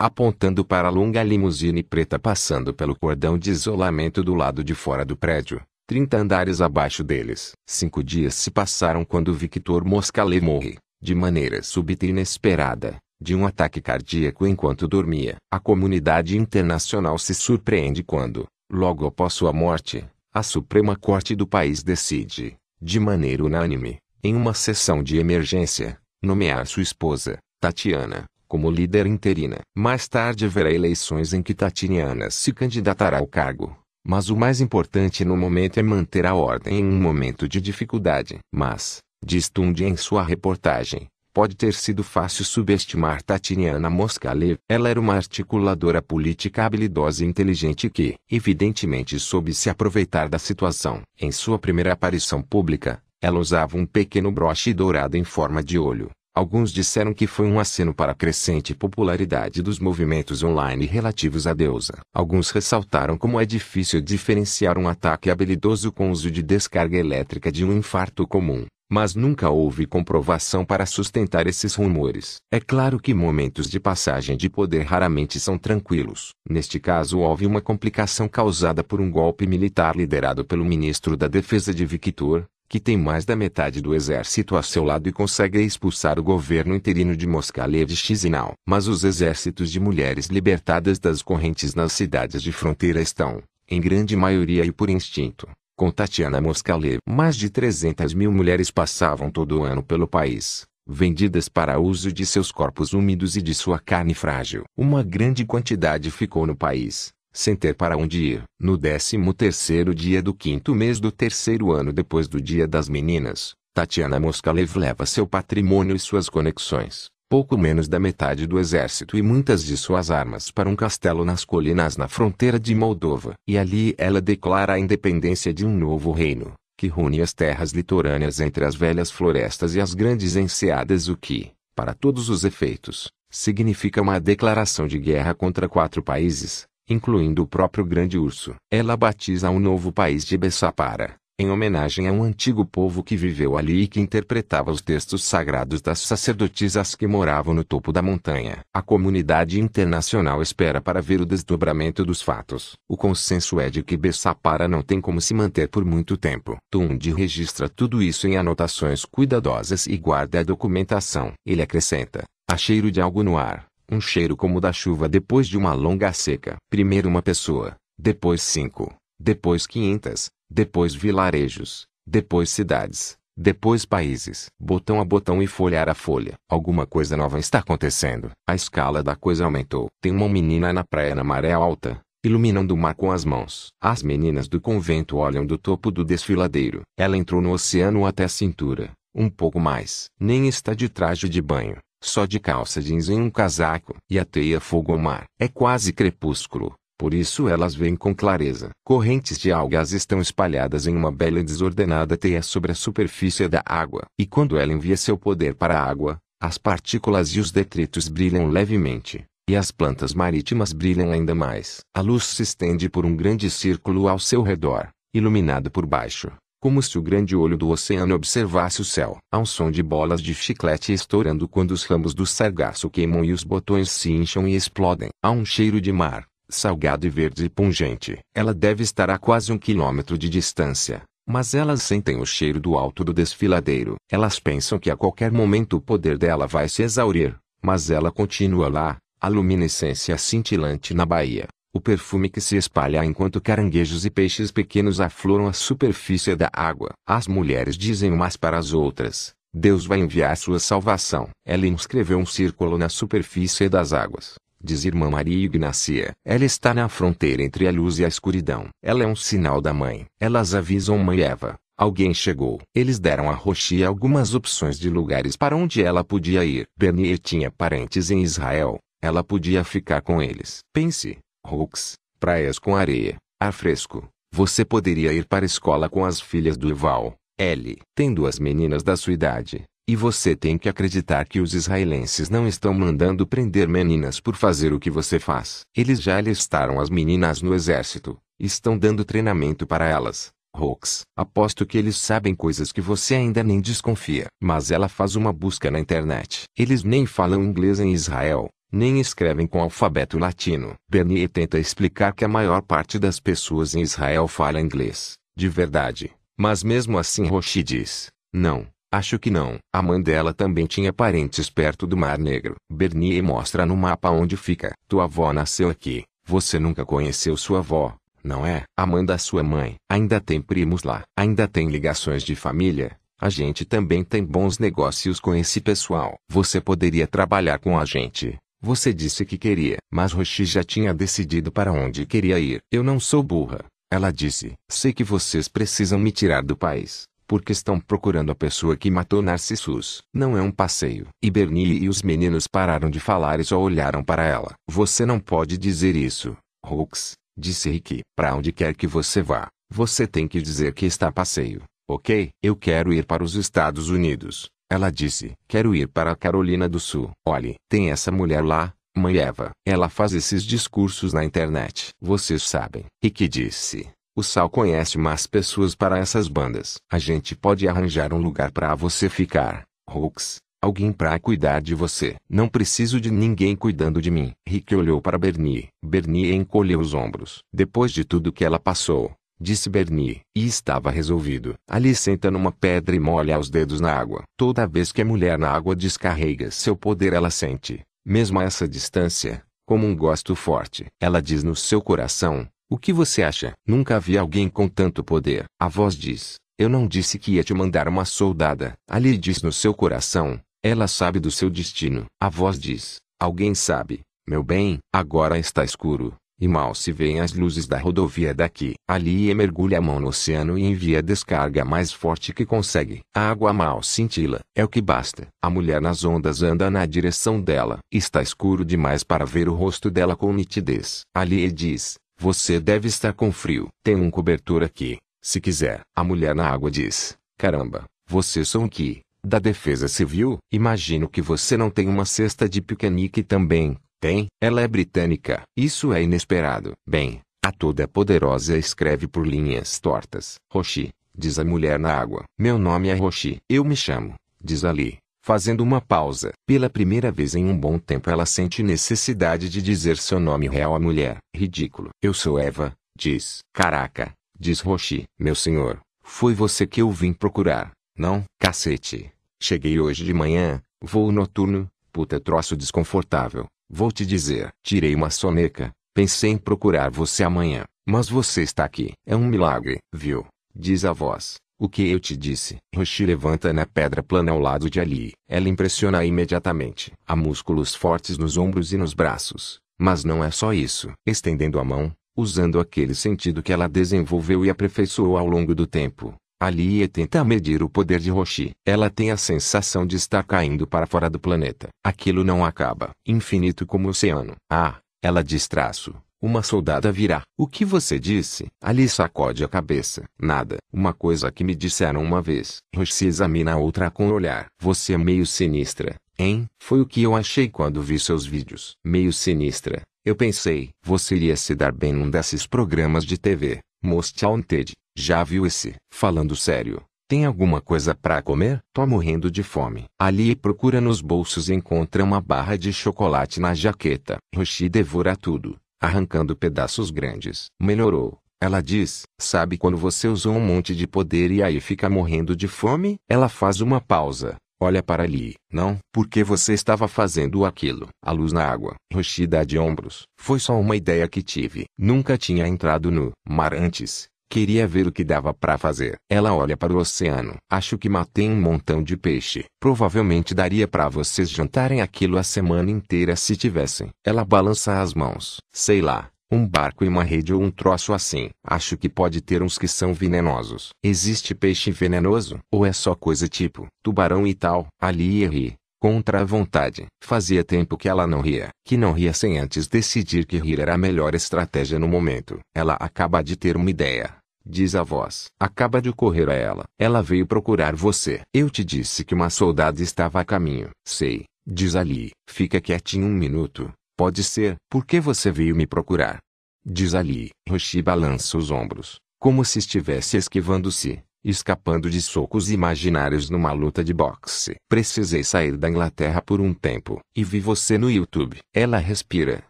apontando para a longa limusine preta passando pelo cordão de isolamento do lado de fora do prédio, 30 andares abaixo deles. Cinco dias se passaram quando Victor Moscale morre, de maneira súbita e inesperada, de um ataque cardíaco enquanto dormia. A comunidade internacional se surpreende quando, logo após sua morte, a Suprema Corte do país decide, de maneira unânime, em uma sessão de emergência, nomear sua esposa, Tatiana, como líder interina. Mais tarde haverá eleições em que Tatiana se candidatará ao cargo. Mas o mais importante no momento é manter a ordem em um momento de dificuldade. Mas, diz Tundi em sua reportagem, pode ter sido fácil subestimar Tatiana Moscalev. Ela era uma articuladora política habilidosa e inteligente que, evidentemente, soube se aproveitar da situação. Em sua primeira aparição pública, ela usava um pequeno broche dourado em forma de olho. Alguns disseram que foi um aceno para a crescente popularidade dos movimentos online relativos à deusa. Alguns ressaltaram como é difícil diferenciar um ataque habilidoso com uso de descarga elétrica de um infarto comum. Mas nunca houve comprovação para sustentar esses rumores. É claro que momentos de passagem de poder raramente são tranquilos. Neste caso houve uma complicação causada por um golpe militar liderado pelo ministro da Defesa de Victor, que tem mais da metade do exército a seu lado e consegue expulsar o governo interino de Moskalev e. Mas os exércitos de mulheres libertadas das correntes nas cidades de fronteira estão, em grande maioria e por instinto, com Tatiana Moskalev. Mais de 300 mil mulheres passavam todo ano pelo país, vendidas para uso de seus corpos úmidos e de sua carne frágil. Uma grande quantidade ficou no país, sem ter para onde ir. No décimo terceiro dia do quinto mês do terceiro ano depois do Dia das Meninas, Tatiana Moskalev leva seu patrimônio e suas conexões, pouco menos da metade do exército e muitas de suas armas para um castelo nas colinas na fronteira de Moldova. E ali ela declara a independência de um novo reino, que reúne as terras litorâneas entre as velhas florestas e as grandes enseadas o que, para todos os efeitos, significa uma declaração de guerra contra quatro países, incluindo o próprio grande urso. Ela batiza um novo país de Bessapara, em homenagem a um antigo povo que viveu ali e que interpretava os textos sagrados das sacerdotisas que moravam no topo da montanha. A comunidade internacional espera para ver o desdobramento dos fatos. O consenso é de que Bessapara não tem como se manter por muito tempo. Tundi registra tudo isso em anotações cuidadosas e guarda a documentação. Ele acrescenta, há cheiro de algo no ar um cheiro como da chuva depois de uma longa seca. Primeiro uma pessoa, depois cinco, depois quinhentas, depois vilarejos, depois cidades, depois países. Botão a botão e folhar a folha. Alguma coisa nova está acontecendo. A escala da coisa aumentou. Tem uma menina na praia na maré alta, iluminando o mar com as mãos. As meninas do convento olham do topo do desfiladeiro. Ela entrou no oceano até a cintura, um pouco mais. Nem está de traje de banho só de calça jeans e um casaco, e ateia fogo ao mar. É quase crepúsculo, por isso elas veem com clareza. Correntes de algas estão espalhadas em uma bela e desordenada teia sobre a superfície da água. E quando ela envia seu poder para a água, as partículas e os detritos brilham levemente, e as plantas marítimas brilham ainda mais. A luz se estende por um grande círculo ao seu redor, iluminado por baixo, como se o grande olho do oceano observasse o céu. Há um som de bolas de chiclete estourando quando os ramos do sargaço queimam e os botões se incham e explodem. Há um cheiro de mar, salgado e verde e pungente. Ela deve estar a quase um quilômetro de distância, mas elas sentem o cheiro do alto do desfiladeiro. Elas pensam que a qualquer momento o poder dela vai se exaurir, mas ela continua lá, a luminescência cintilante na baía o perfume que se espalha enquanto caranguejos e peixes pequenos afloram a superfície da água. As mulheres dizem umas para as outras, Deus vai enviar sua salvação. Ela inscreveu um círculo na superfície das águas, diz irmã Maria Ignacia. Ela está na fronteira entre a luz e a escuridão. Ela é um sinal da mãe. Elas avisam mãe Eva. Alguém chegou. Eles deram a Roxia algumas opções de lugares para onde ela podia ir. Bernier tinha parentes em Israel. Ela podia ficar com eles. Pense, Hooks, praias com areia, ar fresco. Você poderia ir para a escola com as filhas do Eval. L. Tem duas meninas da sua idade. E você tem que acreditar que os israelenses não estão mandando prender meninas por fazer o que você faz. Eles já listaram as meninas no exército. Estão dando treinamento para elas. Hooks. Aposto que eles sabem coisas que você ainda nem desconfia. Mas ela faz uma busca na internet. Eles nem falam inglês em Israel. Nem escrevem com alfabeto latino. Bernier tenta explicar que a maior parte das pessoas em Israel fala inglês, de verdade. Mas mesmo assim Roshi diz, não, acho que não. A mãe dela também tinha parentes perto do Mar Negro. Bernier mostra no mapa onde fica. Tua avó nasceu aqui. Você nunca conheceu sua avó, não é? A mãe da sua mãe. Ainda tem primos lá. Ainda tem ligações de família. A gente também tem bons negócios com esse pessoal. Você poderia trabalhar com a gente. Você disse que queria. Mas Roshi já tinha decidido para onde queria ir. Eu não sou burra. Ela disse. Sei que vocês precisam me tirar do país. Porque estão procurando a pessoa que matou Narcissus. Não é um passeio. E Bernie e os meninos pararam de falar e só olharam para ela. Você não pode dizer isso, Hooks, disse Rick. Para onde quer que você vá, você tem que dizer que está a passeio. Ok? Eu quero ir para os Estados Unidos. Ela disse. Quero ir para a Carolina do Sul. Olhe, tem essa mulher lá, mãe Eva. Ela faz esses discursos na internet. Vocês sabem. Rick disse. O Sal conhece mais pessoas para essas bandas. A gente pode arranjar um lugar para você ficar. Hooks. Alguém para cuidar de você. Não preciso de ninguém cuidando de mim. Rick olhou para Bernie. Bernie encolheu os ombros. Depois de tudo que ela passou, disse Bernie, e estava resolvido. Ali senta numa pedra e molha os dedos na água. Toda vez que a mulher na água descarrega seu poder ela sente, mesmo a essa distância, como um gosto forte. Ela diz no seu coração, o que você acha? Nunca vi alguém com tanto poder. A voz diz, eu não disse que ia te mandar uma soldada. Ali diz no seu coração, ela sabe do seu destino. A voz diz, alguém sabe, meu bem, agora está escuro. E mal se veem as luzes da rodovia daqui. Ali mergulha a mão no oceano e envia a descarga mais forte que consegue. A água mal cintila. É o que basta. A mulher nas ondas anda na direção dela. Está escuro demais para ver o rosto dela com nitidez. Ali diz, você deve estar com frio. Tem um cobertor aqui, se quiser. A mulher na água diz, caramba, vocês são que? Da defesa civil? Imagino que você não tem uma cesta de piquenique também, tem, ela é britânica. Isso é inesperado. Bem, a toda poderosa escreve por linhas tortas. Roshi, diz a mulher na água. Meu nome é Roshi. Eu me chamo, diz Ali, fazendo uma pausa. Pela primeira vez em um bom tempo ela sente necessidade de dizer seu nome real à mulher. Ridículo. Eu sou Eva, diz. Caraca, diz Roshi. Meu senhor, foi você que eu vim procurar. Não, cacete. Cheguei hoje de manhã, voo noturno, puta troço desconfortável. Vou te dizer, tirei uma soneca, pensei em procurar você amanhã, mas você está aqui. É um milagre, viu? Diz a voz. O que eu te disse? Roshi levanta na pedra plana ao lado de Ali. Ela impressiona imediatamente. Há músculos fortes nos ombros e nos braços. Mas não é só isso. Estendendo a mão, usando aquele sentido que ela desenvolveu e aperfeiçoou ao longo do tempo, Ali tenta medir o poder de Roshi. Ela tem a sensação de estar caindo para fora do planeta. Aquilo não acaba. Infinito como o oceano. Ah, ela diz traço. Uma soldada virá. O que você disse? Ali sacode a cabeça. Nada. Uma coisa que me disseram uma vez. Roshi examina a outra com o olhar. Você é meio sinistra, hein? Foi o que eu achei quando vi seus vídeos. Meio sinistra. Eu pensei, você iria se dar bem num desses programas de TV. Most Wanted. Já viu esse? Falando sério. Tem alguma coisa para comer? Tô morrendo de fome. Ali procura nos bolsos e encontra uma barra de chocolate na jaqueta. Roshi devora tudo, arrancando pedaços grandes. Melhorou. Ela diz, sabe quando você usou um monte de poder e aí fica morrendo de fome? Ela faz uma pausa. Olha para ali. Não, porque você estava fazendo aquilo. A luz na água. Roshi dá de ombros. Foi só uma ideia que tive. Nunca tinha entrado no mar antes. Queria ver o que dava para fazer. Ela olha para o oceano. Acho que matei um montão de peixe. Provavelmente daria para vocês jantarem aquilo a semana inteira se tivessem. Ela balança as mãos. Sei lá. Um barco e uma rede ou um troço assim. Acho que pode ter uns que são venenosos. Existe peixe venenoso? Ou é só coisa tipo tubarão e tal? Ali ri. Contra a vontade. Fazia tempo que ela não ria. Que não ria sem antes decidir que rir era a melhor estratégia no momento. Ela acaba de ter uma ideia. Diz a voz. Acaba de correr a ela. Ela veio procurar você. Eu te disse que uma soldada estava a caminho. Sei. Diz Ali. Fica quietinho um minuto. Pode ser. Por que você veio me procurar? Diz Ali. Roshi balança os ombros. Como se estivesse esquivando-se. escapando de socos imaginários numa luta de boxe. Precisei sair da Inglaterra por um tempo e vi você no YouTube. Ela respira,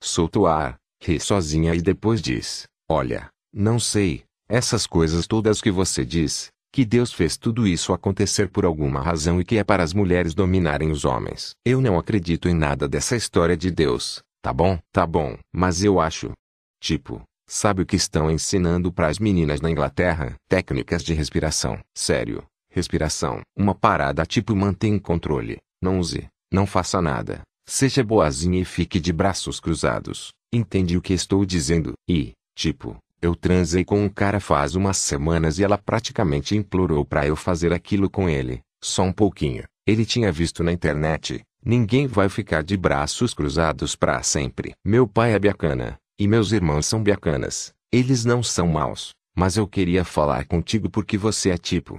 solta o ar, ri sozinha e depois diz: Olha, não sei, essas coisas todas que você diz, que Deus fez tudo isso acontecer por alguma razão e que é para as mulheres dominarem os homens. Eu não acredito em nada dessa história de Deus, tá bom? Tá bom. Mas eu acho. Tipo, sabe o que estão ensinando para as meninas na Inglaterra? Técnicas de respiração. Sério. Respiração. Uma parada tipo mantém controle. Não use. Não faça nada. Seja boazinha e fique de braços cruzados. Entende o que estou dizendo? E, tipo, eu transei com um cara faz umas semanas e ela praticamente implorou para eu fazer aquilo com ele. Só um pouquinho. Ele tinha visto na internet. Ninguém vai ficar de braços cruzados para sempre. Meu pai é bacana. E meus irmãos são bacanas. Eles não são maus. Mas eu queria falar contigo porque você é tipo.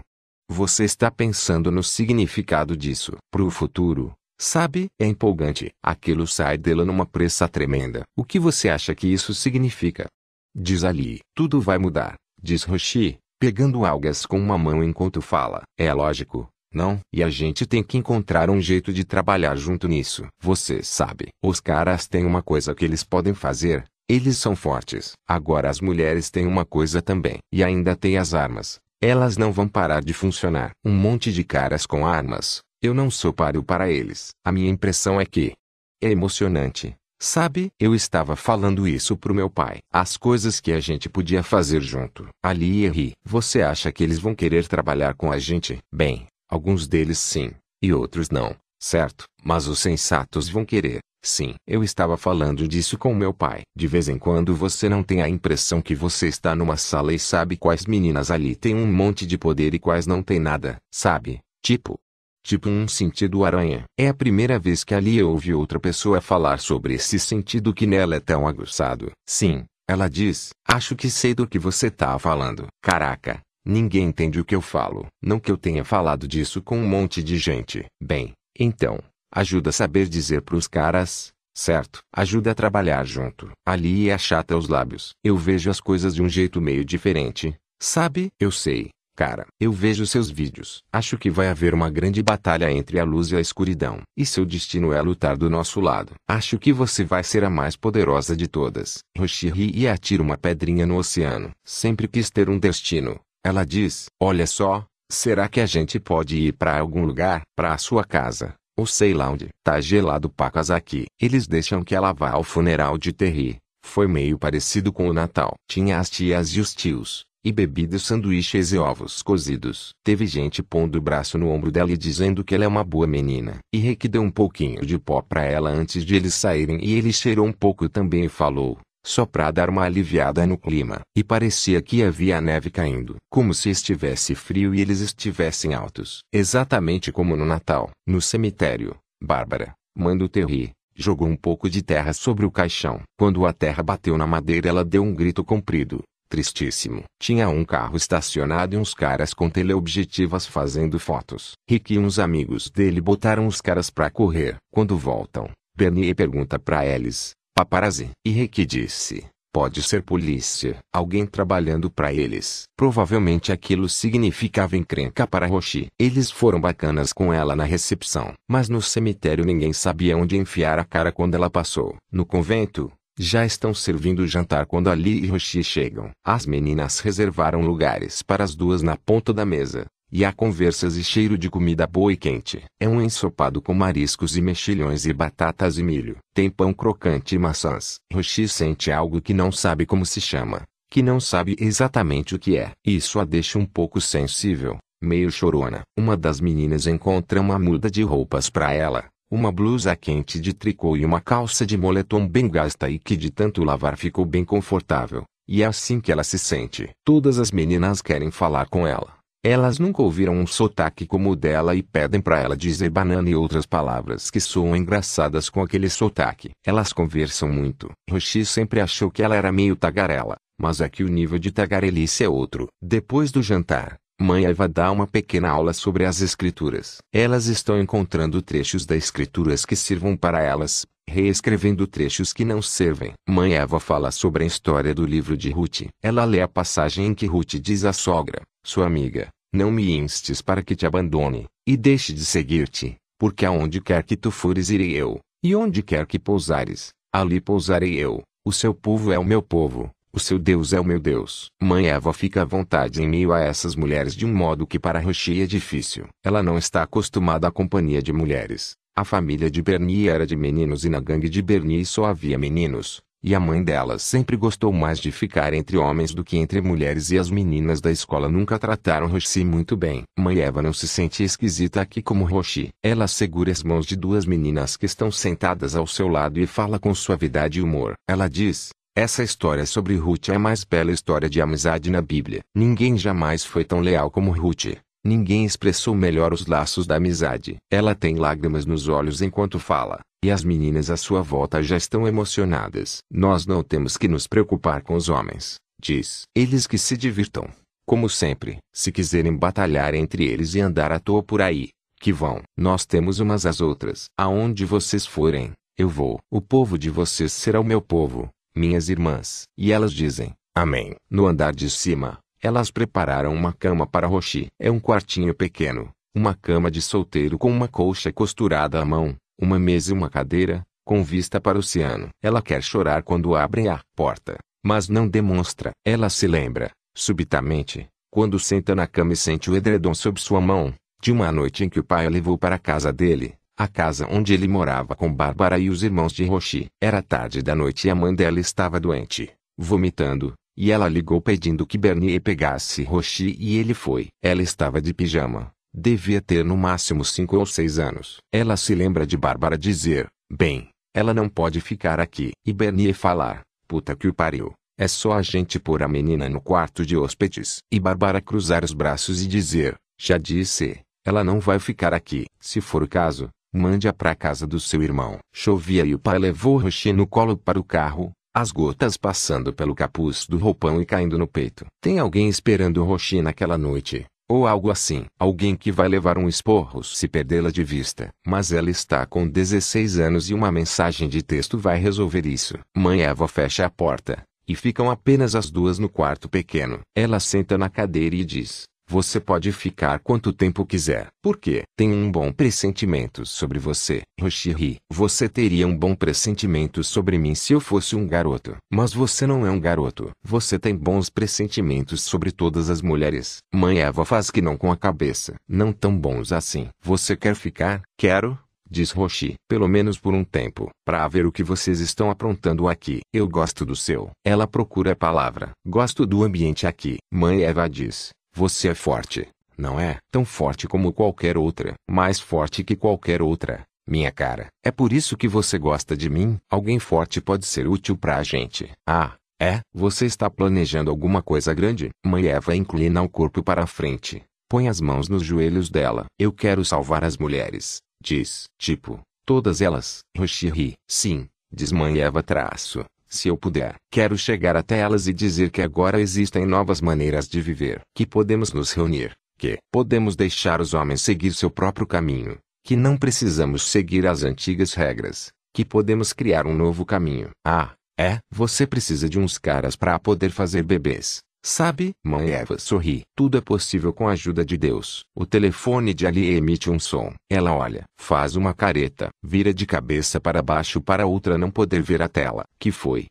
Você está pensando no significado disso. Pro futuro. Sabe? É empolgante. Aquilo sai dela numa pressa tremenda. O que você acha que isso significa? Diz ali. Tudo vai mudar, diz Roshi, pegando algas com uma mão enquanto fala. É lógico, não? E a gente tem que encontrar um jeito de trabalhar junto nisso. Você sabe. Os caras têm uma coisa que eles podem fazer. Eles são fortes. Agora as mulheres têm uma coisa também. E ainda tem as armas. Elas não vão parar de funcionar. Um monte de caras com armas. Eu não sou páreo para eles. A minha impressão é que é emocionante. Sabe, eu estava falando isso pro meu pai. As coisas que a gente podia fazer junto. Ali ri. Você acha que eles vão querer trabalhar com a gente? Bem, alguns deles sim, e outros não, certo? Mas os sensatos vão querer. Sim, eu estava falando disso com meu pai. De vez em quando você não tem a impressão que você está numa sala e sabe quais meninas ali têm um monte de poder e quais não tem nada, sabe? Tipo, tipo um sentido aranha. É a primeira vez que ali ouve outra pessoa falar sobre esse sentido que nela é tão aguçado. Sim, ela diz, acho que sei do que você tá falando. Caraca, ninguém entende o que eu falo. Não que eu tenha falado disso com um monte de gente. Bem, então, ajuda a saber dizer pros caras, certo? Ajuda a trabalhar junto. Ali achata os lábios. Eu vejo as coisas de um jeito meio diferente. Sabe? Eu sei. Cara, eu vejo seus vídeos. Acho que vai haver uma grande batalha entre a luz e a escuridão. E seu destino é lutar do nosso lado. Acho que você vai ser a mais poderosa de todas. Roshi ri e atira uma pedrinha no oceano. Sempre quis ter um destino. Ela diz, olha só, será que a gente pode ir para algum lugar? Para a sua casa. Ou sei lá onde. Tá gelado pacas aqui. Eles deixam que ela vá ao funeral de Terry. Foi meio parecido com o Natal. Tinha as tias e os tios e bebidas sanduíches e ovos cozidos. Teve gente pondo o braço no ombro dela e dizendo que ela é uma boa menina. E Rick deu um pouquinho de pó para ela antes de eles saírem e ele cheirou um pouco também e falou, só para dar uma aliviada no clima. E parecia que havia neve caindo, como se estivesse frio e eles estivessem altos. Exatamente como no Natal. No cemitério, Bárbara, mãe do Terry, jogou um pouco de terra sobre o caixão. Quando a terra bateu na madeira ela deu um grito comprido. Tristíssimo. Tinha um carro estacionado e uns caras com teleobjetivas fazendo fotos. Rick e uns amigos dele botaram os caras pra correr. Quando voltam, Bernie pergunta pra eles, paparazzi. E Rick disse, pode ser polícia. Alguém trabalhando pra eles. Provavelmente aquilo significava encrenca para Roshi. Eles foram bacanas com ela na recepção. Mas no cemitério ninguém sabia onde enfiar a cara quando ela passou. No convento, já estão servindo o jantar quando Ali e Roshi chegam. As meninas reservaram lugares para as duas na ponta da mesa. E há conversas e cheiro de comida boa e quente. É um ensopado com mariscos e mexilhões e batatas e milho. Tem pão crocante e maçãs. Roshi sente algo que não sabe como se chama. Que não sabe exatamente o que é. Isso a deixa um pouco sensível, meio chorona. Uma das meninas encontra uma muda de roupas para ela uma blusa quente de tricô e uma calça de moletom bem gasta e que de tanto lavar ficou bem confortável. E é assim que ela se sente. Todas as meninas querem falar com ela. Elas nunca ouviram um sotaque como o dela e pedem para ela dizer banana e outras palavras que soam engraçadas com aquele sotaque. Elas conversam muito. Roshi sempre achou que ela era meio tagarela, mas é que o nível de tagarelice é outro. Depois do jantar, Mãe Eva dá uma pequena aula sobre as escrituras. Elas estão encontrando trechos das escrituras que sirvam para elas, reescrevendo trechos que não servem. Mãe Eva fala sobre a história do livro de Ruth. Ela lê a passagem em que Ruth diz à sogra, sua amiga, Não me instes para que te abandone, e deixe de seguir-te, porque aonde quer que tu fores irei eu, e onde quer que pousares, ali pousarei eu. O seu povo é o meu povo, o seu Deus é o meu Deus. Mãe Eva fica à vontade em meio a essas mulheres de um modo que para Roshi é difícil. Ela não está acostumada à companhia de mulheres. A família de Bernie era de meninos e na gangue de Bernie só havia meninos. E a mãe delas sempre gostou mais de ficar entre homens do que entre mulheres e as meninas da escola nunca trataram Roshi muito bem. Mãe Eva não se sente esquisita aqui como Roshi. Ela segura as mãos de duas meninas que estão sentadas ao seu lado e fala com suavidade e humor. Ela diz, essa história sobre Ruth é a mais bela história de amizade na Bíblia. Ninguém jamais foi tão leal como Ruth. Ninguém expressou melhor os laços da amizade. Ela tem lágrimas nos olhos enquanto fala. E as meninas à sua volta já estão emocionadas. Nós não temos que nos preocupar com os homens, diz. Eles que se divirtam. Como sempre, se quiserem batalhar entre eles e andar à toa por aí, que vão. Nós temos umas às outras. Aonde vocês forem, eu vou. O povo de vocês será o meu povo, minhas irmãs. E elas dizem, Amém. No andar de cima, elas prepararam uma cama para Roshi. É um quartinho pequeno, uma cama de solteiro com uma colcha costurada à mão, uma mesa e uma cadeira, com vista para o oceano. Ela quer chorar quando abrem a porta, mas não demonstra. Ela se lembra, subitamente, quando senta na cama e sente o edredom sob sua mão, de uma noite em que o pai a levou para a casa dele, a casa onde ele morava com Bárbara e os irmãos de Roshi. Era tarde da noite e a mãe dela estava doente, vomitando, e ela ligou pedindo que Bernie pegasse Roshi e ele foi. Ela estava de pijama, Devia ter no máximo cinco ou seis anos. Ela se lembra de Bárbara dizer, bem, ela não pode ficar aqui. E Bernier falar, puta que o pariu. É só a gente pôr a menina no quarto de hóspedes. E Bárbara cruzar os braços e dizer, já disse, ela não vai ficar aqui. Se for o caso, mande-a para casa do seu irmão. Chovia e o pai levou Rocher no colo para o carro, as gotas passando pelo capuz do roupão e caindo no peito. Tem alguém esperando Rocher naquela noite. Ou algo assim. Alguém que vai levar um esporro se perdê-la de vista. Mas ela está com 16 anos e uma mensagem de texto vai resolver isso. Mãe Eva fecha a porta. E ficam apenas as duas no quarto pequeno. Ela senta na cadeira e diz: você pode ficar quanto tempo quiser. Porque tenho um bom pressentimento sobre você. Roshiri. Você teria um bom pressentimento sobre mim se eu fosse um garoto. Mas você não é um garoto. Você tem bons pressentimentos sobre todas as mulheres. Mãe Eva faz que não com a cabeça. Não tão bons assim. Você quer ficar? Quero, diz Roshi. Pelo menos por um tempo, para ver o que vocês estão aprontando aqui. Eu gosto do seu. Ela procura a palavra. Gosto do ambiente aqui. Mãe Eva diz. Você é forte, não é? Tão forte como qualquer outra, mais forte que qualquer outra, minha cara. É por isso que você gosta de mim? Alguém forte pode ser útil pra a gente. Ah, é? Você está planejando alguma coisa grande? Mãe Eva inclina o corpo para a frente. Põe as mãos nos joelhos dela. Eu quero salvar as mulheres, diz. Tipo, todas elas. Roshi Sim, diz mãe Eva traço. Se eu puder, quero chegar até elas e dizer que agora existem novas maneiras de viver, que podemos nos reunir, que podemos deixar os homens seguir seu próprio caminho, que não precisamos seguir as antigas regras, que podemos criar um novo caminho. Ah, é? Você precisa de uns caras para poder fazer bebês. Sabe? Mãe Eva sorri. Tudo é possível com a ajuda de Deus. O telefone de Ali emite um som. Ela olha, faz uma careta, vira de cabeça para baixo para outra não poder ver a tela. Que foi?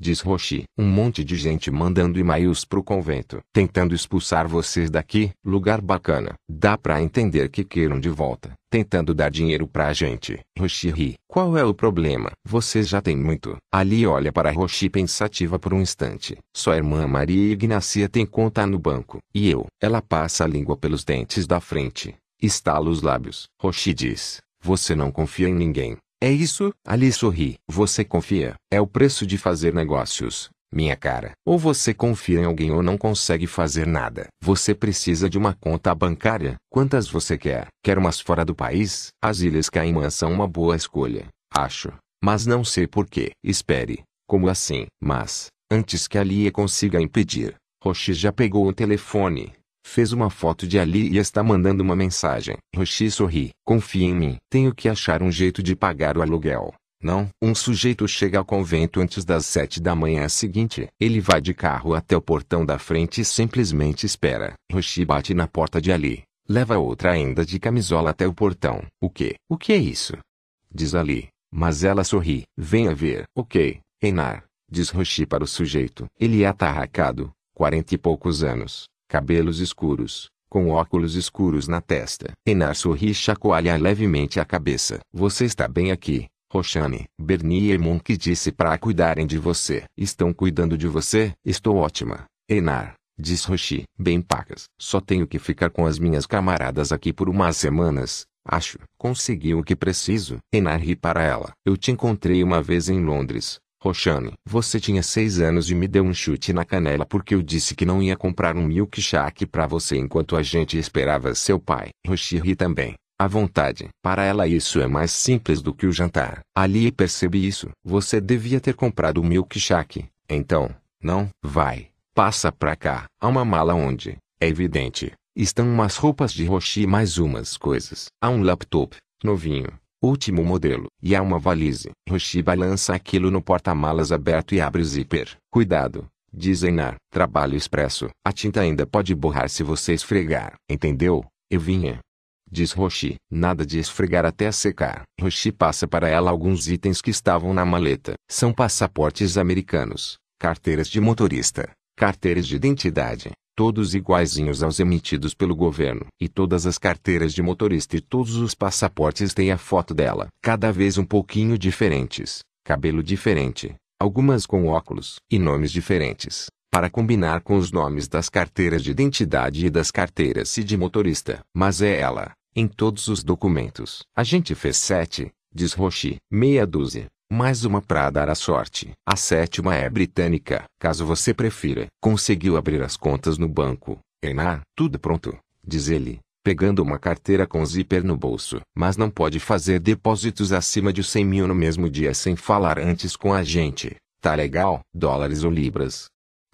Diz Roshi. Um monte de gente mandando e-mails pro convento, tentando expulsar vocês daqui. Lugar bacana. Dá pra entender que queiram de volta tentando dar dinheiro pra gente. Roshi ri. Qual é o problema? Vocês já têm muito. Ali olha para Roshi pensativa por um instante. Sua irmã Maria Ignacia tem conta no banco. E eu? Ela passa a língua pelos dentes da frente. Estala os lábios. Roshi diz. Você não confia em ninguém. É isso? Ali sorri. Você confia. É o preço de fazer negócios minha cara. Ou você confia em alguém ou não consegue fazer nada. Você precisa de uma conta bancária. Quantas você quer? Quer umas fora do país? As Ilhas Caimã são uma boa escolha, acho. Mas não sei porquê. Espere. Como assim? Mas, antes que a Lia consiga impedir, Roshi já pegou o telefone. Fez uma foto de Ali e está mandando uma mensagem. Roshi sorri. Confia em mim. Tenho que achar um jeito de pagar o aluguel. Não. Um sujeito chega ao convento antes das sete da manhã seguinte. Ele vai de carro até o portão da frente e simplesmente espera. Roshi bate na porta de Ali. Leva outra ainda de camisola até o portão. O que? O que é isso? Diz Ali. Mas ela sorri. Venha ver. Ok, Einar. Diz Roshi para o sujeito. Ele é atarracado. Quarenta e poucos anos. Cabelos escuros com óculos escuros na testa. Enar sorri e chacoalha levemente a cabeça. Você está bem aqui, Roxane. Bernier Monk disse para cuidarem de você. Estão cuidando de você? Estou ótima. Enar, disse Roxi. Bem pacas. Só tenho que ficar com as minhas camaradas aqui por umas semanas. Acho. Consegui o que preciso. Enar ri para ela. Eu te encontrei uma vez em Londres. Roxane, você tinha seis anos e me deu um chute na canela porque eu disse que não ia comprar um milkshake para você enquanto a gente esperava seu pai. Roxi ri também. À vontade. Para ela isso é mais simples do que o jantar. Ali percebe isso. Você devia ter comprado o milkshake. Então, não, vai. Passa pra cá. Há uma mala onde, é evidente, estão umas roupas de Roxi e mais umas coisas. Há um laptop, novinho, Último modelo. E há uma valise. Roshi balança aquilo no porta-malas aberto e abre o zíper. Cuidado. Diz Einar. Trabalho expresso. A tinta ainda pode borrar se você esfregar. Entendeu? Eu vinha. Diz Roshi. Nada de esfregar até secar. Roshi passa para ela alguns itens que estavam na maleta. São passaportes americanos, carteiras de motorista, carteiras de identidade, todos iguaizinhos aos emitidos pelo governo. E todas as carteiras de motorista e todos os passaportes têm a foto dela. Cada vez um pouquinho diferentes, cabelo diferente, algumas com óculos e nomes diferentes, para combinar com os nomes das carteiras de identidade e das carteiras de motorista. Mas é ela, em todos os documentos. A gente fez sete, diz Roshi, meia dúzia. Mais uma para dar a sorte. A sétima é britânica, caso você prefira. Conseguiu abrir as contas no banco. Enar, tudo pronto, diz ele, pegando uma carteira com zíper no bolso. Mas não pode fazer depósitos acima de 100 mil no mesmo dia sem falar antes com a gente. Tá legal? Dólares ou libras?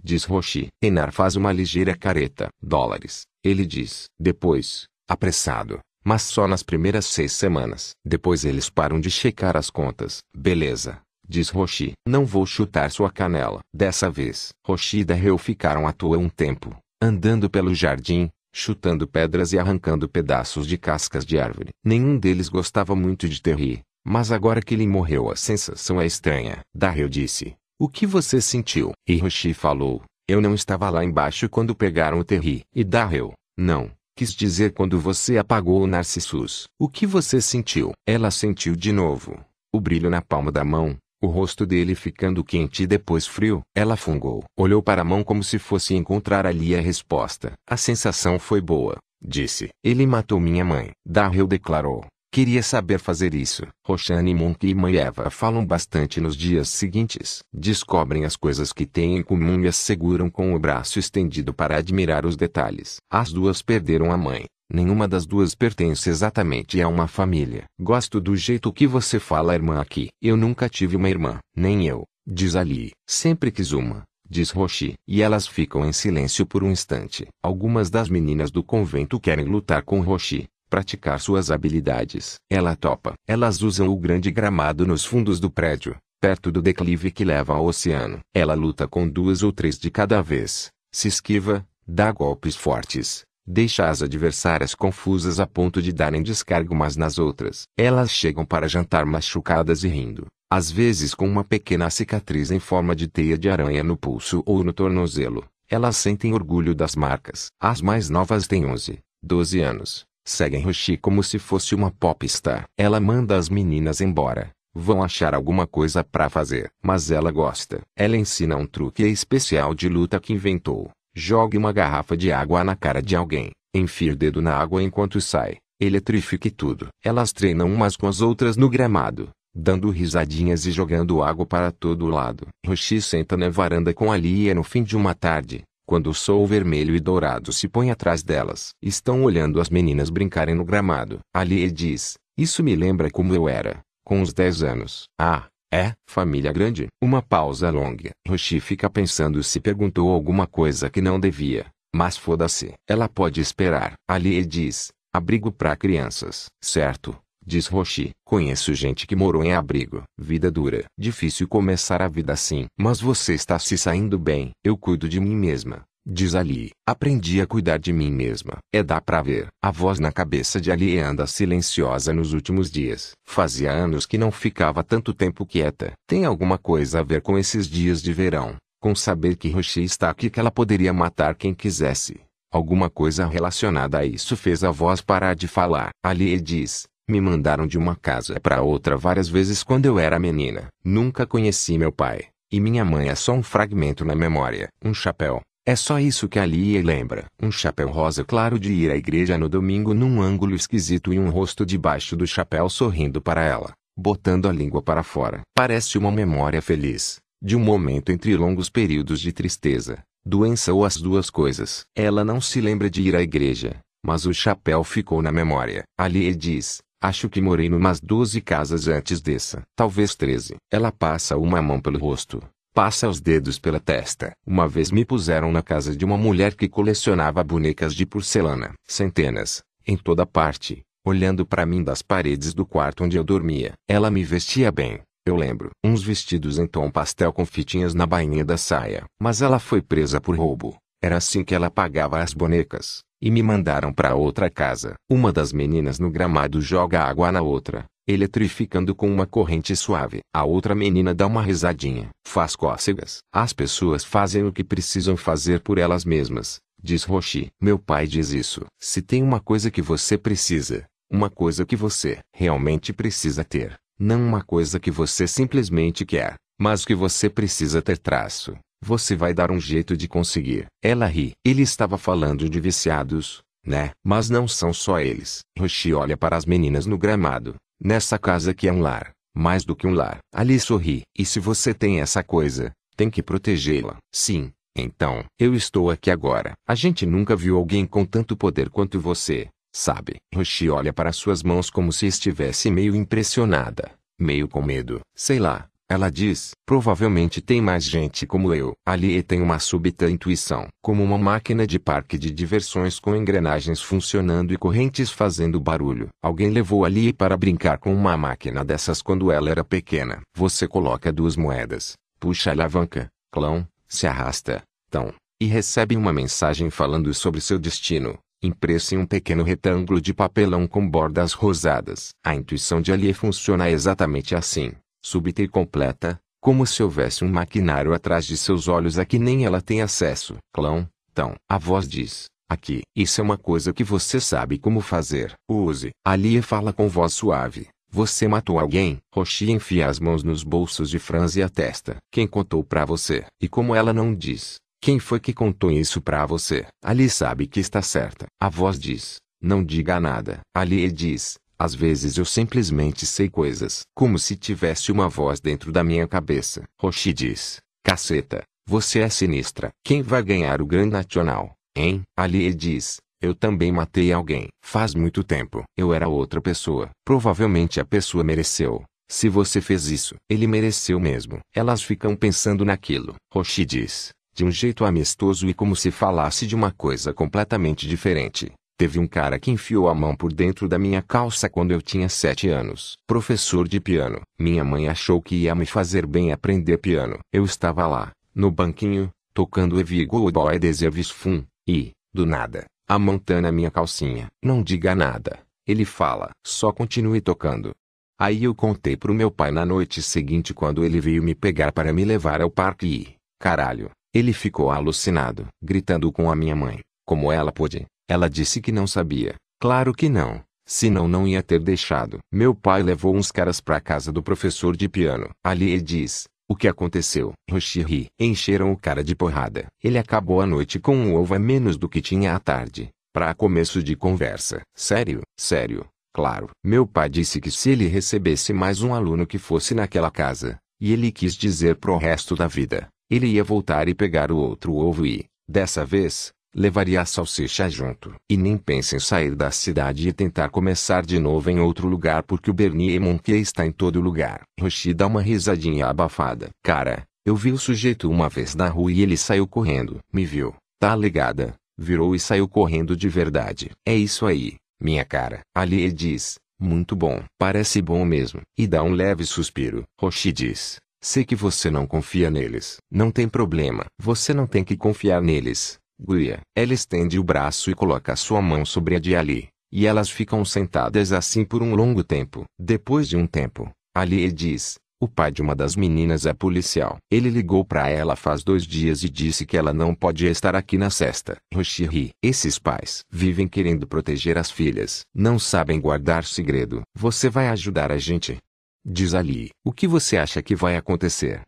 Diz Roshi. Enar faz uma ligeira careta. Dólares. Ele diz. Depois, apressado, mas só nas primeiras seis semanas. Depois eles param de checar as contas. Beleza, diz Roshi. Não vou chutar sua canela. Dessa vez, Roshi e Darrell ficaram à toa um tempo, andando pelo jardim, chutando pedras e arrancando pedaços de cascas de árvore. Nenhum deles gostava muito de Terry, mas agora que ele morreu a sensação é estranha. Darrell disse, o que você sentiu? E Roshi falou, eu não estava lá embaixo quando pegaram o Terry. E Darrell, não, Quis dizer quando você apagou o Narcissus. O que você sentiu? Ela sentiu de novo. O brilho na palma da mão, o rosto dele ficando quente e depois frio. Ela fungou. Olhou para a mão como se fosse encontrar ali a resposta. A sensação foi boa, disse. Ele matou minha mãe. Darrell declarou. Queria saber fazer isso. Roxane Monk e Eva falam bastante nos dias seguintes. Descobrem as coisas que têm em comum e as seguram com o braço estendido para admirar os detalhes. As duas perderam a mãe. Nenhuma das duas pertence exatamente a uma família. Gosto do jeito que você fala irmã aqui. Eu nunca tive uma irmã. Nem eu, diz Ali. Sempre quis uma diz Roshi. E elas ficam em silêncio por um instante. Algumas das meninas do convento querem lutar com Roshi, praticar suas habilidades. Ela topa. Elas usam o grande gramado nos fundos do prédio, perto do declive que leva ao oceano. Ela luta com duas ou três de cada vez, se esquiva, dá golpes fortes, deixa as adversárias confusas a ponto de darem descarga umas nas outras. Elas chegam para jantar machucadas e rindo, às vezes com uma pequena cicatriz em forma de teia de aranha no pulso ou no tornozelo. Elas sentem orgulho das marcas. As mais novas têm 11, 12 anos, seguem Roshi como se fosse uma popstar. Ela manda as meninas embora. Vão achar alguma coisa para fazer. Mas ela gosta. Ela ensina um truque especial de luta que inventou. Jogue uma garrafa de água na cara de alguém. Enfie o dedo na água enquanto sai. Eletrifique tudo. Elas treinam umas com as outras no gramado. Dando risadinhas e jogando água para todo lado. Roshi senta na varanda com Ali e é no fim de uma tarde, quando o sol vermelho e dourado se põe atrás delas. Estão olhando as meninas brincarem no gramado. Ali diz, isso me lembra como eu era, com uns 10 anos. Ah, é? Família grande? Uma pausa longa. Roshi fica pensando se perguntou alguma coisa que não devia. Mas foda-se. Ela pode esperar. Ali diz, abrigo para crianças. Certo, Diz Roshi. Conheço gente que morou em abrigo. Vida dura. Difícil começar a vida assim. Mas você está se saindo bem. Eu cuido de mim mesma. Diz Ali. Aprendi a cuidar de mim mesma. É dá pra ver. A voz na cabeça de Ali anda silenciosa nos últimos dias. Fazia anos que não ficava tanto tempo quieta. Tem alguma coisa a ver com esses dias de verão. Com saber que Roshi está aqui que ela poderia matar quem quisesse. Alguma coisa relacionada a isso fez a voz parar de falar. Ali diz. Me mandaram de uma casa para outra várias vezes quando eu era menina. Nunca conheci meu pai. E minha mãe é só um fragmento na memória. Um chapéu. É só isso que Ali lembra. Um chapéu rosa claro de ir à igreja no domingo num ângulo esquisito e um rosto debaixo do chapéu sorrindo para ela, botando a língua para fora. Parece uma memória feliz, de um momento entre longos períodos de tristeza, doença ou as duas coisas. Ela não se lembra de ir à igreja, mas o chapéu ficou na memória. Ali diz, Acho que morei numas 12 casas antes dessa. Talvez 13. Ela passa uma mão pelo rosto, Passa os dedos pela testa. Uma vez me puseram na casa de uma mulher que colecionava bonecas de porcelana. Centenas. Em toda parte. Olhando para mim das paredes do quarto onde eu dormia. Ela me vestia bem. Eu lembro. Uns vestidos em tom pastel com fitinhas na bainha da saia. Mas ela foi presa por roubo. Era assim que ela pagava as bonecas. E me mandaram para outra casa. Uma das meninas no gramado joga água na outra eletrificando com uma corrente suave. A outra menina dá uma risadinha, faz cócegas. As pessoas fazem o que precisam fazer por elas mesmas, diz Roshi. Meu pai diz isso. Se tem uma coisa que você precisa, uma coisa que você realmente precisa ter, não uma coisa que você simplesmente quer, mas que você precisa ter traço. Você vai dar um jeito de conseguir. Ela ri. Ele estava falando de viciados, né? Mas não são só eles. Roshi olha para as meninas no gramado. Nessa casa que é um lar, mais do que um lar. Ali sorri. E se você tem essa coisa, tem que protegê-la. Sim. Então, eu estou aqui agora. A gente nunca viu alguém com tanto poder quanto você, sabe? Roshi olha para suas mãos como se estivesse meio impressionada, meio com medo. Sei lá, ela diz, provavelmente tem mais gente como eu. Ali tem uma súbita intuição, como uma máquina de parque de diversões com engrenagens funcionando e correntes fazendo barulho. Alguém levou Ali para brincar com uma máquina dessas quando ela era pequena. Você coloca duas moedas, puxa a alavanca, clão, se arrasta, tão, e recebe uma mensagem falando sobre seu destino impresso em um pequeno retângulo de papelão com bordas rosadas. A intuição de Ali funciona exatamente assim súbita e completa, como se houvesse um maquinário atrás de seus olhos a que nem ela tem acesso. Clão, então, a voz diz, aqui, isso é uma coisa que você sabe como fazer. Use. Ali fala com voz suave. Você matou alguém? Roshi enfia as mãos nos bolsos de franze a testa. Quem contou pra você? E como ela não diz, quem foi que contou isso pra você? Ali sabe que está certa. A voz diz, não diga nada. Ali diz, às vezes eu simplesmente sei coisas. Como se tivesse uma voz dentro da minha cabeça. Roshi diz. Caceta, você é sinistra. Quem vai ganhar o Grand Nacional, hein? Ali diz. Eu também matei alguém. Faz muito tempo. Eu era outra pessoa. Provavelmente a pessoa mereceu. Se você fez isso, ele mereceu mesmo. Elas ficam pensando naquilo. Roshi diz. De um jeito amistoso e como se falasse de uma coisa completamente diferente. Teve um cara que enfiou a mão por dentro da minha calça quando eu tinha sete anos. Professor de piano. Minha mãe achou que ia me fazer bem aprender piano. Eu estava lá, no banquinho, tocando Evigo Boy Deserves Fun, e, do nada, a mão tá na minha calcinha. Não diga nada. Ele fala. Só continue tocando. Aí eu contei pro meu pai na noite seguinte quando ele veio me pegar para me levar ao parque e, caralho, ele ficou alucinado, gritando com a minha mãe. Como ela pôde? Ela disse que não sabia. Claro que não. Senão não ia ter deixado. Meu pai levou uns caras pra casa do professor de piano. Ali ele diz, o que aconteceu? Roshi Encheram o cara de porrada. Ele acabou a noite com um ovo a menos do que tinha à tarde. Para começo de conversa. Sério? Sério. Claro. Meu pai disse que se ele recebesse mais um aluno que fosse naquela casa, e ele quis dizer pro resto da vida, ele ia voltar e pegar o outro ovo e, dessa vez, levaria a salsicha junto. E nem pense em sair da cidade e tentar começar de novo em outro lugar porque o Bernier Monkey está em todo lugar. Roshi dá uma risadinha abafada. Cara, eu vi o sujeito uma vez na rua e ele saiu correndo. Me viu. Tá ligada? Virou e saiu correndo de verdade. É isso aí, minha cara. Ali diz. Muito bom. Parece bom mesmo. E dá um leve suspiro. Roshi diz. Sei que você não confia neles. Não tem problema. Você não tem que confiar neles. Guia. Ela estende o braço e coloca sua mão sobre a de Ali. E elas ficam sentadas assim por um longo tempo. Depois de um tempo, Ali diz: O pai de uma das meninas é policial. Ele ligou para ela faz dois dias e disse que ela não pode estar aqui na sexta. Roshi Esses pais vivem querendo proteger as filhas. Não sabem guardar segredo. Você vai ajudar a gente? Diz Ali. O que você acha que vai acontecer?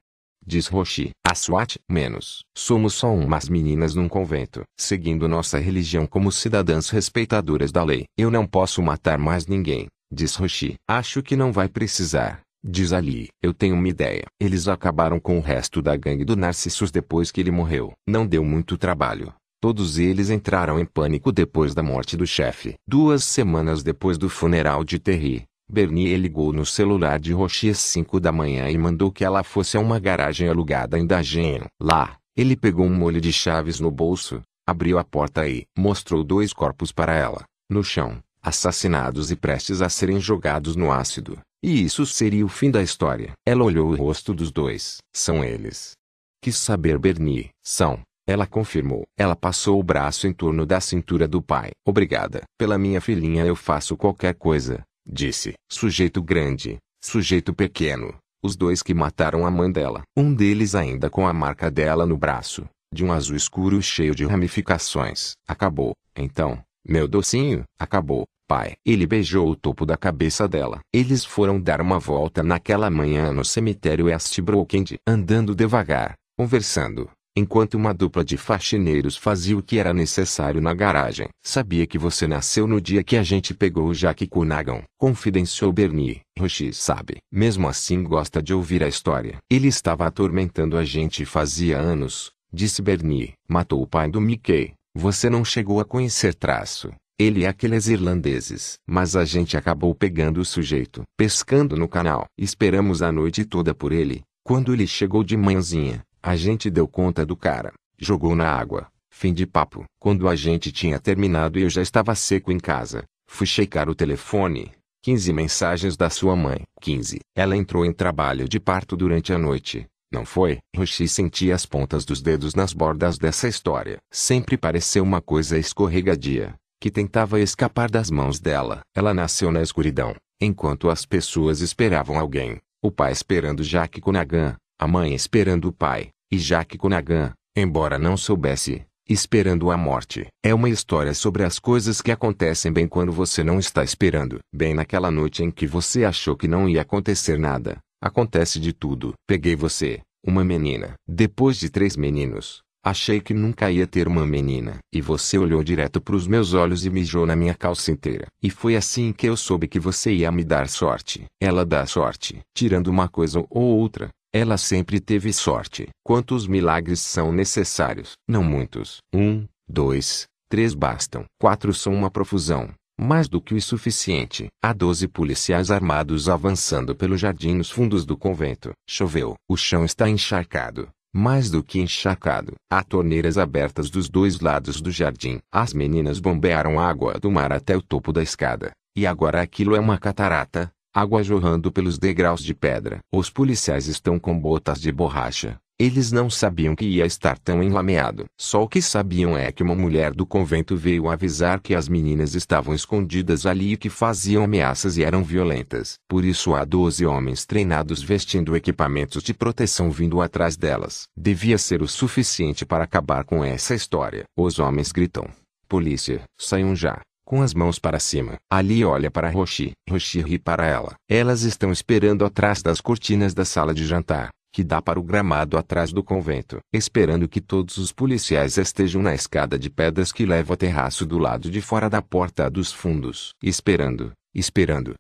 Diz Roshi. A SWAT, menos. Somos só umas meninas num convento, seguindo nossa religião como cidadãs respeitadoras da lei. Eu não posso matar mais ninguém, diz Roshi. Acho que não vai precisar. Diz Ali, eu tenho uma ideia. Eles acabaram com o resto da gangue do Narcissus depois que ele morreu. Não deu muito trabalho. Todos eles entraram em pânico depois da morte do chefe. Duas semanas depois do funeral de Terry, Bernie ligou no celular de Rochi às 5 da manhã e mandou que ela fosse a uma garagem alugada em Dagen. Lá, ele pegou um molho de chaves no bolso, abriu a porta e mostrou dois corpos para ela, no chão, assassinados e prestes a serem jogados no ácido. E isso seria o fim da história. Ela olhou o rosto dos dois. São eles. Quis saber Bernie. São. Ela confirmou. Ela passou o braço em torno da cintura do pai. Obrigada. Pela minha filhinha eu faço qualquer coisa disse. Sujeito grande, sujeito pequeno, os dois que mataram a mãe dela. Um deles ainda com a marca dela no braço, de um azul escuro cheio de ramificações. Acabou, então, meu docinho, acabou, pai. Ele beijou o topo da cabeça dela. Eles foram dar uma volta naquela manhã no cemitério West Brookend, andando devagar, conversando enquanto uma dupla de faxineiros fazia o que era necessário na garagem. Sabia que você nasceu no dia que a gente pegou o Jack Kunagan, confidenciou Bernie. Roshi sabe. Mesmo assim gosta de ouvir a história. Ele estava atormentando a gente fazia anos, disse Bernie. Matou o pai do Mickey. Você não chegou a conhecer traço. Ele e aqueles irlandeses. Mas a gente acabou pegando o sujeito. Pescando no canal. Esperamos a noite toda por ele. Quando ele chegou de manhãzinha, a gente deu conta do cara, jogou na água. Fim de papo. Quando a gente tinha terminado e eu já estava seco em casa, fui checar o telefone. 15 mensagens da sua mãe. 15. Ela entrou em trabalho de parto durante a noite. Não foi? Roshi sentia as pontas dos dedos nas bordas dessa história. Sempre pareceu uma coisa escorregadia, que tentava escapar das mãos dela. Ela nasceu na escuridão, enquanto as pessoas esperavam alguém. O pai esperando Jack Konagan, a mãe esperando o pai, e Jack Konagan, embora não soubesse, esperando a morte. É uma história sobre as coisas que acontecem bem quando você não está esperando. Bem naquela noite em que você achou que não ia acontecer nada, acontece de tudo. Peguei você, uma menina. Depois de três meninos, achei que nunca ia ter uma menina. E você olhou direto para os meus olhos e mijou na minha calça inteira. E foi assim que eu soube que você ia me dar sorte. Ela dá sorte, tirando uma coisa ou outra. Ela sempre teve sorte. Quantos milagres são necessários? Não muitos. Um, dois, três bastam. Quatro são uma profusão. Mais do que o suficiente. Há doze policiais armados avançando pelo jardim nos fundos do convento. Choveu. O chão está encharcado. Mais do que encharcado. Há torneiras abertas dos dois lados do jardim. As meninas bombearam água do mar até o topo da escada. E agora aquilo é uma catarata, água jorrando pelos degraus de pedra. Os policiais estão com botas de borracha. Eles não sabiam que ia estar tão enlameado. Só o que sabiam é que uma mulher do convento veio avisar que as meninas estavam escondidas ali e que faziam ameaças e eram violentas. Por isso há doze homens treinados vestindo equipamentos de proteção vindo atrás delas. Devia ser o suficiente para acabar com essa história. Os homens gritam. Polícia, saiam já com as mãos para cima. Ali olha para Roshi. Roshi ri para ela. Elas estão esperando atrás das cortinas da sala de jantar, que dá para o gramado atrás do convento, esperando que todos os policiais estejam na escada de pedras que leva ao terraço do lado de fora da porta dos fundos. Esperando, esperando.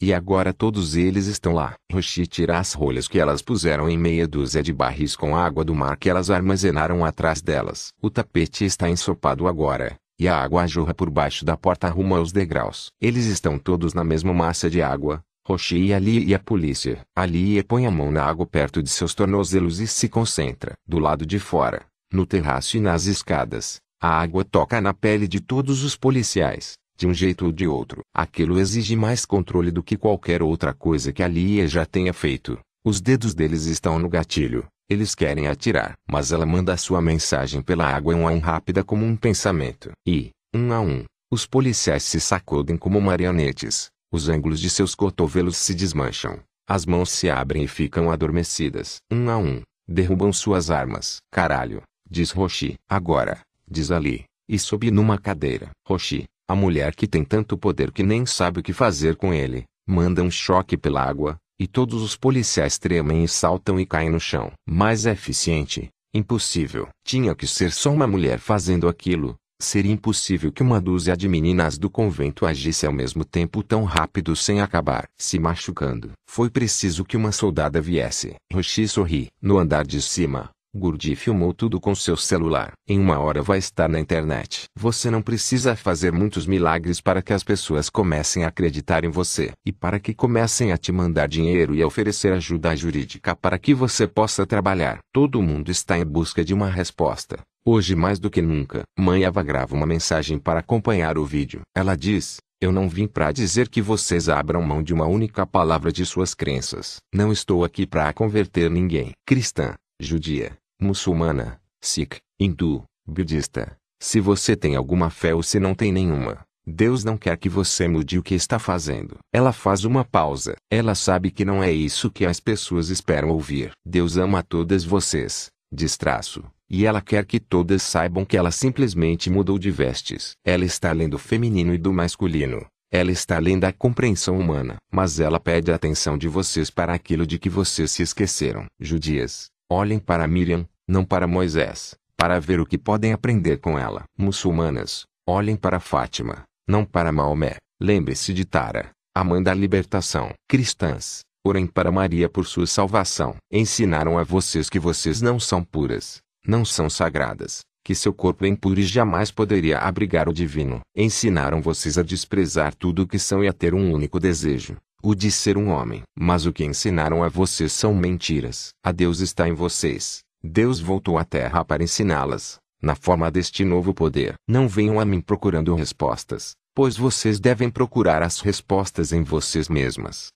E agora todos eles estão lá. Roshi tira as rolhas que elas puseram em meia dúzia de barris com água do mar que elas armazenaram atrás delas. O tapete está ensopado agora, e a água jorra por baixo da porta rumo aos degraus. Eles estão todos na mesma massa de água, Roshi e Ali e a polícia. Ali põe a mão na água perto de seus tornozelos e se concentra. Do lado de fora, no terraço e nas escadas, a água toca na pele de todos os policiais. de um jeito ou de outro. Aquilo exige mais controle do que qualquer outra coisa que a Lia já tenha feito. Os dedos deles estão no gatilho. Eles querem atirar. Mas ela manda sua mensagem pela água um a um rápida como um pensamento. E, um a um, os policiais se sacudem como marionetes. Os ângulos de seus cotovelos se desmancham. As mãos se abrem e ficam adormecidas. Um a um, derrubam suas armas. Caralho, diz Roshi. Agora, diz Ali, e sobe numa cadeira. Roshi, a mulher que tem tanto poder que nem sabe o que fazer com ele, manda um choque pela água, e todos os policiais tremem e saltam e caem no chão. Mais eficiente? Impossível. Tinha que ser só uma mulher fazendo aquilo. Seria impossível que uma dúzia de meninas do convento agisse ao mesmo tempo tão rápido sem acabar se machucando. Foi preciso que uma soldada viesse. Roshi sorri. No andar de cima, Gurdi filmou tudo com seu celular. Em uma hora vai estar na internet. Você não precisa fazer muitos milagres para que as pessoas comecem a acreditar em você. E para que comecem a te mandar dinheiro e a oferecer ajuda jurídica para que você possa trabalhar. Todo mundo está em busca de uma resposta. Hoje mais do que nunca, Mãe Eva grava uma mensagem para acompanhar o vídeo. Ela diz, eu não vim para dizer que vocês abram mão de uma única palavra de suas crenças. Não estou aqui para converter ninguém. Cristã, judia, muçulmana, sikh, hindu, budista. Se você tem alguma fé ou se não tem nenhuma, Deus não quer que você mude o que está fazendo. Ela faz uma pausa. Ela sabe que não é isso que as pessoas esperam ouvir. Deus ama todas vocês, diz traço, e ela quer que todas saibam que ela simplesmente mudou de vestes. Ela está além do feminino e do masculino. Ela está além da compreensão humana. Mas ela pede a atenção de vocês para aquilo de que vocês se esqueceram. Judias, olhem para Miriam, não para Moisés, para ver o que podem aprender com ela. Muçulmanas, olhem para Fátima, não para Maomé. Lembre-se de Tara, a mãe da libertação. Cristãs, orem para Maria por sua salvação. Ensinaram a vocês que vocês não são puras, não são sagradas, que seu corpo impuro e jamais poderia abrigar o divino. Ensinaram vocês a desprezar tudo o que são e a ter um único desejo, o de ser um homem. Mas o que ensinaram a vocês são mentiras. A Deus está em vocês. Deus voltou à terra para ensiná-las, na forma deste novo poder. Não venham a mim procurando respostas, pois vocês devem procurar as respostas em vocês mesmas.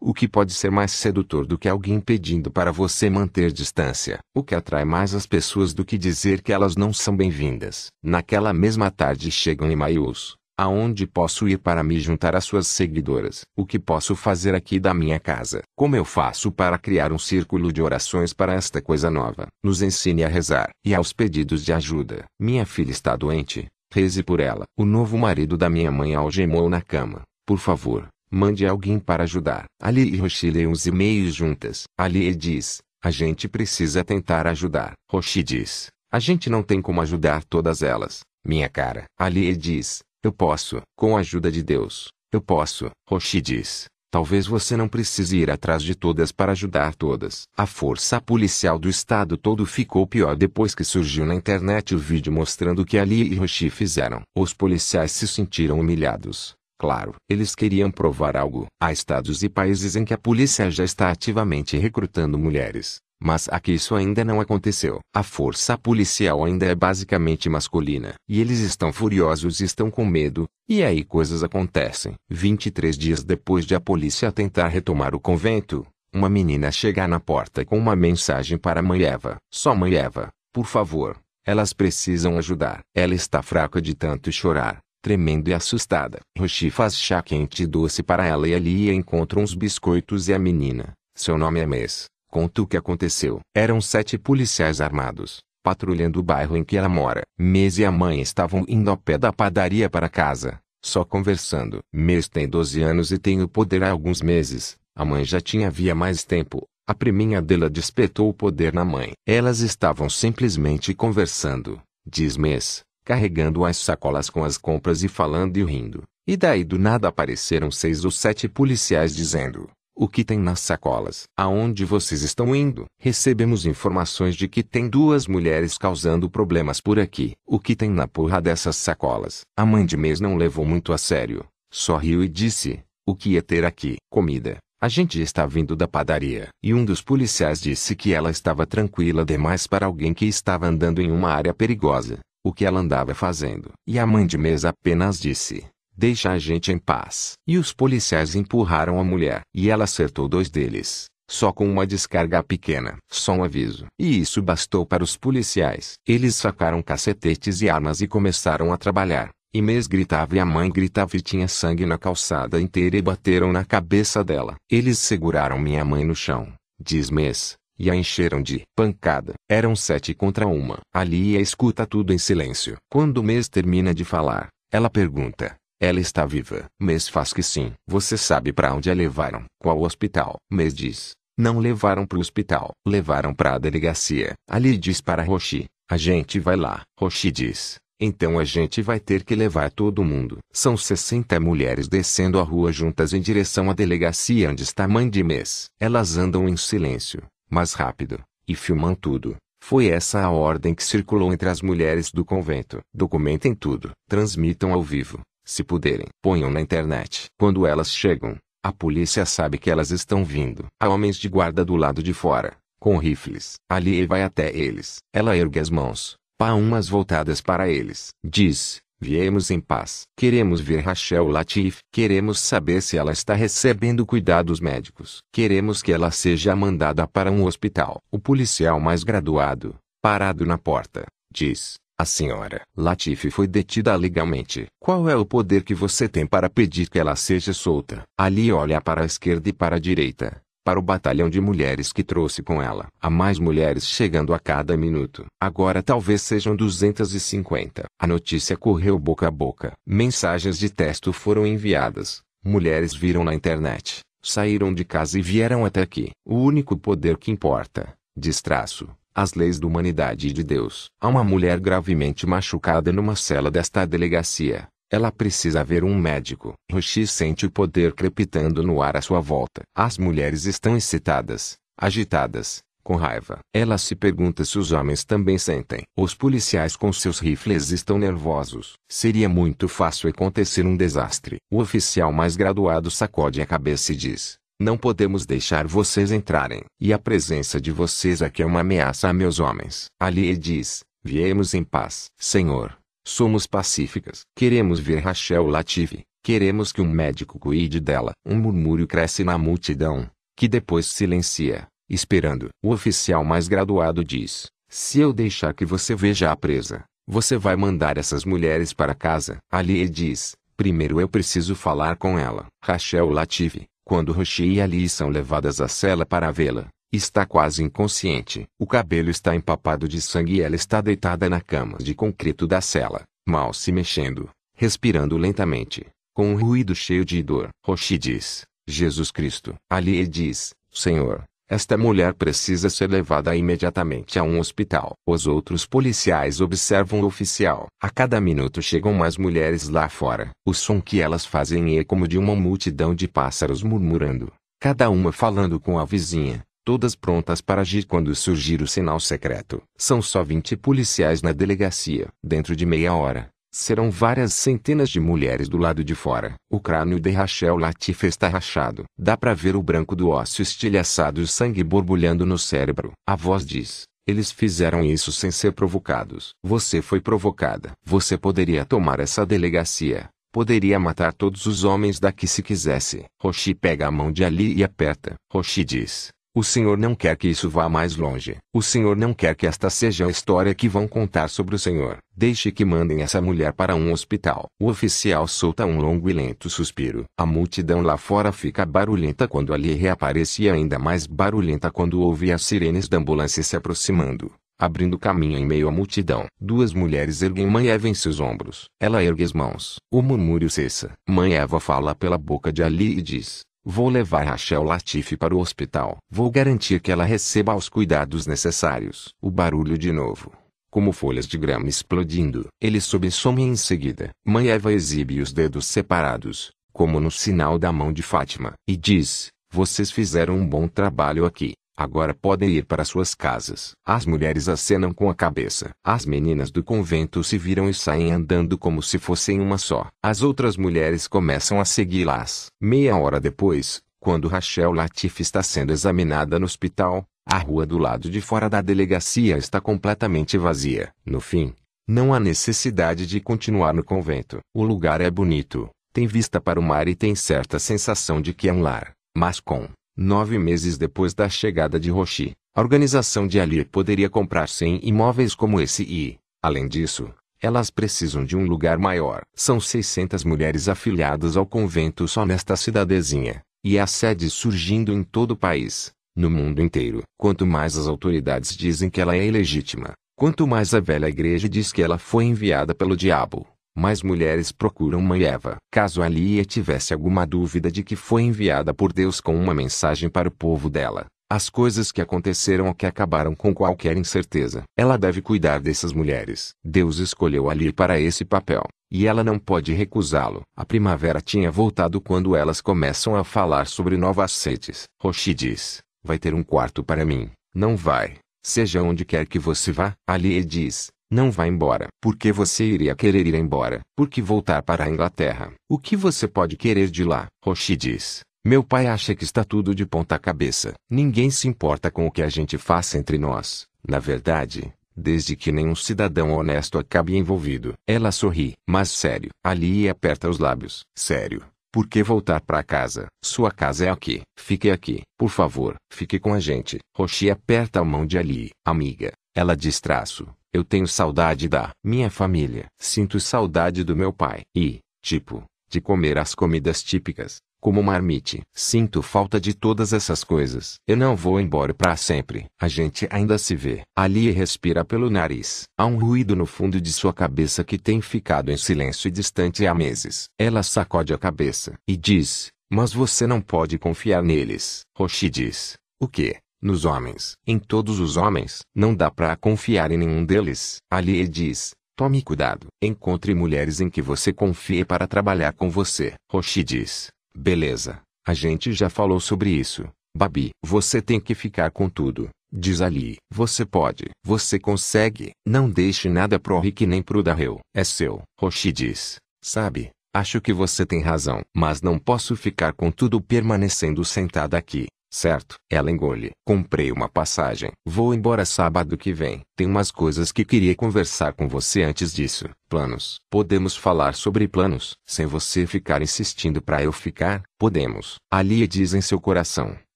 O que pode ser mais sedutor do que alguém pedindo para você manter distância? O que atrai mais as pessoas do que dizer que elas não são bem-vindas? Naquela mesma tarde chegam Emmaus, Aonde posso ir para me juntar às suas seguidoras? O que posso fazer aqui da minha casa? Como eu faço para criar um círculo de orações para esta coisa nova? Nos ensine a rezar e aos pedidos de ajuda. Minha filha está doente. Reze por ela. O novo marido da minha mãe algemou na cama. Por favor, mande alguém para ajudar. Ali e Roshi leem os e-mails juntas. Ali diz, a gente precisa tentar ajudar. Roshi diz, a gente não tem como ajudar todas elas. Minha cara. Ali diz, eu posso, com a ajuda de Deus. Eu posso, Roshi diz. Talvez você não precise ir atrás de todas para ajudar todas. A força policial do estado todo ficou pior depois que surgiu na internet o vídeo mostrando o que Ali e Roshi fizeram. Os policiais se sentiram humilhados. Claro, eles queriam provar algo. Há estados e países em que a polícia já está ativamente recrutando mulheres. Mas aqui isso ainda não aconteceu. A força policial ainda é basicamente masculina. E eles estão furiosos e estão com medo. E aí coisas acontecem. 23 dias depois de a polícia tentar retomar o convento, uma menina chega na porta com uma mensagem para mãe Eva. Só mãe Eva, por favor. Elas precisam ajudar. Ela está fraca de tanto chorar tremendo e assustada. Roshi faz chá quente e doce para ela e ali encontra uns biscoitos e a menina. Seu nome é Mês. Conta o que aconteceu. Eram sete policiais armados, patrulhando o bairro em que ela mora. Mês e a mãe estavam indo ao pé da padaria para casa, só conversando. Mês tem 12 anos e tem o poder há alguns meses. A mãe já tinha havia mais tempo. A priminha dela despertou o poder na mãe. Elas estavam simplesmente conversando, diz Mês, carregando as sacolas com as compras e falando e rindo. E daí do nada apareceram seis ou sete policiais dizendo: o que tem nas sacolas? Aonde vocês estão indo? Recebemos informações de que tem duas mulheres causando problemas por aqui. O que tem na porra dessas sacolas? A mãe de mês não levou muito a sério. Só riu e disse: O que ia ter aqui? Comida. A gente está vindo da padaria. E um dos policiais disse que ela estava tranquila demais para alguém que estava andando em uma área perigosa. O que ela andava fazendo? E a mãe de mês apenas disse: Deixa a gente em paz. E os policiais empurraram a mulher. E ela acertou dois deles. Só com uma descarga pequena. Só um aviso. E isso bastou para os policiais. Eles sacaram cacetetes e armas e começaram a trabalhar. Inês gritava e a mãe gritava e tinha sangue na calçada inteira e bateram na cabeça dela. Eles seguraram minha mãe no chão, diz Mês, e a encheram de pancada. Eram sete contra uma. Ali a escuta tudo em silêncio. Quando Mês termina de falar, ela pergunta, ela está viva. Mês faz que sim. Você sabe para onde a levaram? Qual hospital? Mês diz. Não levaram para o hospital. Levaram para a delegacia. Ali diz para Roshi. A gente vai lá. Roshi diz. Então a gente vai ter que levar todo mundo. São 60 mulheres descendo a rua juntas em direção à delegacia onde está a mãe de mês. Elas andam em silêncio, mas rápido, e filmam tudo. Foi essa a ordem que circulou entre as mulheres do convento. Documentem tudo, transmitam ao vivo, se puderem. Ponham na internet. Quando elas chegam, a polícia sabe que elas estão vindo. Há homens de guarda do lado de fora, com rifles. Ali vai até eles. Ela ergue as mãos, pá umas voltadas para eles. Diz, viemos em paz. Queremos ver Rachel Latif. Queremos saber se ela está recebendo cuidados médicos. Queremos que ela seja mandada para um hospital. O policial mais graduado, parado na porta, diz, a senhora Latif foi detida legalmente. Qual é o poder que você tem para pedir que ela seja solta? Ali olha para a esquerda e para a direita para o batalhão de mulheres que trouxe com ela. Há mais mulheres chegando a cada minuto. Agora talvez sejam 250. A notícia correu boca a boca. Mensagens de texto foram enviadas. Mulheres viram na internet. Saíram de casa e vieram até aqui. O único poder que importa. Distraço. As leis da humanidade e de Deus. Há uma mulher gravemente machucada numa cela desta delegacia. Ela precisa ver um médico. Roshi sente o poder crepitando no ar à sua volta. As mulheres estão excitadas, agitadas, com raiva. Ela se pergunta se os homens também sentem. Os policiais com seus rifles estão nervosos. Seria muito fácil acontecer um desastre. O oficial mais graduado sacode a cabeça e diz: Não podemos deixar vocês entrarem. E a presença de vocês aqui é uma ameaça a meus homens. Ali ele diz: Viemos em paz. Senhor, Somos pacíficas. Queremos ver Rachel Latif. Queremos que um médico cuide dela. Um murmúrio cresce na multidão, que depois silencia, esperando. O oficial mais graduado diz: Se eu deixar que você veja a presa, você vai mandar essas mulheres para casa. Ali ele diz: Primeiro eu preciso falar com ela. Rachel Latif. Quando Roshi e Ali são levadas à cela para vê-la, Está quase inconsciente. O cabelo está empapado de sangue e ela está deitada na cama de concreto da cela, mal se mexendo, respirando lentamente, com um ruído cheio de dor. Roshi diz: Jesus Cristo. Ali diz: Senhor, esta mulher precisa ser levada imediatamente a um hospital. Os outros policiais observam o oficial. A cada minuto chegam mais mulheres lá fora. O som que elas fazem é como de uma multidão de pássaros murmurando, cada uma falando com a vizinha todas prontas para agir quando surgir o sinal secreto. São só 20 policiais na delegacia. Dentro de meia hora, serão várias centenas de mulheres do lado de fora. O crânio de Rachel Latif está rachado. Dá para ver o branco do osso estilhaçado e o sangue borbulhando no cérebro. A voz diz: eles fizeram isso sem ser provocados. Você foi provocada. Você poderia tomar essa delegacia. Poderia matar todos os homens daqui se quisesse. Roshi pega a mão de Ali e aperta. Roshi diz: o Senhor não quer que isso vá mais longe. O Senhor não quer que esta seja a história que vão contar sobre o Senhor. Deixe que mandem essa mulher para um hospital. O oficial solta um longo e lento suspiro. A multidão lá fora fica barulhenta quando ali reaparece e ainda mais barulhenta quando ouve as sirenes da ambulância se aproximando abrindo caminho em meio à multidão. Duas mulheres erguem Mãe Eva em seus ombros. Ela ergue as mãos. O murmúrio cessa. Mãe Eva fala pela boca de Ali e diz: Vou levar Rachel Latif para o hospital. Vou garantir que ela receba os cuidados necessários. O barulho de novo. Como folhas de grama explodindo. Ele some em seguida. Mãe Eva exibe os dedos separados, como no sinal da mão de Fátima, e diz: Vocês fizeram um bom trabalho aqui. Agora podem ir para suas casas. As mulheres acenam com a cabeça. As meninas do convento se viram e saem andando como se fossem uma só. As outras mulheres começam a segui-las. Meia hora depois, quando Rachel Latif está sendo examinada no hospital, a rua do lado de fora da delegacia está completamente vazia. No fim, não há necessidade de continuar no convento. O lugar é bonito, tem vista para o mar e tem certa sensação de que é um lar. Mas com nove meses depois da chegada de Roshi, a organização de Ali poderia comprar 100 imóveis como esse e, além disso, elas precisam de um lugar maior. São 600 mulheres afiliadas ao convento só nesta cidadezinha, e há sedes surgindo em todo o país, no mundo inteiro. Quanto mais as autoridades dizem que ela é ilegítima, quanto mais a velha igreja diz que ela foi enviada pelo diabo, mais mulheres procuram Mãe Eva. Caso Alia tivesse alguma dúvida de que foi enviada por Deus com uma mensagem para o povo dela, as coisas que aconteceram ou que acabaram com qualquer incerteza. Ela deve cuidar dessas mulheres. Deus escolheu Ali para esse papel, e ela não pode recusá-lo. A primavera tinha voltado quando elas começam a falar sobre novas sedes. Roshi diz, vai ter um quarto para mim. Não vai. Seja onde quer que você vá. Ali diz, não vá embora. Por que você iria querer ir embora? Por que voltar para a Inglaterra? O que você pode querer de lá? Roshi diz, meu pai acha que está tudo de ponta cabeça. Ninguém se importa com o que a gente faça entre nós. Na verdade, desde que nenhum cidadão honesto acabe envolvido. Ela sorri. Mas sério. Ali aperta os lábios. Sério. Por que voltar para casa? Sua casa é aqui. Fique aqui. Por favor, fique com a gente. Roshi aperta a mão de Ali. Amiga. Ela diz traço. Eu tenho saudade da minha família. Sinto saudade do meu pai. E, tipo, de comer as comidas típicas como marmite. Sinto falta de todas essas coisas. Eu não vou embora para sempre. A gente ainda se vê. Ali respira pelo nariz. Há um ruído no fundo de sua cabeça que tem ficado em silêncio e distante há meses. Ela sacode a cabeça e diz: Mas você não pode confiar neles. Roshi diz: O quê? Nos homens. Em todos os homens. Não dá para confiar em nenhum deles. Ali diz: Tome cuidado. Encontre mulheres em que você confie para trabalhar com você. Roshi diz: Beleza, a gente já falou sobre isso. Babi, você tem que ficar com tudo, diz Ali. Você pode. Você consegue. Não deixe nada pro Rick nem pro Darrell. É seu. Roshi diz. Sabe, acho que você tem razão. Mas não posso ficar com tudo permanecendo sentada aqui. Certo. Ela engole. Comprei uma passagem. Vou embora sábado que vem. Tem umas coisas que queria conversar com você antes disso. Planos. Podemos falar sobre planos. Sem você ficar insistindo para eu ficar? Podemos. Alia diz em seu coração.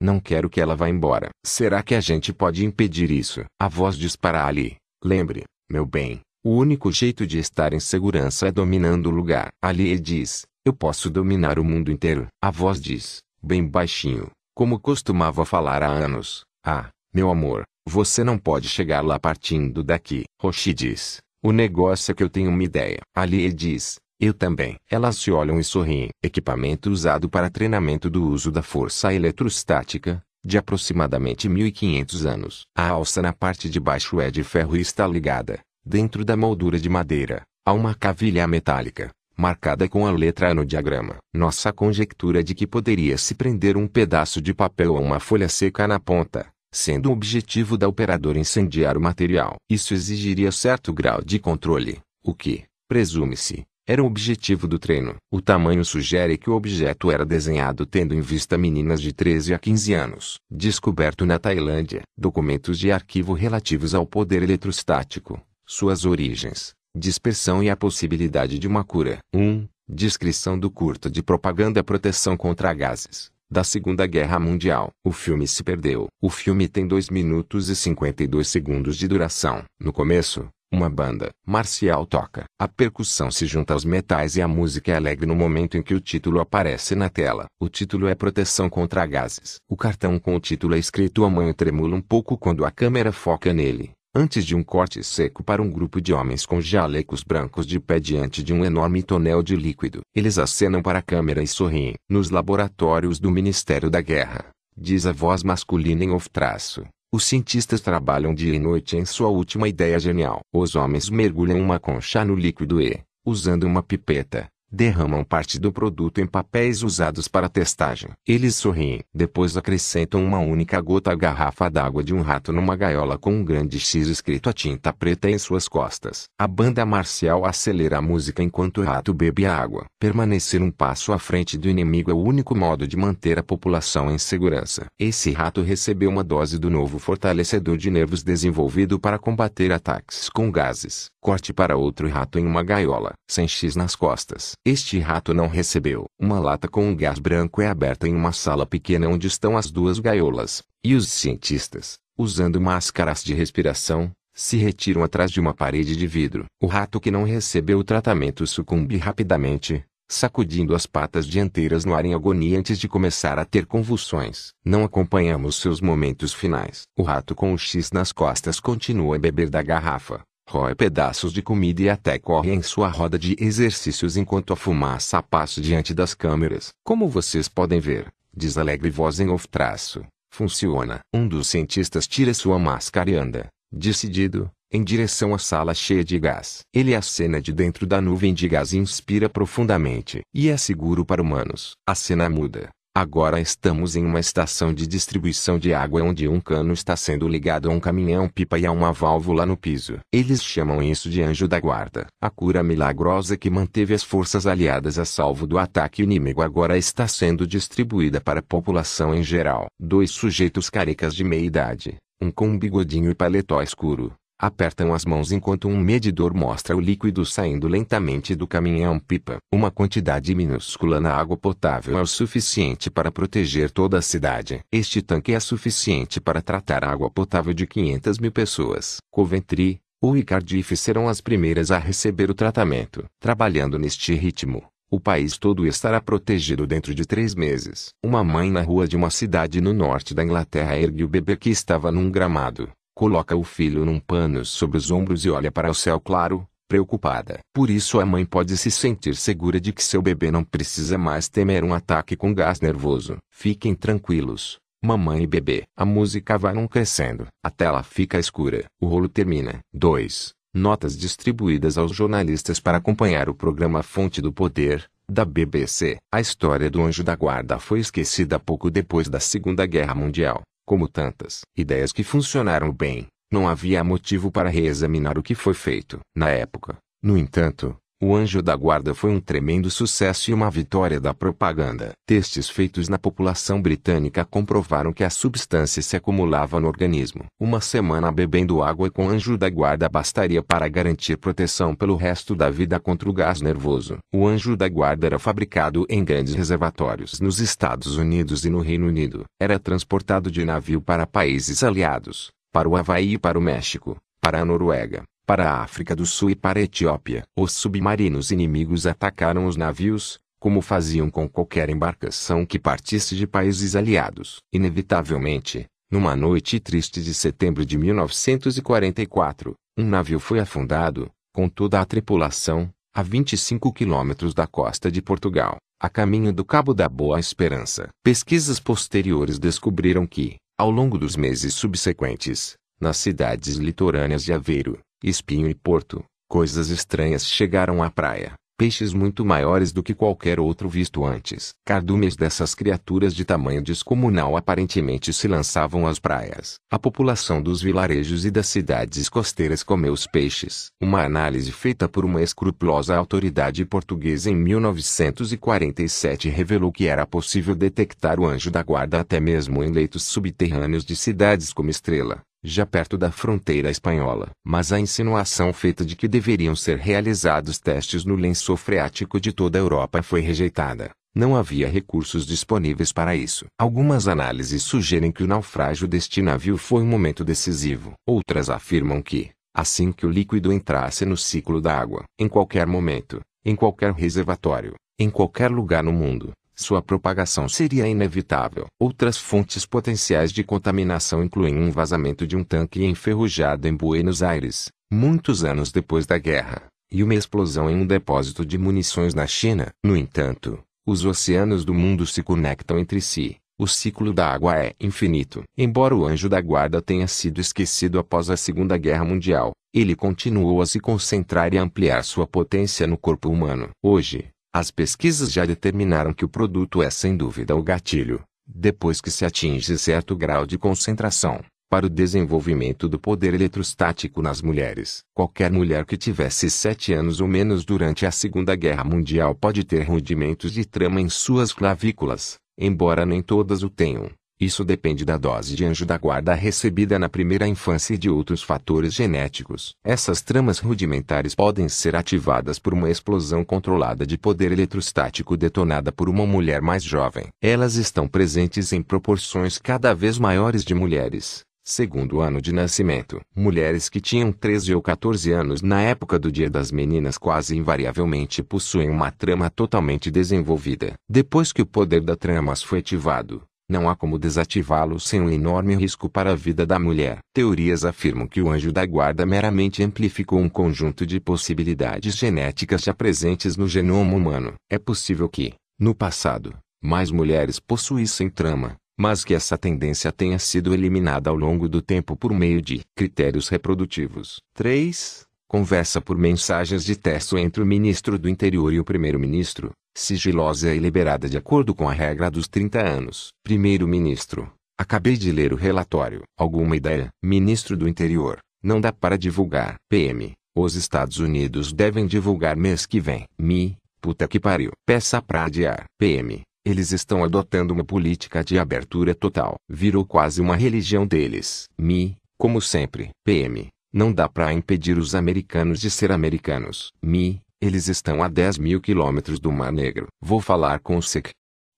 Não quero que ela vá embora. Será que a gente pode impedir isso? A voz diz para Ali. Lembre, meu bem, o único jeito de estar em segurança é dominando o lugar. Ali diz, eu posso dominar o mundo inteiro. A voz diz, bem baixinho, como costumava falar há anos. Ah, meu amor, você não pode chegar lá partindo daqui. Roshi diz. O negócio é que eu tenho uma ideia. Ali diz. Eu também. Elas se olham e sorriem. Equipamento usado para treinamento do uso da força eletrostática, de aproximadamente 1500 anos. A alça na parte de baixo é de ferro e está ligada, dentro da moldura de madeira, a uma cavilha metálica marcada com a letra A no diagrama. Nossa conjectura de que poderia se prender um pedaço de papel ou uma folha seca na ponta, sendo o objetivo da operadora incendiar o material. Isso exigiria certo grau de controle, o que, presume-se, era o objetivo do treino. O tamanho sugere que o objeto era desenhado tendo em vista meninas de 13 a 15 anos. Descoberto na Tailândia. Documentos de arquivo relativos ao poder eletrostático. Suas origens, dispersão e a possibilidade de uma cura. 1. Descrição do curto de propaganda proteção contra gases da Segunda Guerra Mundial. O filme se perdeu. O filme tem 2 minutos e 52 segundos de duração. No começo, uma banda marcial toca. A percussão se junta aos metais e a música é alegre no momento em que o título aparece na tela. O título é Proteção contra Gases. O cartão com o título é escrito a mão tremula um pouco quando a câmera foca nele antes de um corte seco para um grupo de homens com jalecos brancos de pé diante de um enorme tonel de líquido. Eles acenam para a câmera e sorriem. Nos laboratórios do Ministério da Guerra, diz a voz masculina em off-traço. Os cientistas trabalham dia e noite em sua última ideia genial. Os homens mergulham uma concha no líquido e, usando uma pipeta, derramam parte do produto em papéis usados para testagem. Eles sorriem. Depois acrescentam uma única gota à garrafa d'água de um rato numa gaiola com um grande X escrito a tinta preta em suas costas. A banda marcial acelera a música enquanto o rato bebe a água. Permanecer um passo à frente do inimigo é o único modo de manter a população em segurança. Esse rato recebeu uma dose do novo fortalecedor de nervos desenvolvido para combater ataques com gases. Corte para outro rato em uma gaiola, sem X nas costas. Este rato não recebeu. Uma lata com um gás branco é aberta em uma sala pequena onde estão as duas gaiolas, e os cientistas, usando máscaras de respiração, se retiram atrás de uma parede de vidro. O rato que não recebeu o tratamento sucumbe rapidamente, sacudindo as patas dianteiras no ar em agonia antes de começar a ter convulsões. Não acompanhamos seus momentos finais. O rato com o X nas costas continua a beber da garrafa, rói pedaços de comida e até corre em sua roda de exercícios enquanto a fumaça passa diante das câmeras. Como vocês podem ver, diz alegre voz em off traço, funciona. Um dos cientistas tira sua máscara e anda, decidido, em direção à sala cheia de gás. Ele acena de dentro da nuvem de gás e inspira profundamente. E é seguro para humanos. A cena muda. Agora estamos em uma estação de distribuição de água onde um cano está sendo ligado a um caminhão-pipa e a uma válvula no piso. Eles chamam isso de anjo da guarda. A cura milagrosa que manteve as forças aliadas a salvo do ataque inimigo agora está sendo distribuída para a população em geral. Dois sujeitos carecas de meia idade, um com um bigodinho e paletó escuro, apertam as mãos enquanto um medidor mostra o líquido saindo lentamente do caminhão-pipa. Uma quantidade minúscula na água potável é o suficiente para proteger toda a cidade. Este tanque é suficiente para tratar a água potável de 500 mil pessoas. Coventry, o e Cardiff serão as primeiras a receber o tratamento. Trabalhando neste ritmo, o país todo estará protegido dentro de três meses. Uma mãe na rua de uma cidade no norte da Inglaterra ergue o bebê que estava num gramado. Coloca o filho num pano sobre os ombros e olha para o céu claro, preocupada. Por isso a mãe pode se sentir segura de que seu bebê não precisa mais temer um ataque com gás nervoso. Fiquem tranquilos. Mamãe e bebê. A música vai num crescendo. A tela fica escura. O rolo termina. 2. Notas distribuídas aos jornalistas para acompanhar o programa Fonte do Poder, da BBC. A história do anjo da guarda foi esquecida pouco depois da Segunda Guerra Mundial. Como tantas ideias que funcionaram bem, não havia motivo para reexaminar o que foi feito. Na época, no entanto, o Anjo da Guarda foi um tremendo sucesso e uma vitória da propaganda. Testes feitos na população britânica comprovaram que a substância se acumulava no organismo. Uma semana bebendo água com Anjo da Guarda bastaria para garantir proteção pelo resto da vida contra o gás nervoso. O Anjo da Guarda era fabricado em grandes reservatórios nos Estados Unidos e no Reino Unido. Era transportado de navio para países aliados, para o Havaí e para o México, para a Noruega, para a África do Sul e para a Etiópia. Os submarinos inimigos atacaram os navios, como faziam com qualquer embarcação que partisse de países aliados. Inevitavelmente, numa noite triste de setembro de 1944, um navio foi afundado, com toda a tripulação, a 25 quilômetros da costa de Portugal, a caminho do Cabo da Boa Esperança. Pesquisas posteriores descobriram que, ao longo dos meses subsequentes, nas cidades litorâneas de Aveiro, Espinho e Porto, coisas estranhas chegaram à praia. Peixes muito maiores do que qualquer outro visto antes. Cardumes dessas criaturas de tamanho descomunal aparentemente se lançavam às praias. A população dos vilarejos e das cidades costeiras comeu os peixes. Uma análise feita por uma escrupulosa autoridade portuguesa em 1947 revelou que era possível detectar o anjo da guarda até mesmo em leitos subterrâneos de cidades como Estrela, já perto da fronteira espanhola. Mas a insinuação feita de que deveriam ser realizados testes no lençol freático de toda a Europa foi rejeitada. Não havia recursos disponíveis para isso. Algumas análises sugerem que o naufrágio deste navio foi um momento decisivo. Outras afirmam que, assim que o líquido entrasse no ciclo da água, em qualquer momento, em qualquer reservatório, em qualquer lugar no mundo, sua propagação seria inevitável. Outras fontes potenciais de contaminação incluem um vazamento de um tanque enferrujado em Buenos Aires, muitos anos depois da guerra, e uma explosão em um depósito de munições na China. No entanto, os oceanos do mundo se conectam entre si. O ciclo da água é infinito. Embora o anjo da guarda tenha sido esquecido após a Segunda Guerra Mundial, ele continuou a se concentrar e ampliar sua potência no corpo humano. Hoje, as pesquisas já determinaram que o produto é sem dúvida o gatilho, depois que se atinge certo grau de concentração, para o desenvolvimento do poder eletrostático nas mulheres. Qualquer mulher que tivesse 7 anos ou menos durante a Segunda Guerra Mundial pode ter rudimentos de trama em suas clavículas, embora nem todas o tenham. Isso depende da dose de anjo da guarda recebida na primeira infância e de outros fatores genéticos. Essas tramas rudimentares podem ser ativadas por uma explosão controlada de poder eletrostático detonada por uma mulher mais jovem. Elas estão presentes em proporções cada vez maiores de mulheres, Segundo ano de nascimento, mulheres que tinham 13 ou 14 anos na época do Dia das Meninas quase invariavelmente possuem uma trama totalmente desenvolvida. Depois que o poder da tramas foi ativado, não há como desativá-lo sem um enorme risco para a vida da mulher. Teorias afirmam que o anjo da guarda meramente amplificou um conjunto de possibilidades genéticas já presentes no genoma humano. É possível que, no passado, mais mulheres possuíssem trama, mas que essa tendência tenha sido eliminada ao longo do tempo por meio de critérios reprodutivos. 3. Conversa por mensagens de texto entre o ministro do Interior e o primeiro-ministro, sigilosa e liberada de acordo com a regra dos 30 anos. Primeiro-ministro, acabei de ler o relatório. Alguma ideia? Ministro do Interior, não dá para divulgar. PM, os Estados Unidos devem divulgar mês que vem. Me, puta que pariu. Peça pra adiar. PM, eles estão adotando uma política de abertura total. Virou quase uma religião deles. Mi, como sempre. PM, não dá para impedir os americanos de ser americanos. Mi, eles estão a 10 mil quilômetros do Mar Negro. Vou falar com o SEC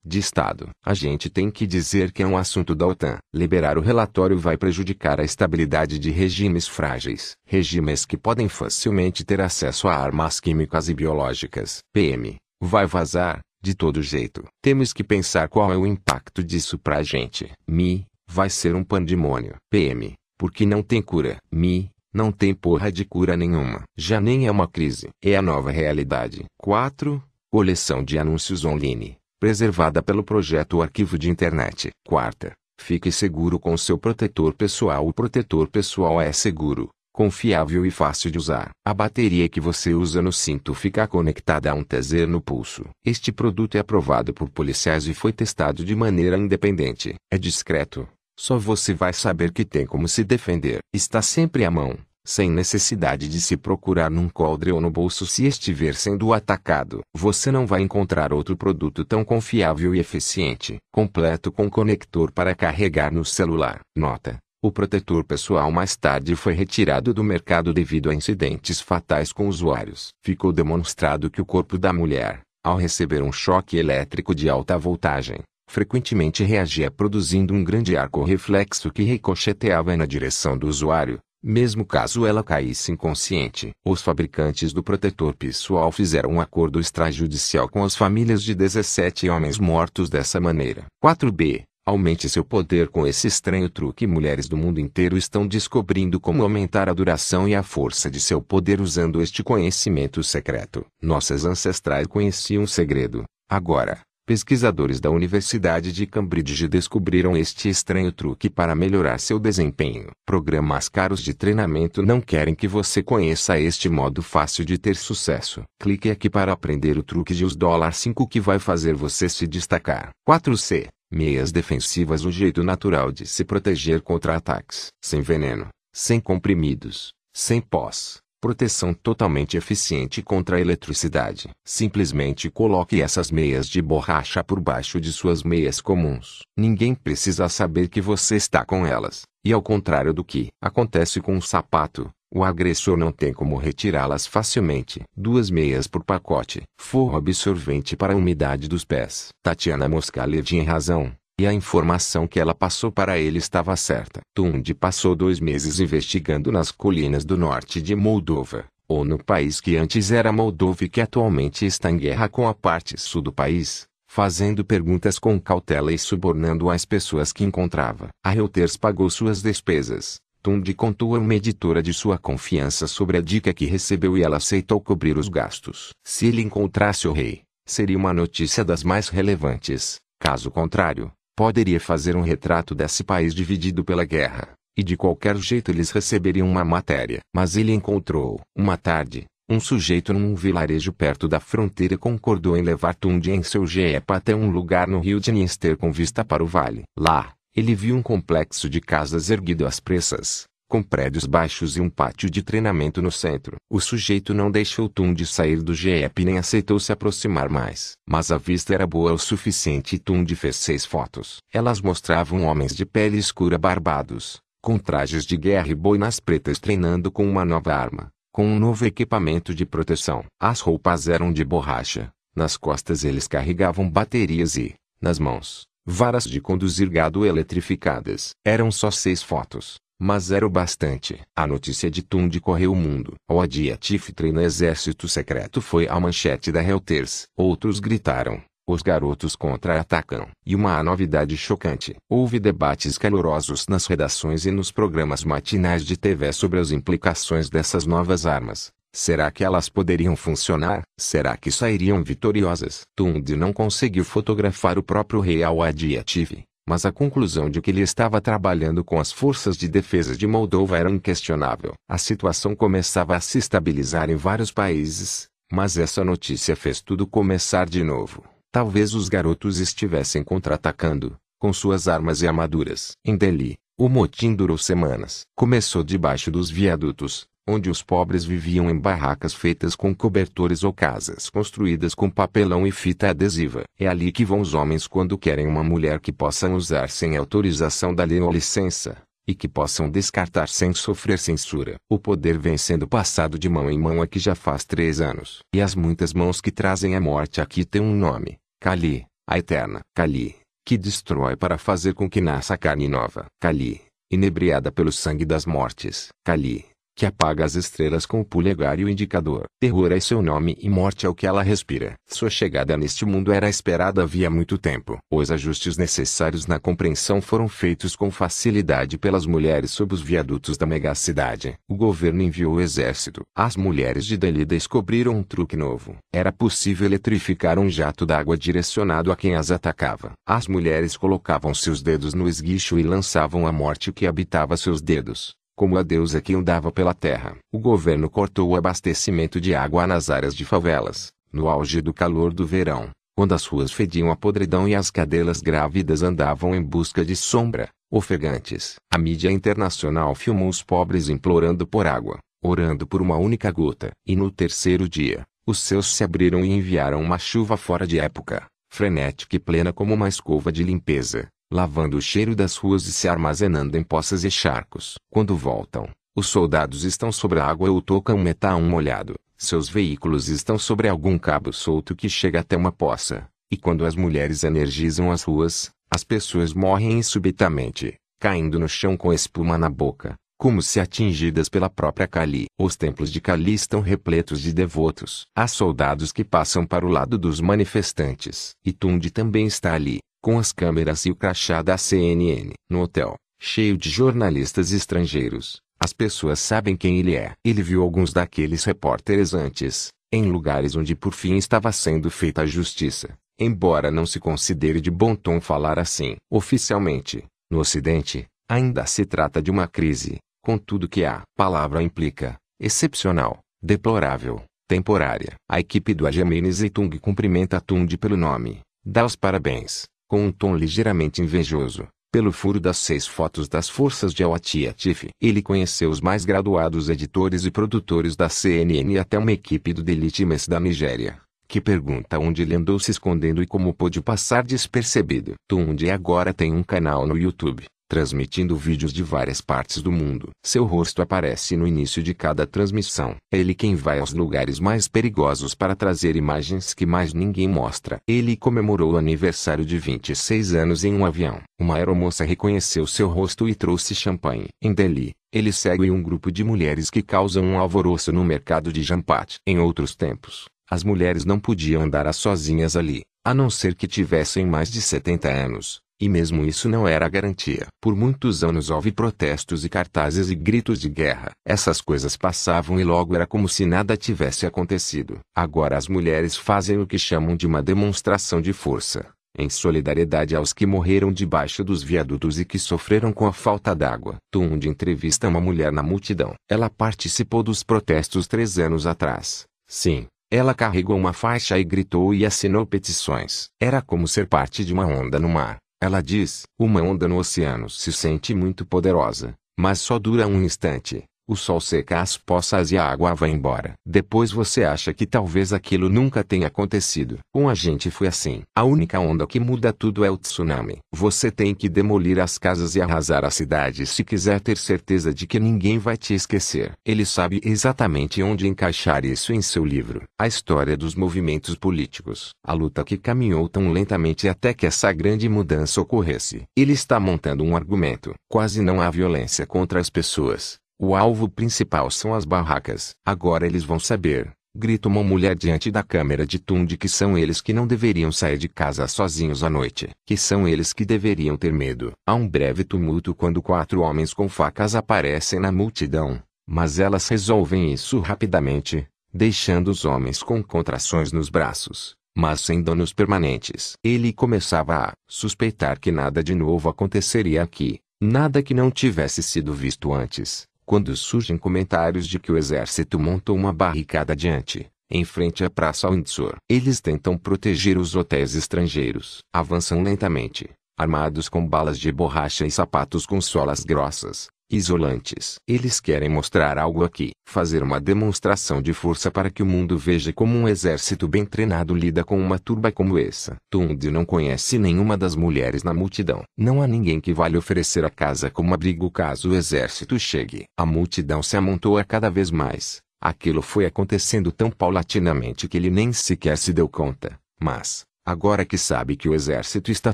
de Estado. A gente tem que dizer que é um assunto da OTAN. Liberar o relatório vai prejudicar a estabilidade de regimes frágeis, regimes que podem facilmente ter acesso a armas químicas e biológicas. PM, vai vazar, de todo jeito. Temos que pensar qual é o impacto disso pra gente. Mi, vai ser um pandemônio. PM, porque não tem cura. Mi, não tem porra de cura nenhuma. Já nem é uma crise. É a nova realidade. 4. Coleção de anúncios online. Preservada pelo projeto Arquivo de Internet. Quarta. Fique seguro com seu protetor pessoal. O protetor pessoal é seguro, confiável e fácil de usar. A bateria que você usa no cinto fica conectada a um taser no pulso. Este produto é aprovado por policiais e foi testado de maneira independente. É discreto. Só você vai saber que tem como se defender. Está sempre à mão, sem necessidade de se procurar num coldre ou no bolso se estiver sendo atacado. Você não vai encontrar outro produto tão confiável e eficiente, completo com conector para carregar no celular. Nota: o protetor pessoal mais tarde foi retirado do mercado devido a incidentes fatais com usuários. Ficou demonstrado que o corpo da mulher, ao receber um choque elétrico de alta voltagem, frequentemente reagia produzindo um grande arco reflexo que ricocheteava na direção do usuário, mesmo caso ela caísse inconsciente. Os fabricantes do protetor pessoal fizeram um acordo extrajudicial com as famílias de 17 homens mortos dessa maneira. 4b Aumente seu poder com esse estranho truque. Mulheres do mundo inteiro estão descobrindo como aumentar a duração e a força de seu poder usando este conhecimento secreto. Nossas ancestrais conheciam o segredo. Agora, pesquisadores da Universidade de Cambridge descobriram este estranho truque para melhorar seu desempenho. Programas caros de treinamento não querem que você conheça este modo fácil de ter sucesso. Clique aqui para aprender o truque de dólar 5 que vai fazer você se destacar. 4C Meias defensivas O jeito natural de se proteger contra ataques. Sem veneno, sem comprimidos, sem pós. Proteção totalmente eficiente contra a eletricidade. Simplesmente coloque essas meias de borracha por baixo de suas meias comuns. Ninguém precisa saber que você está com elas. E ao contrário do que acontece com um sapato, o agressor não tem como retirá-las facilmente. Duas meias por pacote. Forro absorvente para a umidade dos pés. Tatiana Moscale tinha razão. E a informação que ela passou para ele estava certa. Tundi passou dois meses investigando nas colinas do norte de Moldova, ou no país que antes era Moldova e que atualmente está em guerra com a parte sul do país, fazendo perguntas com cautela e subornando as pessoas que encontrava. A Reuters pagou suas despesas, Tundi contou a uma editora de sua confiança sobre a dica que recebeu e ela aceitou cobrir os gastos. Se ele encontrasse o rei, seria uma notícia das mais relevantes. Caso contrário, poderia fazer um retrato desse país dividido pela guerra, e de qualquer jeito eles receberiam uma matéria. Mas ele encontrou, uma tarde, um sujeito num vilarejo perto da fronteira concordou em levar Tundi em seu jeep até um lugar no rio de Dniester com vista para o vale. Lá, ele viu um complexo de casas erguido às pressas, com prédios baixos e um pátio de treinamento no centro. O sujeito não deixou Tund sair do Jeep nem aceitou se aproximar mais. Mas a vista era boa o suficiente e Tund fez seis fotos. Elas mostravam homens de pele escura barbados, com trajes de guerra e boinas pretas treinando com uma nova arma, com um novo equipamento de proteção. As roupas eram de borracha, nas costas eles carregavam baterias e, nas mãos, varas de conduzir gado eletrificadas. Eram só seis fotos, mas era o bastante. A notícia de Tund correu o mundo. O Adiatif treina exército secreto foi a manchete da Reuters. Outros gritaram. Os garotos contra-atacam. E uma novidade chocante. Houve debates calorosos nas redações e nos programas matinais de TV sobre as implicações dessas novas armas. Será que elas poderiam funcionar? Será que sairiam vitoriosas? Tund não conseguiu fotografar o próprio rei Al-Adiative, mas a conclusão de que ele estava trabalhando com as forças de defesa de Moldova era inquestionável. A situação começava a se estabilizar em vários países, mas essa notícia fez tudo começar de novo. Talvez os garotos estivessem contra-atacando, com suas armas e armaduras. Em Delhi, o motim durou semanas. Começou debaixo dos viadutos, onde os pobres viviam em barracas feitas com cobertores ou casas construídas com papelão e fita adesiva. É ali que vão os homens quando querem uma mulher que possam usar sem autorização da lei ou licença, e que possam descartar sem sofrer censura. O poder vem sendo passado de mão em mão aqui já faz três anos. E as muitas mãos que trazem a morte aqui têm um nome, Kali, a eterna. Kali, que destrói para fazer com que nasça carne nova. Kali, inebriada pelo sangue das mortes. Kali, que apaga as estrelas com o polegar e o indicador. Terror é seu nome e morte é o que ela respira. Sua chegada neste mundo era esperada havia muito tempo. Os ajustes necessários na compreensão foram feitos com facilidade pelas mulheres sob os viadutos da megacidade. O governo enviou o exército. As mulheres de Delhi descobriram um truque novo. Era possível eletrificar um jato d'água direcionado a quem as atacava. As mulheres colocavam seus dedos no esguicho e lançavam a morte que habitava seus dedos como a deusa que andava pela terra. O governo cortou o abastecimento de água nas áreas de favelas, no auge do calor do verão, quando as ruas fediam a podridão e as cadelas grávidas andavam em busca de sombra, ofegantes. A mídia internacional filmou os pobres implorando por água, orando por uma única gota. E no terceiro dia, os céus se abriram e enviaram uma chuva fora de época, frenética e plena como uma escova de limpeza lavando o cheiro das ruas e se armazenando em poças e charcos. Quando voltam, os soldados estão sobre a água ou tocam metal molhado, seus veículos estão sobre algum cabo solto que chega até uma poça, e quando as mulheres energizam as ruas, as pessoas morrem subitamente, caindo no chão com espuma na boca, como se atingidas pela própria Kali. Os templos de Kali estão repletos de devotos. Há soldados que passam para o lado dos manifestantes. E Tund também está ali, com as câmeras e o crachá da CNN. No hotel, cheio de jornalistas estrangeiros, as pessoas sabem quem ele é. Ele viu alguns daqueles repórteres antes, em lugares onde por fim estava sendo feita a justiça. Embora não se considere de bom tom falar assim. Oficialmente, no Ocidente, ainda se trata de uma crise, com tudo que a palavra implica, excepcional, deplorável, temporária. A equipe do Ajamene Zeitung cumprimenta Tund pelo nome, dá os parabéns, com um tom ligeiramente invejoso, pelo furo das seis fotos das forças de Al-Atiaf. Ele conheceu os mais graduados editores e produtores da CNN e até uma equipe do Delitimes da Nigéria, que pergunta onde ele andou se escondendo e como pôde passar despercebido. Tunde agora tem um canal no YouTube transmitindo vídeos de várias partes do mundo. Seu rosto aparece no início de cada transmissão. É ele quem vai aos lugares mais perigosos para trazer imagens que mais ninguém mostra. Ele comemorou o aniversário de 26 anos em um avião. Uma aeromoça reconheceu seu rosto e trouxe champanhe. Em Delhi, ele segue um grupo de mulheres que causam um alvoroço no mercado de Jampat. Em outros tempos, as mulheres não podiam andar sozinhas ali, a não ser que tivessem mais de 70 anos. E mesmo isso não era garantia. Por muitos anos houve protestos e cartazes e gritos de guerra. Essas coisas passavam e logo era como se nada tivesse acontecido. Agora as mulheres fazem o que chamam de uma demonstração de força. Em solidariedade aos que morreram debaixo dos viadutos e que sofreram com a falta d'água. Tund entrevista uma mulher na multidão. Ela participou dos protestos três anos atrás. Sim, ela carregou uma faixa e gritou e assinou petições. Era como ser parte de uma onda no mar. Ela diz: Uma onda no oceano se sente muito poderosa, Mas só dura um instante. O sol seca as poças e a água vai embora. Depois você acha que talvez aquilo nunca tenha acontecido. Com a gente foi assim. A única onda que muda tudo é o tsunami. Você tem que demolir as casas e arrasar a cidade se quiser ter certeza de que ninguém vai te esquecer. Ele sabe exatamente onde encaixar isso em seu livro. A história dos movimentos políticos. A luta que caminhou tão lentamente até que essa grande mudança ocorresse. Ele está montando um argumento. Quase não há violência contra as pessoas o alvo principal são as barracas. Agora eles vão saber, grita uma mulher diante da câmera de Tund que são eles que não deveriam sair de casa sozinhos à noite. Que são eles que deveriam ter medo. Há um breve tumulto quando quatro homens com facas aparecem na multidão. Mas elas resolvem isso rapidamente, deixando os homens com contrações nos braços, mas sem danos permanentes. Ele começava a suspeitar que nada de novo aconteceria aqui, nada que não tivesse sido visto antes quando surgem comentários de que o exército montou uma barricada diante, em frente à Praça Windsor. Eles tentam proteger os hotéis estrangeiros. Avançam lentamente, armados com balas de borracha e sapatos com solas grossas, isolantes. Eles querem mostrar algo aqui, fazer uma demonstração de força para que o mundo veja como um exército bem treinado lida com uma turba como essa. Tund não conhece nenhuma das mulheres na multidão. Não há ninguém que vale oferecer a casa como abrigo caso o exército chegue. A multidão se amontoa cada vez mais. Aquilo foi acontecendo tão paulatinamente que ele nem sequer se deu conta. Mas, agora que sabe que o exército está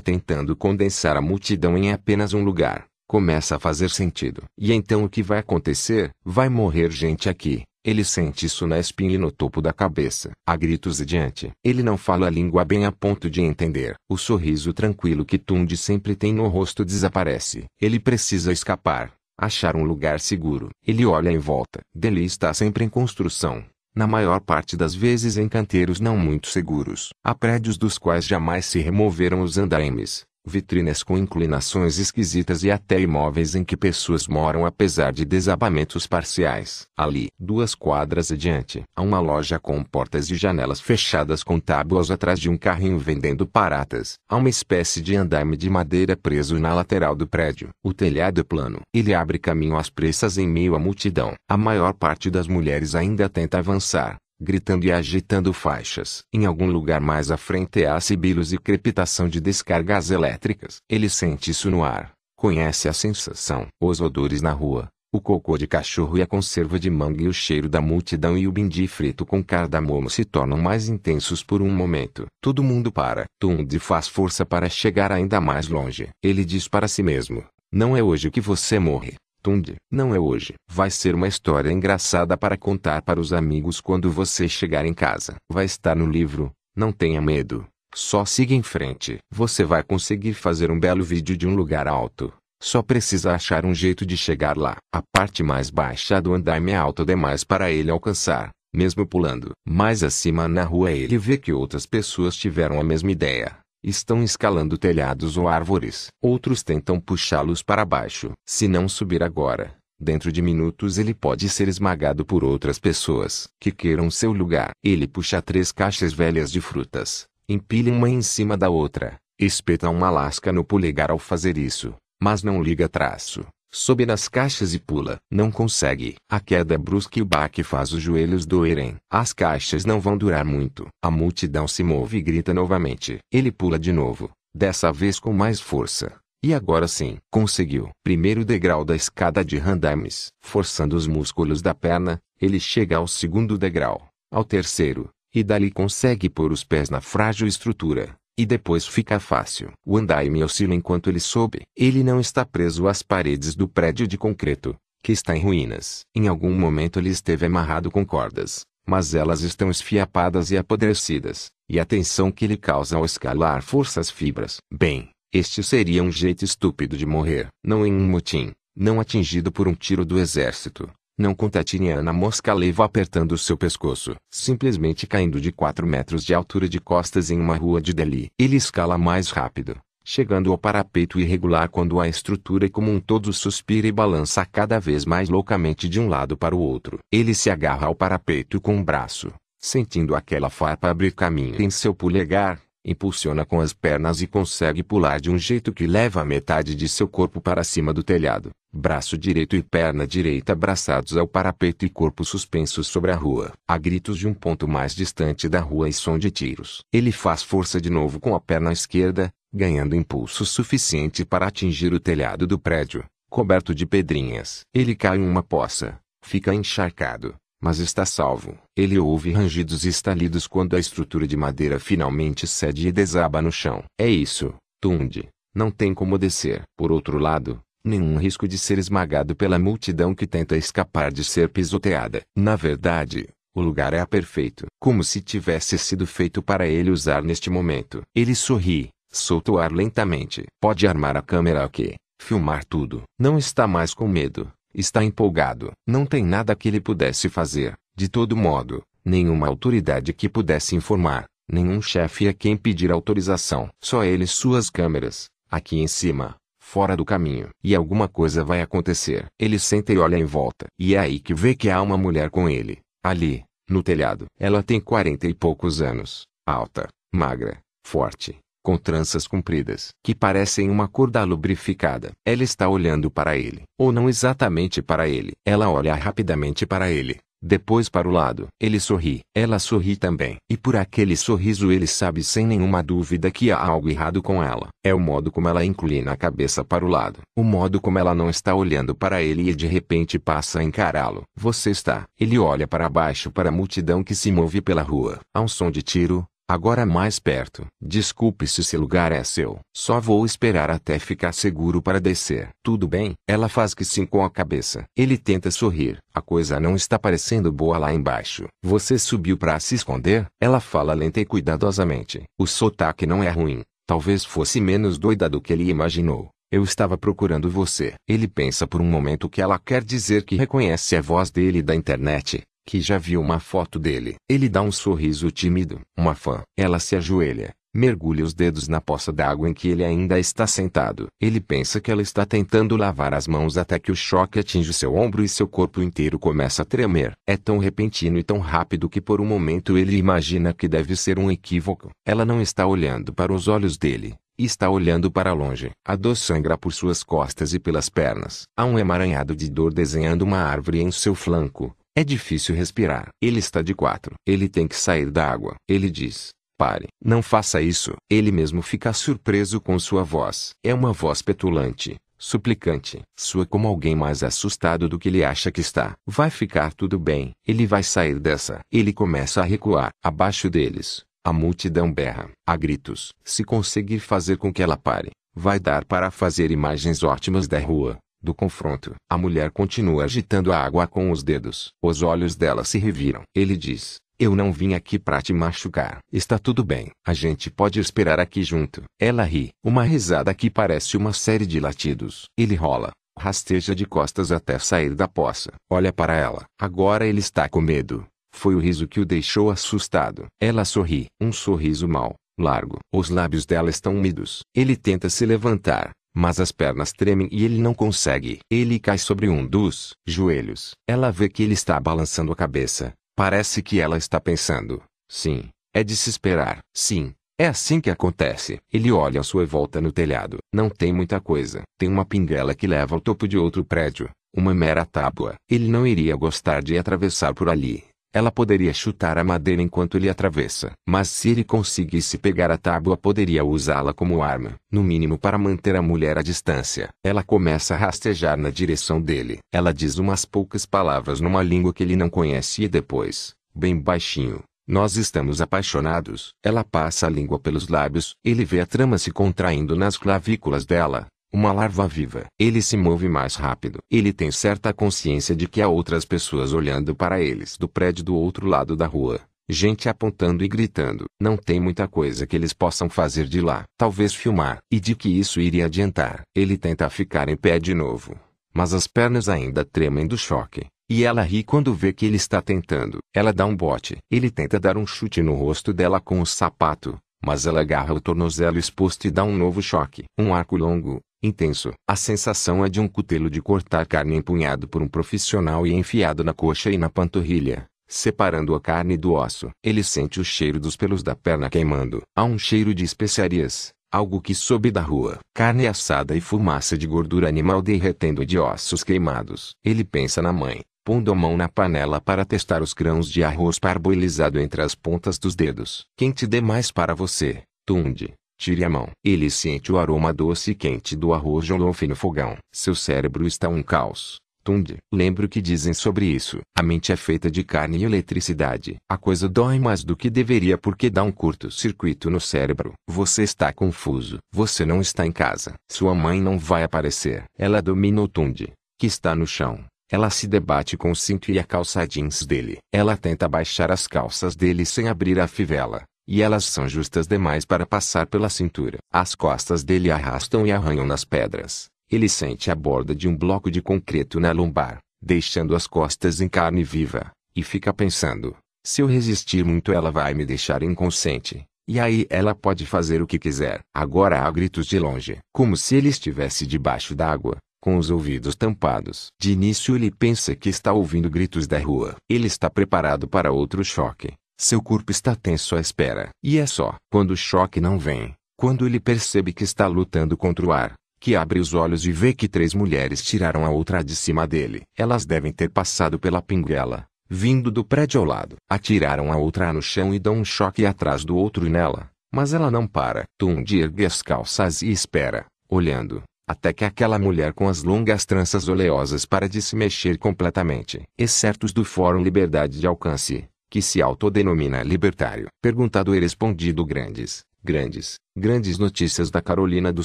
tentando condensar a multidão em apenas um lugar, começa a fazer sentido. E então o que vai acontecer? Vai morrer gente aqui. Ele sente isso na espinha e no topo da cabeça. A gritos e diante. Ele não fala a língua bem a ponto de entender. O sorriso tranquilo que Tund sempre tem no rosto desaparece. Ele precisa escapar. Achar um lugar seguro. Ele olha em volta. Dele está sempre em construção. Na maior parte das vezes em canteiros não muito seguros. Há prédios dos quais jamais se removeram os andaimes vitrinas com inclinações esquisitas e até imóveis em que pessoas moram apesar de desabamentos parciais. Ali, duas quadras adiante, há uma loja com portas e janelas fechadas com tábuas atrás de um carrinho vendendo baratas. Há uma espécie de andaime de madeira preso na lateral do prédio. O telhado é plano. Ele abre caminho às pressas em meio à multidão. A maior parte das mulheres ainda tenta avançar, gritando e agitando faixas. Em algum lugar mais à frente há sibilos e crepitação de descargas elétricas. Ele sente isso no ar. Conhece a sensação. Os odores na rua, o cocô de cachorro e a conserva de manga e o cheiro da multidão e o bindi frito com cardamomo se tornam mais intensos por um momento. Todo mundo para. Tund faz força para chegar ainda mais longe. Ele diz para si mesmo: Não é hoje que você morre. Tund, não é hoje. Vai ser uma história engraçada para contar para os amigos quando você chegar em casa. Vai estar no livro, não tenha medo. Só siga em frente. Você vai conseguir fazer um belo vídeo de um lugar alto. Só precisa achar um jeito de chegar lá. A parte mais baixa do andaime é alta demais para ele alcançar, mesmo pulando. Mais acima na rua ele vê que outras pessoas tiveram a mesma ideia. Estão escalando telhados ou árvores. Outros tentam puxá-los para baixo. Se não subir agora, dentro de minutos ele pode ser esmagado por outras pessoas que queiram seu lugar. Ele puxa três caixas velhas de frutas, empilha uma em cima da outra, espeta uma lasca no polegar ao fazer isso, mas não liga traço. Sobe nas caixas e pula. Não consegue. A queda brusca e o baque faz os joelhos doerem. As caixas não vão durar muito. A multidão se move e grita novamente. Ele pula de novo. Dessa vez com mais força. E agora sim, conseguiu. Primeiro degrau da escada de Randames. Forçando os músculos da perna, ele chega ao segundo degrau. Ao terceiro. E dali consegue pôr os pés na frágil estrutura. E depois fica fácil. O andaime oscila enquanto ele sobe. Ele não está preso às paredes do prédio de concreto, que está em ruínas. Em algum momento ele esteve amarrado com cordas, mas elas estão esfiapadas e apodrecidas, e a tensão que ele causa ao escalar força as fibras. Bem, este seria um jeito estúpido de morrer. Não em um motim, não atingido por um tiro do exército, não com Tatiana Moscaleva apertando seu pescoço, simplesmente caindo de 4 metros de altura de costas em uma rua de Delhi. Ele escala mais rápido, chegando ao parapeito irregular quando a estrutura como um todo suspira e balança cada vez mais loucamente de um lado para o outro. Ele se agarra ao parapeito com um braço, sentindo aquela farpa abrir caminho em seu polegar, impulsiona com as pernas e consegue pular de um jeito que leva a metade de seu corpo para cima do telhado. Braço direito e perna direita abraçados ao parapeito e corpo suspenso sobre a rua. Há gritos de um ponto mais distante da rua e som de tiros. Ele faz força de novo com a perna esquerda, ganhando impulso suficiente para atingir o telhado do prédio, coberto de pedrinhas. Ele cai em uma poça, fica encharcado, mas está salvo. Ele ouve rangidos e estalidos quando a estrutura de madeira finalmente cede e desaba no chão. É isso, Tunde. Não tem como descer. Por outro lado, nenhum risco de ser esmagado pela multidão que tenta escapar de ser pisoteada. Na verdade, o lugar é perfeito, como se tivesse sido feito para ele usar neste momento. Ele sorri, solta o ar lentamente. Pode armar a câmera aqui, filmar tudo. Não está mais com medo, Está empolgado. Não tem nada que ele pudesse fazer, de todo modo, nenhuma autoridade que pudesse informar, nenhum chefe a quem pedir autorização. Só ele e suas câmeras, aqui em cima, fora do caminho. E alguma coisa vai acontecer. Ele senta e olha em volta. E é aí que vê que há uma mulher com ele, ali, no telhado. Ela tem quarenta e poucos anos, alta, magra, forte, com tranças compridas, que parecem uma corda lubrificada. Ela está olhando para ele, ou não exatamente para ele. Ela olha rapidamente para ele, depois para o lado. Ele sorri. Ela sorri também. E por aquele sorriso ele sabe sem nenhuma dúvida que há algo errado com ela. É o modo como ela inclina a cabeça para o lado. O modo como ela não está olhando para ele e de repente passa a encará-lo. Você está. Ele olha para baixo para a multidão que se move pela rua. Há um som de tiro, Agora mais perto. Desculpe se esse lugar é seu. Só vou esperar até ficar seguro para descer. Tudo bem? Ela faz que sim com a cabeça. Ele tenta sorrir. A coisa não está parecendo boa lá embaixo. Você subiu para se esconder? Ela fala lenta e cuidadosamente. O sotaque não é ruim. Talvez fosse menos doida do que ele imaginou. Eu estava procurando você. Ele pensa por um momento que ela quer dizer que reconhece a voz dele da internet que já viu uma foto dele. Ele dá um sorriso tímido. Uma fã. Ela se ajoelha, mergulha os dedos na poça d'água em que ele ainda está sentado. Ele pensa que ela está tentando lavar as mãos até que o choque atinge seu ombro e seu corpo inteiro começa a tremer. É tão repentino e tão rápido que por um momento ele imagina que deve ser um equívoco. Ela não está olhando para os olhos dele. Está olhando para longe. A dor sangra por suas costas e pelas pernas. Há um emaranhado de dor desenhando uma árvore em seu flanco. É difícil respirar. Ele está de quatro. Ele tem que sair da água. Ele diz: Pare. Não faça isso. Ele mesmo fica surpreso com sua voz. É uma voz petulante, suplicante. Sua como alguém mais assustado do que ele acha que está. Vai ficar tudo bem. Ele vai sair dessa. Ele começa a recuar. Abaixo deles, a multidão berra. Há gritos. Se conseguir fazer com que ela pare, vai dar para fazer imagens ótimas da rua do confronto. A mulher continua agitando a água com os dedos. Os olhos dela se reviram. Ele diz: Eu não vim aqui para te machucar. Está tudo bem. A gente pode esperar aqui junto. Ela ri. Uma risada que parece uma série de latidos. Ele rola. Rasteja de costas até sair da poça. Olha para ela. Agora ele está com medo. Foi o riso que o deixou assustado. Ela sorri. Um sorriso mau, largo. Os lábios dela estão úmidos. Ele tenta se levantar, mas as pernas tremem e ele não consegue. Ele cai sobre um dos joelhos. Ela vê que ele está balançando a cabeça. Parece que ela está pensando. Sim, é de se esperar. Sim, é assim que acontece. Ele olha à sua volta no telhado. Não tem muita coisa. Tem uma pinguela que leva ao topo de outro prédio. Uma mera tábua. Ele não iria gostar de atravessar por ali. Ela poderia chutar a madeira enquanto ele atravessa. Mas se ele conseguisse pegar a tábua poderia usá-la como arma, no mínimo para manter a mulher à distância. Ela começa a rastejar na direção dele. Ela diz umas poucas palavras numa língua que ele não conhece e depois, bem baixinho, nós estamos apaixonados. Ela passa a língua pelos lábios. Ele vê a trama se contraindo nas clavículas dela. Uma larva viva. Ele se move mais rápido. Ele tem certa consciência de que há outras pessoas olhando para eles do prédio do outro lado da rua. Gente apontando e gritando. Não tem muita coisa que eles possam fazer de lá. Talvez filmar. E de que isso iria adiantar. Ele tenta ficar em pé de novo. Mas as pernas ainda tremem do choque. E ela ri quando vê que ele está tentando. Ela dá um bote. Ele tenta dar um chute no rosto dela com o sapato. Mas ela agarra o tornozelo exposto e dá um novo choque. Um arco longo, intenso. A sensação é de um cutelo de cortar carne empunhado por um profissional e enfiado na coxa e na panturrilha. separando a carne do osso. Ele sente o cheiro dos pelos da perna queimando. Há um cheiro de especiarias, algo que sobe da rua. Carne assada e fumaça de gordura animal derretendo de ossos queimados. Ele pensa na mãe, pondo a mão na panela para testar os grãos de arroz parboilizado entre as pontas dos dedos. Quem te dê mais para você, Tunde? Tire a mão. Ele sente o aroma doce e quente do arroz jolofe no fogão. Seu cérebro está um caos. Tunde. Lembra o que dizem sobre isso. A mente é feita de carne e eletricidade. A coisa dói mais do que deveria porque dá um curto-circuito no cérebro. Você está confuso. Você não está em casa. Sua mãe não vai aparecer. Ela domina o Tunde, que está no chão. Ela se debate com o cinto e a calça jeans dele. Ela tenta baixar as calças dele sem abrir a fivela. E elas são justas demais para passar pela cintura. As costas dele arrastam e arranham nas pedras. Ele sente a borda de um bloco de concreto na lombar, deixando as costas em carne viva, e fica pensando: se eu resistir muito, ela vai me deixar inconsciente. E aí ela pode fazer o que quiser. Agora há gritos de longe, como se ele estivesse debaixo d'água, com os ouvidos tampados. De início ele pensa que está ouvindo gritos da rua. Ele está preparado para outro choque. Seu corpo está tenso à espera. E é só quando o choque não vem, quando ele percebe que está lutando contra o ar, que abre os olhos e vê que três mulheres tiraram a outra de cima dele. Elas devem ter passado pela pinguela, vindo do prédio ao lado. Atiraram a outra no chão e dão um choque atrás do outro nela. Mas ela não para. Tundi ergue as calças e espera, olhando, até que aquela mulher com as longas tranças oleosas para de se mexer completamente. Exceto os do Fórum Liberdade de Alcance, que se autodenomina libertário. Perguntado e respondido grandes, grandes, grandes notícias da Carolina do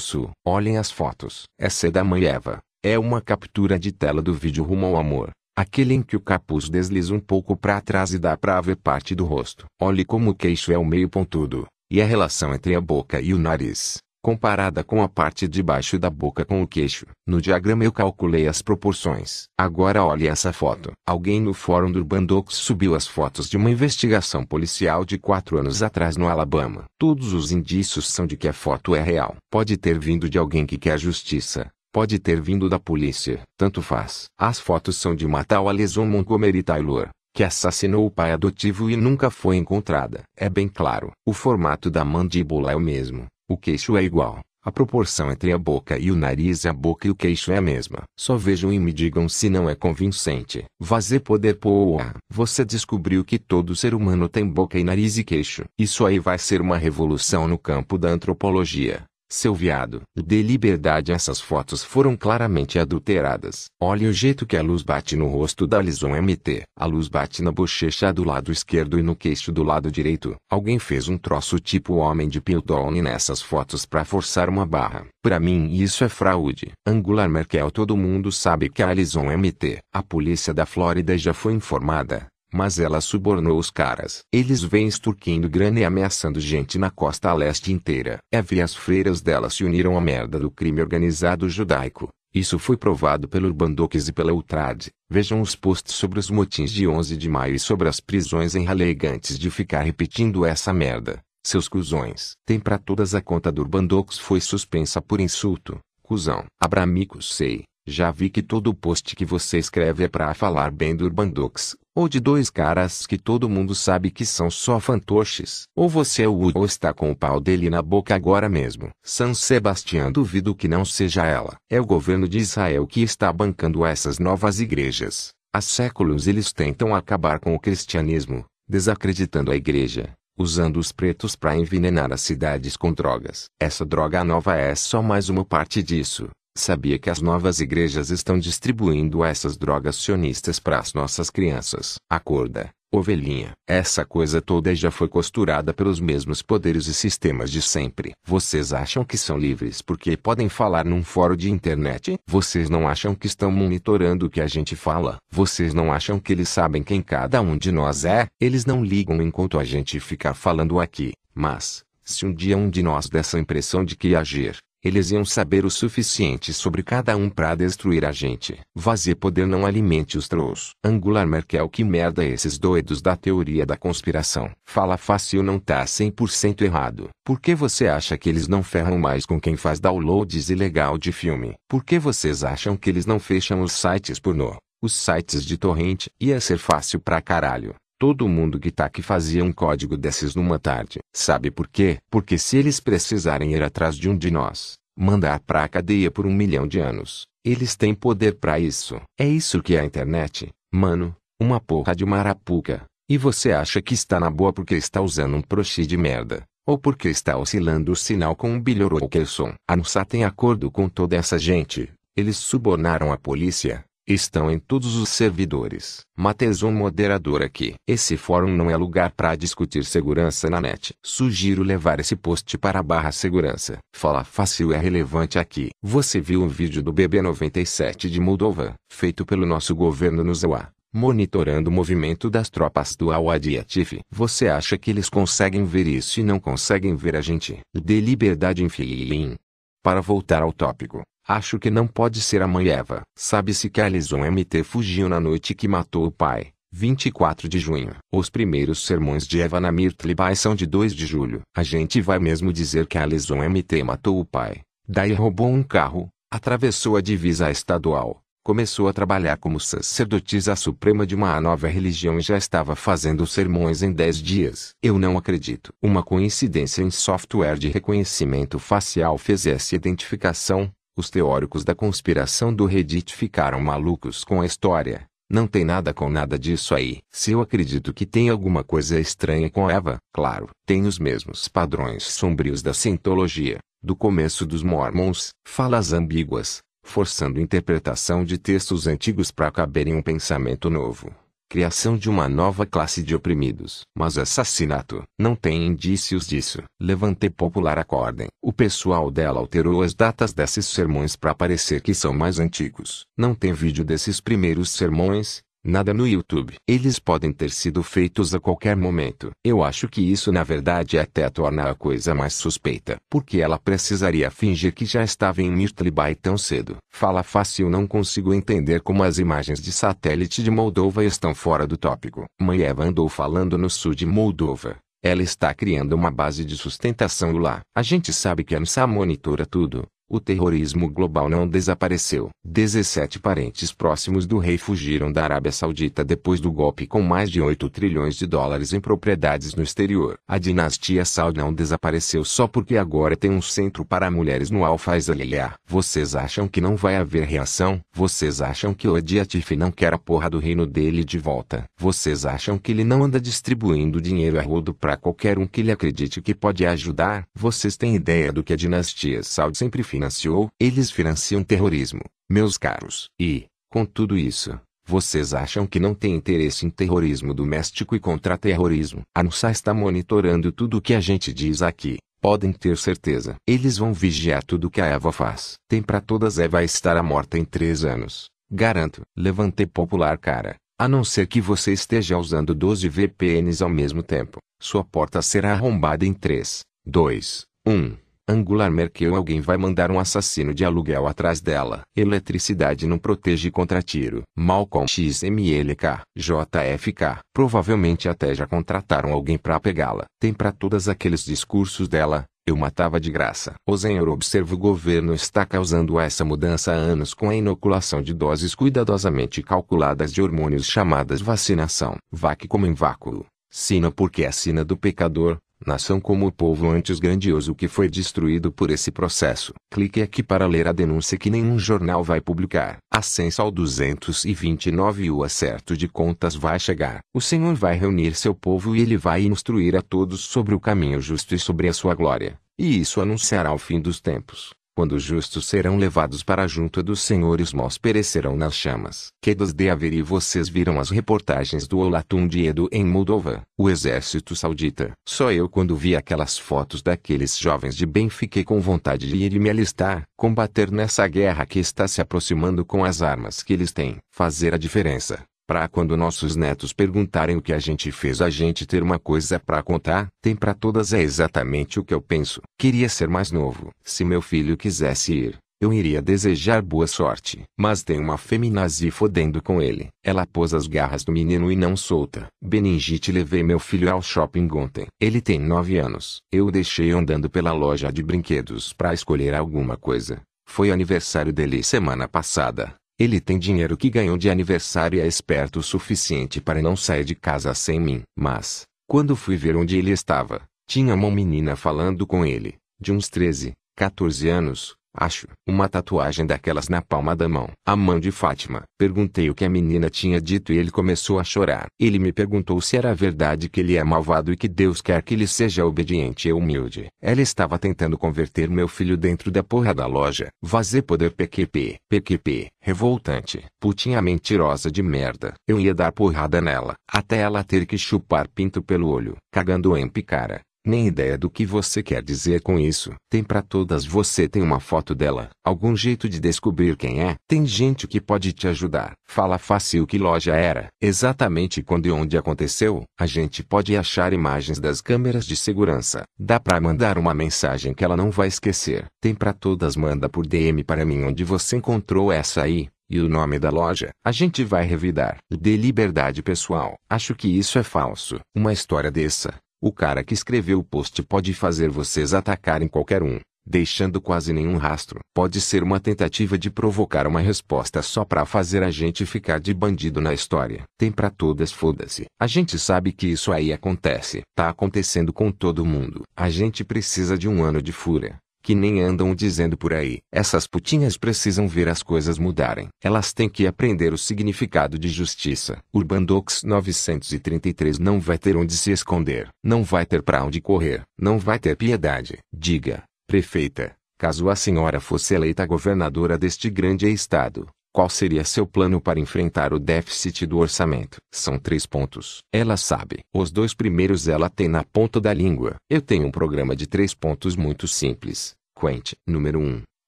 Sul. Olhem as fotos. Essa é da mãe Eva. É uma captura de tela do vídeo Rumo ao Amor. Aquele em que o capuz desliza um pouco para trás e dá para ver parte do rosto. Olhe como o queixo é o meio pontudo. E a relação entre a boca e o nariz comparada com a parte de baixo da boca com o queixo. No diagrama eu calculei as proporções. Agora olhe essa foto. Alguém no fórum do Urbandox subiu as fotos de uma investigação policial de quatro anos atrás no Alabama. Todos os indícios são de que a foto é real. Pode ter vindo de alguém que quer justiça. Pode ter vindo da polícia. Tanto faz. As fotos são de uma tal Alison Montgomery Taylor que assassinou o pai adotivo e nunca foi encontrada. É bem claro, o formato da mandíbula é o mesmo. O queixo é igual. A proporção entre a boca e o nariz e a boca e o queixo é a mesma. Só vejam e me digam se não é convincente. Vaze poder poa. Você descobriu que todo ser humano tem boca e nariz e queixo. Isso aí vai ser uma revolução no campo da antropologia. Seu viado. Dê liberdade essas fotos foram claramente adulteradas. Olhe o jeito que a luz bate no rosto da Alison MT. A luz bate na bochecha do lado esquerdo e no queixo do lado direito. Alguém fez um troço tipo homem de Piltdown nessas fotos para forçar uma barra. Para mim isso é fraude. Angular Merkel todo mundo sabe que a Alison MT. A polícia da Flórida já foi informada. Mas ela subornou os caras. Eles vêm extorquindo grana e ameaçando gente na costa leste inteira. Eve e as freiras dela se uniram à merda do crime organizado judaico. Isso foi provado pelo Urbandoques e pela Ultrad. Vejam os posts sobre os motins de 11 de maio e sobre as prisões em Raleigh antes de ficar repetindo essa merda. Seus cuzões. Tem pra todas a conta do Urbandox foi suspensa por insulto. Cusão. Abramico sei. Já vi que todo post que você escreve é pra falar bem do Urbandox, ou de dois caras que todo mundo sabe que são só fantoches. Ou você é o ou está com o pau dele na boca agora mesmo. San Sebastião duvido que não seja ela. É o governo de Israel que está bancando essas novas igrejas. Há séculos eles tentam acabar com o cristianismo, desacreditando a igreja, usando os pretos para envenenar as cidades com drogas. Essa droga nova é só mais uma parte disso. Sabia que as novas igrejas estão distribuindo essas drogas sionistas para as nossas crianças. Acorda, ovelhinha. Essa coisa toda já foi costurada pelos mesmos poderes e sistemas de sempre. Vocês acham que são livres porque podem falar num fórum de internet? Vocês não acham que estão monitorando o que a gente fala? Vocês não acham que eles sabem quem cada um de nós é? Eles não ligam enquanto a gente ficar falando aqui. Mas, se um dia um de nós dessa impressão de que agir, eles iam saber o suficiente sobre cada um para destruir a gente. Vazie poder não alimente os trolls. Angular Merkel que merda esses doidos da teoria da conspiração. Fala fácil não tá 100% errado. Por que você acha que eles não ferram mais com quem faz downloads ilegal de filme? Por que vocês acham que eles não fecham os sites pornô? Os sites de torrent ia ser fácil pra caralho. Todo mundo que tá aqui fazia um código desses numa tarde. Sabe por quê? Porque se eles precisarem ir atrás de um de nós, mandar pra cadeia por um milhão de anos, eles têm poder para isso. É isso que é a internet, mano. Uma porra de uma arapuca. E você acha que está na boa porque está usando um proxy de merda. Ou porque está oscilando o sinal com um bilhorokelson. A NUSA tem acordo com toda essa gente. Eles subornaram a polícia. Estão em todos os servidores. Matheus um moderador aqui. Esse fórum não é lugar para discutir segurança na net. Sugiro levar esse post para a barra segurança. Fala fácil é relevante aqui. Você viu o vídeo do BB97 de Moldova, feito pelo nosso governo no Zawa monitorando o movimento das tropas do Al-Adiatif. Você acha que eles conseguem ver isso e não conseguem ver a gente? Dê liberdade em Para voltar ao tópico, acho que não pode ser a mãe Eva. Sabe-se que Alison MT fugiu na noite que matou o pai. 24 de junho. Os primeiros sermões de Eva na Mirtlibai são de 2 de julho. A gente vai mesmo dizer que a Alison MT matou o pai. Daí roubou um carro, atravessou a divisa estadual, começou a trabalhar como sacerdotisa suprema de uma nova religião e já estava fazendo sermões em 10 dias. Eu não acredito. Uma coincidência em software de reconhecimento facial fez essa identificação. Os teóricos da conspiração do Reddit ficaram malucos com a história. Não tem nada com nada disso aí. Se eu acredito que tem alguma coisa estranha com Eva, claro, tem os mesmos padrões sombrios da cientologia, do começo dos mormons, falas ambíguas, forçando interpretação de textos antigos para caber em um pensamento novo. Criação de uma nova classe de oprimidos. Mas assassinato. Não tem indícios disso. Levantei popular acordem. O pessoal dela alterou as datas desses sermões para parecer que são mais antigos. Não tem vídeo desses primeiros sermões, Nada no YouTube. Eles podem ter sido feitos a qualquer momento. Eu acho que isso na verdade até torna a coisa mais suspeita. Porque ela precisaria fingir que já estava em Mirtlibai tão cedo. Fala fácil não consigo entender como as imagens de satélite de Moldova estão fora do tópico. Mãe Eva andou falando no sul de Moldova. Ela está criando uma base de sustentação lá. A gente sabe que a NSA monitora tudo. O terrorismo global não desapareceu. 17 parentes próximos do rei fugiram da Arábia Saudita depois do golpe com mais de 8 trilhões de dólares em propriedades no exterior. A dinastia Saud não desapareceu só porque agora tem um centro para mulheres no al Faisaliah. Vocês acham que não vai haver reação? Vocês acham que o Adiatif não quer a porra do reino dele de volta? Vocês acham que ele não anda distribuindo dinheiro a rodo para qualquer um que lhe acredite que pode ajudar? Vocês têm ideia do que a dinastia Saud sempre fez? Financiou, eles financiam terrorismo, meus caros. E, com tudo isso, vocês acham que não tem interesse em terrorismo doméstico e contra-terrorismo? A NUSA está monitorando tudo o que a gente diz aqui. Podem ter certeza. Eles vão vigiar tudo que a Eva faz. Tem para todas Eva estar morta em três anos. Garanto. Levantei popular cara. A não ser que você esteja usando 12 VPNs ao mesmo tempo. Sua porta será arrombada em 3, 2, 1. Angular Merkel alguém vai mandar um assassino de aluguel atrás dela. Eletricidade não protege contra tiro. Malcolm XMLK, JFK. Provavelmente até já contrataram alguém para pegá-la. Tem para todos aqueles discursos dela. Eu matava de graça. O senhor observa o governo está causando essa mudança há anos com a inoculação de doses cuidadosamente calculadas de hormônios chamadas vacinação. VAC como em vácuo. Sina porque é a sina do pecador, nação como o povo antes grandioso que foi destruído por esse processo. Clique aqui para ler a denúncia que nenhum jornal vai publicar. Ascenso ao 229 e o acerto de contas vai chegar. O Senhor vai reunir seu povo e ele vai instruir a todos sobre o caminho justo e sobre a sua glória. E isso anunciará o fim dos tempos quando os justos serão levados para junto dos senhores maus perecerão nas chamas. Quedas de Averi vocês viram as reportagens do Olatum de Edo em Moldova, o exército saudita. Só eu quando vi aquelas fotos daqueles jovens de bem fiquei com vontade de ir e me alistar, combater nessa guerra que está se aproximando com as armas que eles têm, fazer a diferença para quando nossos netos perguntarem o que a gente fez a gente ter uma coisa para contar, tem para todas é exatamente o que eu penso. Queria ser mais novo. Se meu filho quisesse ir, eu iria desejar boa sorte. Mas tem uma feminazi fodendo com ele. Ela pôs as garras do menino e não solta. Beningite levei meu filho ao shopping ontem. Ele tem nove anos. Eu o deixei andando pela loja de brinquedos para escolher alguma coisa. Foi aniversário dele semana passada. Ele tem dinheiro que ganhou de aniversário e é esperto o suficiente para não sair de casa sem mim. Mas, quando fui ver onde ele estava, tinha uma menina falando com ele, de uns 13, 14 anos, Acho. Uma tatuagem daquelas na palma da mão. A mão de Fátima. Perguntei o que a menina tinha dito e ele começou a chorar. Ele me perguntou se era verdade que ele é malvado e que Deus quer que ele seja obediente e humilde. Ela estava tentando converter meu filho dentro da porra da loja. Vazê poder PQP. PQP. Revoltante. Putinha mentirosa de merda. Eu ia dar porrada nela. Até ela ter que chupar pinto pelo olho. Cagando em picara. Nem ideia do que você quer dizer com isso. Tem para todas você tem uma foto dela. Algum jeito de descobrir quem é? Tem gente que pode te ajudar. Fala fácil que loja era. Exatamente quando e onde aconteceu. A gente pode achar imagens das câmeras de segurança. Dá para mandar uma mensagem que ela não vai esquecer. Tem para todas manda por DM para mim onde você encontrou essa aí. E o nome da loja? A gente vai revidar. De liberdade pessoal. Acho que isso é falso. Uma história dessa, o cara que escreveu o post pode fazer vocês atacarem qualquer um, deixando quase nenhum rastro. Pode ser uma tentativa de provocar uma resposta só para fazer a gente ficar de bandido na história. Tem para todas foda-se. A gente sabe que isso aí acontece. Tá acontecendo com todo mundo. A gente precisa de um ano de fúria que nem andam dizendo por aí. Essas putinhas precisam ver as coisas mudarem. Elas têm que aprender o significado de justiça. Urbandox 933 não vai ter onde se esconder. Não vai ter pra onde correr. Não vai ter piedade. Diga, prefeita, caso a senhora fosse eleita governadora deste grande estado, qual seria seu plano para enfrentar o déficit do orçamento? São três pontos. Ela sabe. Os dois primeiros ela tem na ponta da língua. Eu tenho um programa de três pontos muito simples. Quente. Número 1. Um,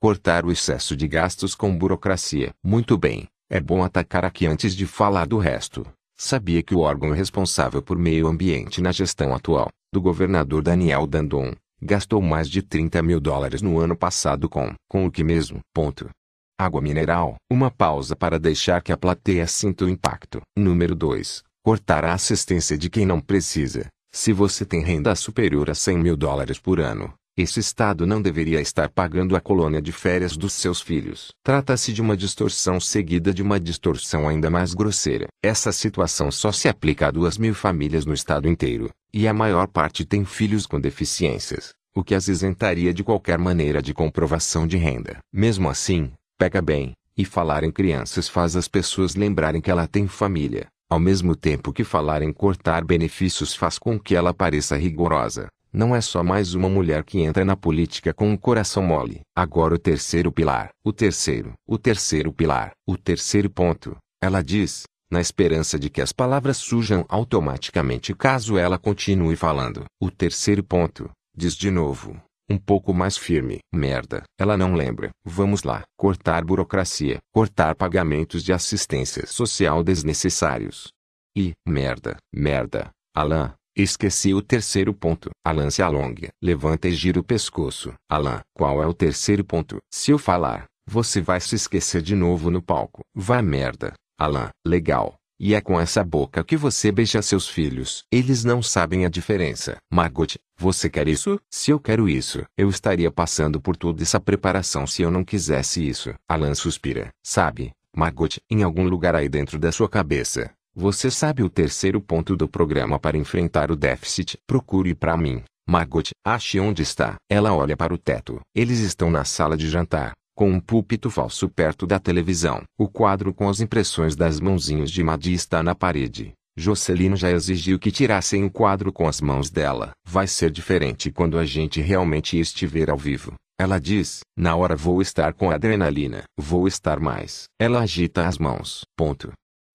cortar o excesso de gastos com burocracia. Muito bem. É bom atacar aqui antes de falar do resto. Sabia que o órgão responsável por meio ambiente na gestão atual, do governador Daniel Dandon, gastou mais de 30 mil dólares no ano passado com, com o que mesmo? Ponto. Água mineral. Uma pausa para deixar que a plateia sinta o impacto. Número 2. Cortar a assistência de quem não precisa. Se você tem renda superior a 100 mil dólares por ano, esse Estado não deveria estar pagando a colônia de férias dos seus filhos. Trata-se de uma distorção seguida de uma distorção ainda mais grosseira. Essa situação só se aplica a duas mil famílias no estado inteiro, e a maior parte tem filhos com deficiências, o que as isentaria de qualquer maneira de comprovação de renda. Mesmo assim, pega bem, e falar em crianças faz as pessoas lembrarem que ela tem família, ao mesmo tempo que falar em cortar benefícios faz com que ela pareça rigorosa. Não é só mais uma mulher que entra na política com o um coração mole. Agora o terceiro pilar. O terceiro. O terceiro pilar. O terceiro ponto. Ela diz, na esperança de que as palavras surjam automaticamente caso ela continue falando. O terceiro ponto. Diz de novo. Um pouco mais firme. Merda. Ela não lembra. Vamos lá. Cortar burocracia. Cortar pagamentos de assistência social desnecessários. E, merda, merda. Alain, Esqueci o terceiro ponto. Alan se alonga. Levanta e gira o pescoço. Alan, qual é o terceiro ponto? Se eu falar, você vai se esquecer de novo no palco. Vai merda. Alan, legal. E é com essa boca que você beija seus filhos. Eles não sabem a diferença. Margot, você quer isso? Se eu quero isso, eu estaria passando por toda essa preparação se eu não quisesse isso. Alan suspira. Sabe, Margot, em algum lugar aí dentro da sua cabeça, você sabe o terceiro ponto do programa para enfrentar o déficit? Procure para mim. Margot, ache onde está. Ela olha para o teto. Eles estão na sala de jantar, com um púlpito falso perto da televisão. O quadro com as impressões das mãozinhas de Maddie está na parede. Jocelyn já exigiu que tirassem o quadro com as mãos dela. Vai ser diferente quando a gente realmente estiver ao vivo. Ela diz, na hora vou estar com adrenalina. Vou estar mais. Ela agita as mãos. Ponto.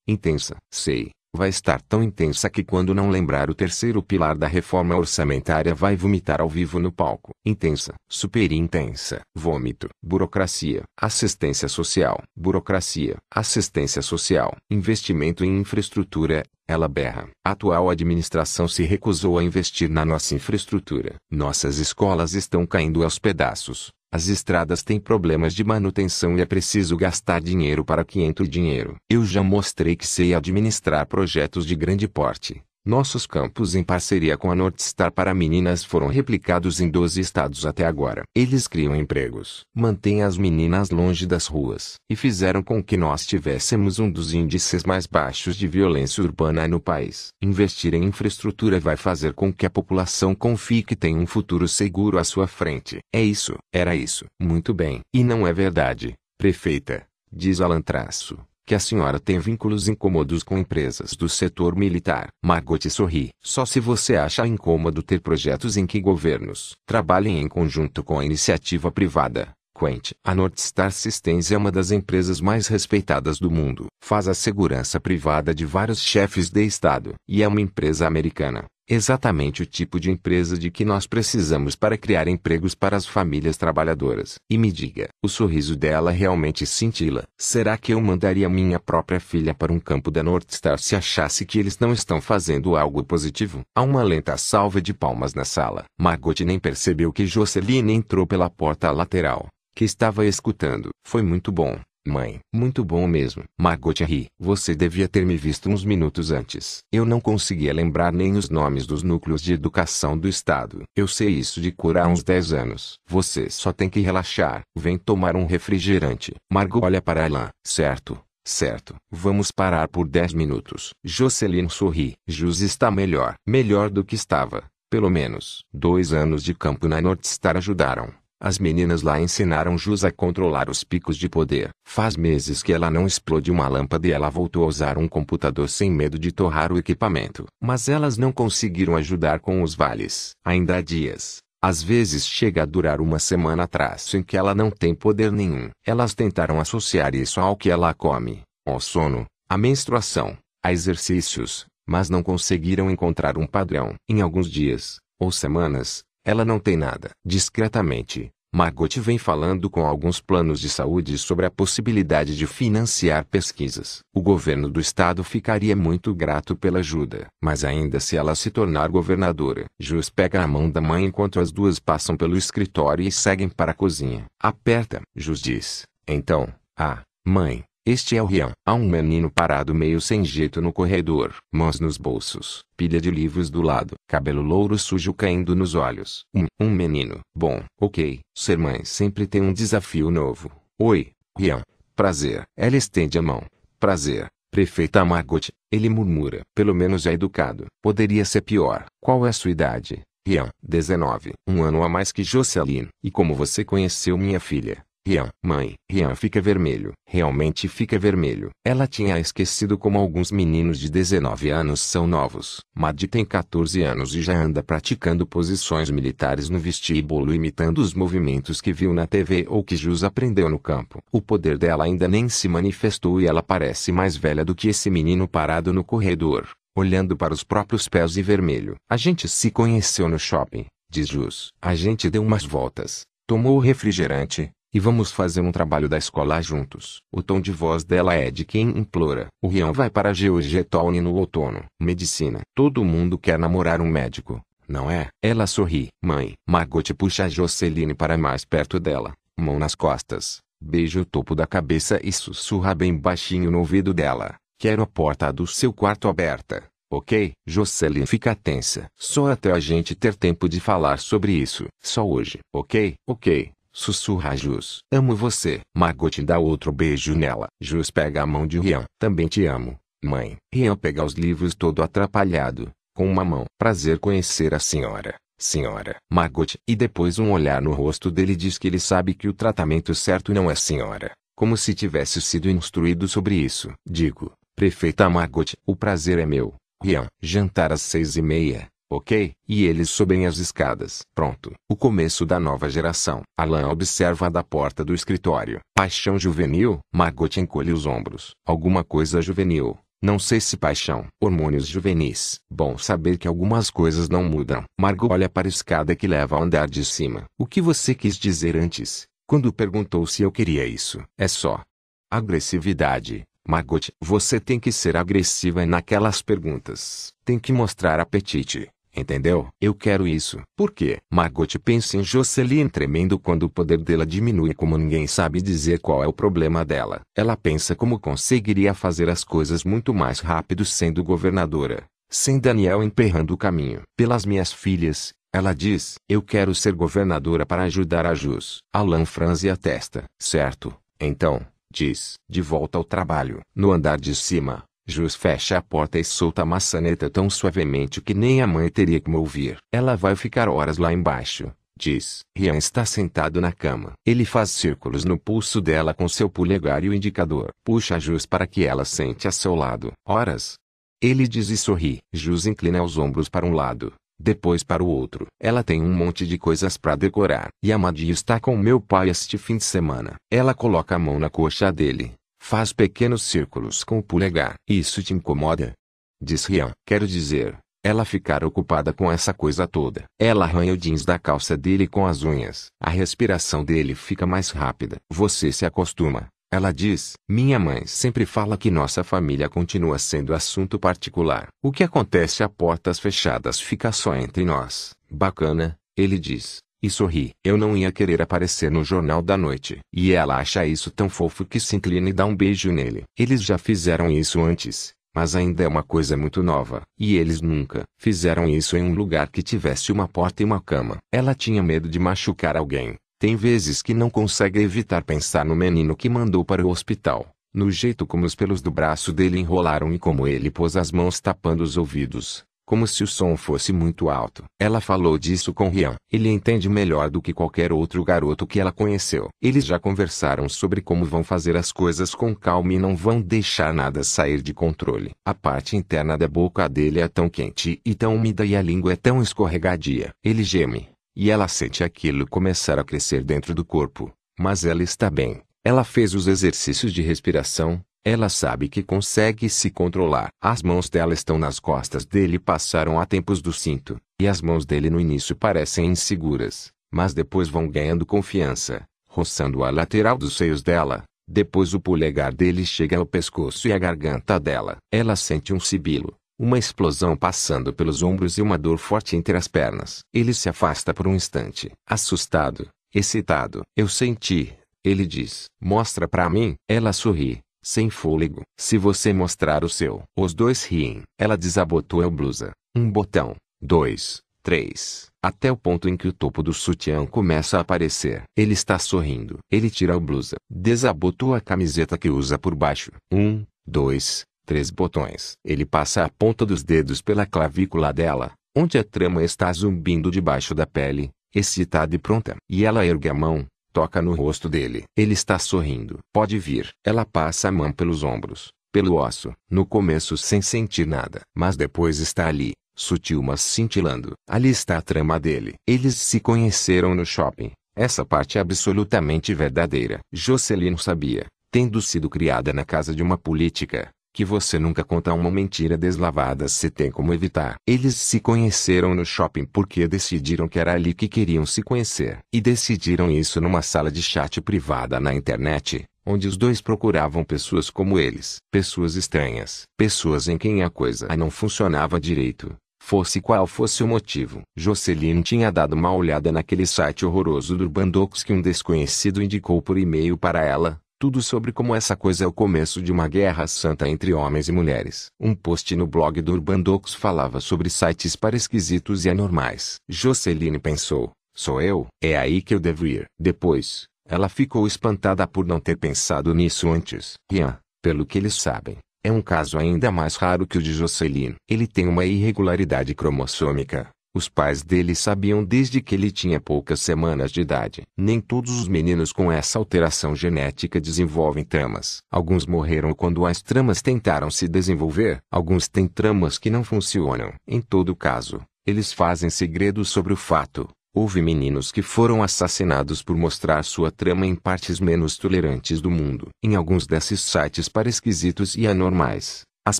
Intensa, sei. Vai estar tão intensa que quando não lembrar o terceiro pilar da reforma orçamentária vai vomitar ao vivo no palco. Intensa, super intensa. Vômito. Burocracia. Assistência social. Burocracia. Assistência social. Investimento em infraestrutura. Ela berra. A atual administração se recusou a investir na nossa infraestrutura. Nossas escolas estão caindo aos pedaços. As estradas têm problemas de manutenção e é preciso gastar dinheiro para que entre dinheiro. Eu já mostrei que sei administrar projetos de grande porte. Nossos campos em parceria com a Northstar para meninas foram replicados em 12 estados até agora. Eles criam empregos, mantêm as meninas longe das ruas e fizeram com que nós tivéssemos um dos índices mais baixos de violência urbana no país. Investir em infraestrutura vai fazer com que a população confie que tem um futuro seguro à sua frente. É isso, era isso. Muito bem. E não é verdade, prefeita, diz Alan Traço que a senhora tem vínculos incômodos com empresas do setor militar. Margot sorri. Só se você acha incômodo ter projetos em que governos trabalhem em conjunto com a iniciativa privada. Quent. A Northstar Systems é uma das empresas mais respeitadas do mundo. Faz a segurança privada de vários chefes de Estado. E é uma empresa americana. Exatamente o tipo de empresa de que nós precisamos para criar empregos para as famílias trabalhadoras. E me diga, o sorriso dela realmente cintila. Será que eu mandaria minha própria filha para um campo da Northstar se achasse que eles não estão fazendo algo positivo? Há uma lenta salva de palmas na sala. Margot nem percebeu que Jocelyn entrou pela porta lateral, que estava escutando. Foi muito bom. Mãe, muito bom mesmo. Margot ri. Você devia ter me visto uns minutos antes. Eu não conseguia lembrar nem os nomes dos núcleos de educação do estado. Eu sei isso de cor há uns 10 anos. Você só tem que relaxar. Vem tomar um refrigerante. Margot olha para Alain. Certo. Certo. Vamos parar por 10 minutos. Jocelyn sorri. Jus está melhor. Melhor do que estava. Pelo menos. Dois anos de campo na Northstar ajudaram. As meninas lá ensinaram Jus a controlar os picos de poder. Faz meses que ela não explode uma lâmpada e ela voltou a usar um computador sem medo de torrar o equipamento. Mas elas não conseguiram ajudar com os vales. Ainda há dias. Às vezes chega a durar uma semana atrás em que ela não tem poder nenhum. Elas tentaram associar isso ao que ela come, ao sono, à menstruação, a exercícios, mas não conseguiram encontrar um padrão. Em alguns dias, ou semanas, ela não tem nada. Discretamente, Margot vem falando com alguns planos de saúde sobre a possibilidade de financiar pesquisas. O governo do estado ficaria muito grato pela ajuda. Mas ainda se ela se tornar governadora. Jus pega a mão da mãe enquanto as duas passam pelo escritório e seguem para a cozinha. Aperta, Jus diz. Então, ah, mãe, este é o Rian. Há um menino parado meio sem jeito no corredor, mãos nos bolsos, pilha de livros do lado, cabelo louro sujo caindo nos olhos. Um, um menino. Bom, ok, ser mãe sempre tem um desafio novo. Oi, Rian. Prazer. Ela estende a mão. Prazer. Prefeita Margot, ele murmura. Pelo menos é educado. Poderia ser pior. Qual é sua idade? Rian, 19. Um ano a mais que Jocelyn. E como você conheceu minha filha? Rian, mãe, Rian fica vermelho. Realmente fica vermelho. Ela tinha esquecido como alguns meninos de 19 anos são novos. Mad tem 14 anos e já anda praticando posições militares no vestíbulo imitando os movimentos que viu na TV ou que Jus aprendeu no campo. O poder dela ainda nem se manifestou e ela parece mais velha do que esse menino parado no corredor, olhando para os próprios pés e vermelho. A gente se conheceu no shopping, diz Jus. A gente deu umas voltas, tomou o refrigerante, e vamos fazer um trabalho da escola juntos. O tom de voz dela é de quem implora. O Rian vai para Georgetown no outono. Medicina. Todo mundo quer namorar um médico, não é? Ela sorri. Mãe. Margot puxa Joceline para mais perto dela. Mão nas costas. Beija o topo da cabeça e sussurra bem baixinho no ouvido dela. Quero a porta do seu quarto aberta. Ok? Jocelyn fica tensa. Só até a gente ter tempo de falar sobre isso. Só hoje. Ok? Ok. Sussurra Jus. Amo você. Margot dá outro beijo nela. Jus pega a mão de Rian. Também te amo, mãe. Rian pega os livros todo atrapalhado, com uma mão. Prazer conhecer a senhora, senhora. Margot. E depois um olhar no rosto dele diz que ele sabe que o tratamento certo não é senhora. Como se tivesse sido instruído sobre isso. Digo, prefeita Margot. O prazer é meu. Rian. Jantar às seis e meia. Ok? E eles sobem as escadas. Pronto. O começo da nova geração. Alan observa da porta do escritório. Paixão juvenil? Margot encolhe os ombros. Alguma coisa juvenil. Não sei se paixão. Hormônios juvenis. Bom saber que algumas coisas não mudam. Margot olha para a escada que leva ao andar de cima. O que você quis dizer antes? Quando perguntou se eu queria isso. É só. Agressividade. Margot, você tem que ser agressiva naquelas perguntas. Tem que mostrar apetite. Entendeu? Eu quero isso. Por quê? Margot pensa em Jocelyn tremendo quando o poder dela diminui como ninguém sabe dizer qual é o problema dela. Ela pensa como conseguiria fazer as coisas muito mais rápido sendo governadora. sem Daniel emperrando o caminho. Pelas minhas filhas, ela diz, eu quero ser governadora para ajudar a Jus. Alan franze a testa. Certo, então, diz, de volta ao trabalho. No andar de cima, Jus fecha a porta e solta a maçaneta tão suavemente que nem a mãe teria me ouvir. Ela vai ficar horas lá embaixo, diz. Rian está sentado na cama. Ele faz círculos no pulso dela com seu polegar e o indicador. Puxa Jus para que ela sente a seu lado. Horas. Ele diz e sorri. Jus inclina os ombros para um lado, depois para o outro. Ela tem um monte de coisas para decorar. E a Madia está com meu pai este fim de semana. Ela coloca a mão na coxa dele. Faz pequenos círculos com o polegar. Isso te incomoda? Diz Rian. Quero dizer, ela ficar ocupada com essa coisa toda. Ela arranha o jeans da calça dele com as unhas. A respiração dele fica mais rápida. Você se acostuma. Ela diz: Minha mãe sempre fala que nossa família continua sendo assunto particular. O que acontece a portas fechadas fica só entre nós. Bacana, ele diz. E sorri. Eu não ia querer aparecer no jornal da noite. E ela acha isso tão fofo que se inclina e dá um beijo nele. Eles já fizeram isso antes, mas ainda é uma coisa muito nova. E eles nunca fizeram isso em um lugar que tivesse uma porta e uma cama. Ela tinha medo de machucar alguém. Tem vezes que não consegue evitar pensar no menino que mandou para o hospital, no jeito como os pelos do braço dele enrolaram e como ele pôs as mãos tapando os ouvidos, como se o som fosse muito alto. Ela falou disso com Rian. Ele entende melhor do que qualquer outro garoto que ela conheceu. Eles já conversaram sobre como vão fazer as coisas com calma e não vão deixar nada sair de controle. A parte interna da boca dele é tão quente e tão úmida e a língua é tão escorregadia. Ele geme e ela sente aquilo começar a crescer dentro do corpo. Mas ela está bem. Ela fez os exercícios de respiração. Ela sabe que consegue se controlar. As mãos dela estão nas costas dele e passaram a tempos do cinto. E as mãos dele no início parecem inseguras, mas depois vão ganhando confiança, roçando a lateral dos seios dela. Depois o polegar dele chega ao pescoço e à garganta dela. Ela sente um sibilo, uma explosão passando pelos ombros e uma dor forte entre as pernas. Ele se afasta por um instante, assustado, excitado. Eu senti, ele diz. Mostra para mim. Ela sorri, sem fôlego. Se você mostrar o seu. Os dois riem. Ela desabotou a blusa. Um botão, dois, três, até o ponto em que o topo do sutiã começa a aparecer. Ele está sorrindo. Ele tira a blusa. Desabotou a camiseta que usa por baixo. Um, dois, três botões. Ele passa a ponta dos dedos pela clavícula dela, onde a trama está zumbindo debaixo da pele, excitada e pronta. E ela ergue a mão, toca no rosto dele. Ele está sorrindo. Pode vir. Ela passa a mão pelos ombros, pelo osso, no começo sem sentir nada. Mas depois está ali, sutil mas cintilando. Ali está a trama dele. Eles se conheceram no shopping. Essa parte é absolutamente verdadeira. Jocelyn sabia, tendo sido criada na casa de uma política, que você nunca conta uma mentira deslavada se tem como evitar. Eles se conheceram no shopping porque decidiram que era ali que queriam se conhecer. E decidiram isso numa sala de chat privada na internet, onde os dois procuravam pessoas como eles. Pessoas estranhas. Pessoas em quem a coisa não funcionava direito. Fosse qual fosse o motivo. Jocelyn tinha dado uma olhada naquele site horroroso do Bandox que um desconhecido indicou por e-mail para ela, tudo sobre como essa coisa é o começo de uma guerra santa entre homens e mulheres. Um post no blog do Urbandox falava sobre sites para esquisitos e anormais. Joceline pensou, sou eu? É aí que eu devo ir. Depois, ela ficou espantada por não ter pensado nisso antes. Rian, pelo que eles sabem, é um caso ainda mais raro que o de Jocelyn. Ele tem uma irregularidade cromossômica, os pais dele sabiam desde que ele tinha poucas semanas de idade. Nem todos os meninos com essa alteração genética desenvolvem tramas. Alguns morreram quando as tramas tentaram se desenvolver. Alguns têm tramas que não funcionam. Em todo caso, eles fazem segredos sobre o fato. Houve meninos que foram assassinados por mostrar sua trama em partes menos tolerantes do mundo. Em alguns desses sites para esquisitos e anormais, as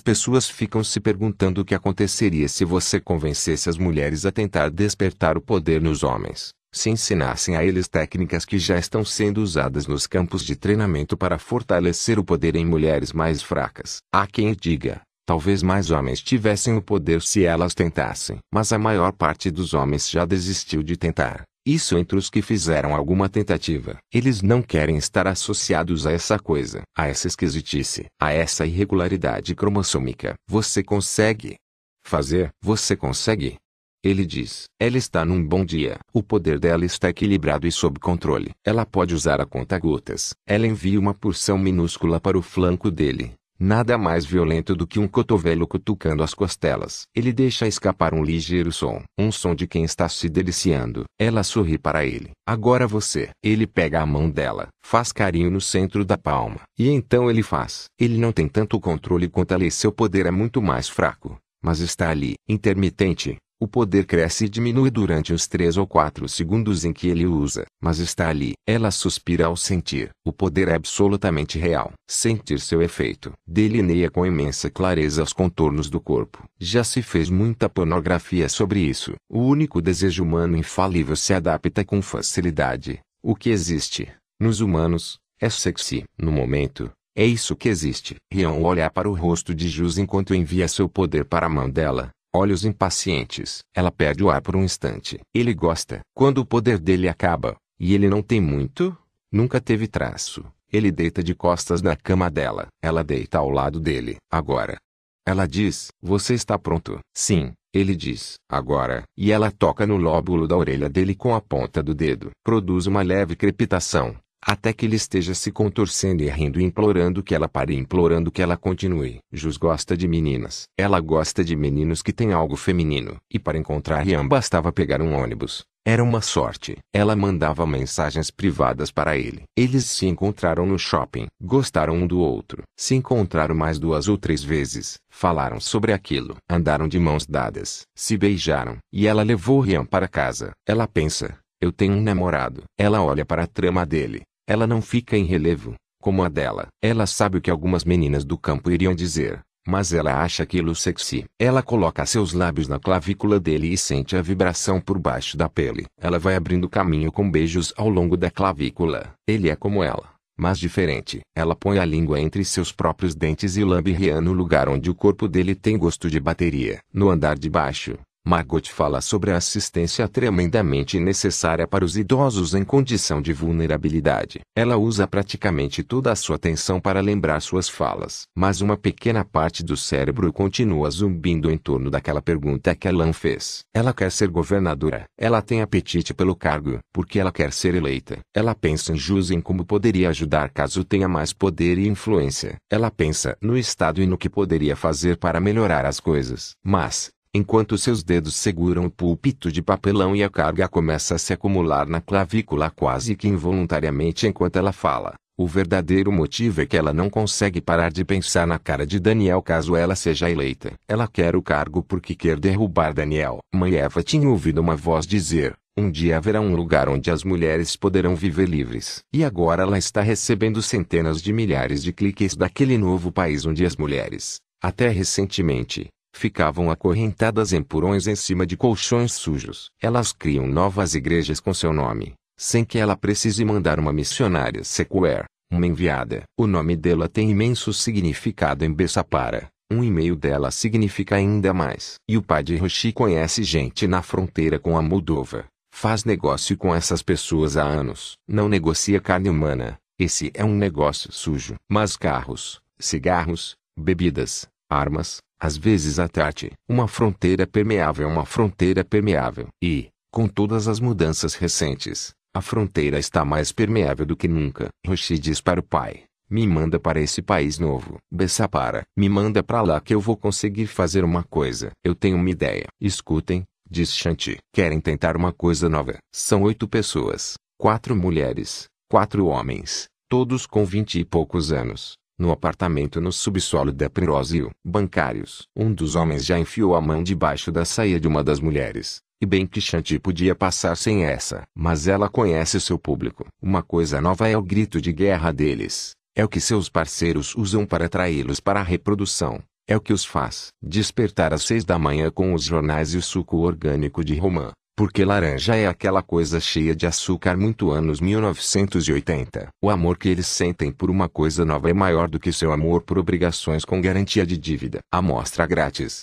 pessoas ficam se perguntando o que aconteceria se você convencesse as mulheres a tentar despertar o poder nos homens, se ensinassem a eles técnicas que já estão sendo usadas nos campos de treinamento para fortalecer o poder em mulheres mais fracas. Há quem diga, talvez mais homens tivessem o poder se elas tentassem. Mas a maior parte dos homens já desistiu de tentar. Isso entre os que fizeram alguma tentativa. Eles não querem estar associados a essa coisa, a essa esquisitice, a essa irregularidade cromossômica. Você consegue fazer. Você consegue? Ele diz. Ela está num bom dia. O poder dela está equilibrado e sob controle. Ela pode usar a conta-gotas. Ela envia uma porção minúscula para o flanco dele. Nada mais violento do que um cotovelo cutucando as costelas. Ele deixa escapar um ligeiro som, um som de quem está se deliciando. Ela sorri para ele. Agora você. Ele pega a mão dela, faz carinho no centro da palma. E então ele faz. Ele não tem tanto controle quanto ela e seu poder é muito mais fraco. Mas está ali, intermitente, o poder cresce e diminui durante os três ou quatro segundos em que ele usa, mas está ali. Ela suspira ao sentir. O poder é absolutamente real. Sentir seu efeito. Delineia com imensa clareza os contornos do corpo. Já se fez muita pornografia sobre isso. O único desejo humano infalível se adapta com facilidade. O que existe, nos humanos, é sexy. No momento, é isso que existe. Rion olha para o rosto de Jus enquanto envia seu poder para a mão dela olhos impacientes. Ela perde o ar por um instante. Ele gosta. Quando o poder dele acaba, e ele não tem muito, nunca teve traço. Ele deita de costas na cama dela. Ela deita ao lado dele. Agora. Ela diz: Você está pronto? Sim. Ele diz: Agora. E ela toca no lóbulo da orelha dele com a ponta do dedo. Produz uma leve crepitação até que ele esteja se contorcendo e rindo e implorando que ela pare e implorando que ela continue. Jus gosta de meninas. Ela gosta de meninos que têm algo feminino. E para encontrar Rian bastava pegar um ônibus. Era uma sorte. Ela mandava mensagens privadas para ele. Eles se encontraram no shopping. Gostaram um do outro. Se encontraram mais duas ou três vezes. Falaram sobre aquilo. Andaram de mãos dadas. Se beijaram. E ela levou Rian para casa. Ela pensa. Eu tenho um namorado. Ela olha para a trama dele. Ela não fica em relevo, como a dela. Ela sabe o que algumas meninas do campo iriam dizer, mas ela acha aquilo sexy. Ela coloca seus lábios na clavícula dele e sente a vibração por baixo da pele. Ela vai abrindo caminho com beijos ao longo da clavícula. Ele é como ela, mas diferente. Ela põe a língua entre seus próprios dentes e lambe Rian no lugar onde o corpo dele tem gosto de bateria. No andar de baixo, Margot fala sobre a assistência tremendamente necessária para os idosos em condição de vulnerabilidade. Ela usa praticamente toda a sua atenção para lembrar suas falas. Mas uma pequena parte do cérebro continua zumbindo em torno daquela pergunta que Alan fez. Ela quer ser governadora. Ela tem apetite pelo cargo, porque ela quer ser eleita. Ela pensa em Jus em como poderia ajudar caso tenha mais poder e influência. Ela pensa no Estado e no que poderia fazer para melhorar as coisas. Mas, enquanto seus dedos seguram o púlpito de papelão e a carga começa a se acumular na clavícula quase que involuntariamente enquanto ela fala. O verdadeiro motivo é que ela não consegue parar de pensar na cara de Daniel caso ela seja eleita. Ela quer o cargo porque quer derrubar Daniel. Mãe Eva tinha ouvido uma voz dizer: um dia haverá um lugar onde as mulheres poderão viver livres. E agora ela está recebendo centenas de milhares de cliques daquele novo país onde as mulheres, até recentemente, ficavam acorrentadas em porões em cima de colchões sujos. Elas criam novas igrejas com seu nome, sem que ela precise mandar uma missionária sequer, uma enviada. O nome dela tem imenso significado em Bessapara. Um e-mail dela significa ainda mais. E o pai de Roshi conhece gente na fronteira com a Moldova. Faz negócio com essas pessoas há anos. Não negocia carne humana. Esse é um negócio sujo. Mas carros, cigarros, bebidas, armas, às vezes a Tati, uma fronteira permeável é uma fronteira permeável. E, com todas as mudanças recentes, a fronteira está mais permeável do que nunca. Roshi diz para o pai. Me manda para esse país novo. Bessapara. Me manda para lá que eu vou conseguir fazer uma coisa. Eu tenho uma ideia. Escutem, diz Shanti. Querem tentar uma coisa nova. São oito pessoas. Quatro mulheres. Quatro homens. Todos com vinte e poucos anos no apartamento no subsolo da Prerosio. Bancários. Um dos homens já enfiou a mão debaixo da saia de uma das mulheres. E bem que Shanti podia passar sem essa. Mas ela conhece seu público. Uma coisa nova é o grito de guerra deles. É o que seus parceiros usam para atraí-los para a reprodução. É o que os faz despertar às seis da manhã com os jornais e o suco orgânico de romã. Porque laranja é aquela coisa cheia de açúcar muito anos 1980. O amor que eles sentem por uma coisa nova é maior do que seu amor por obrigações com garantia de dívida. Amostra grátis.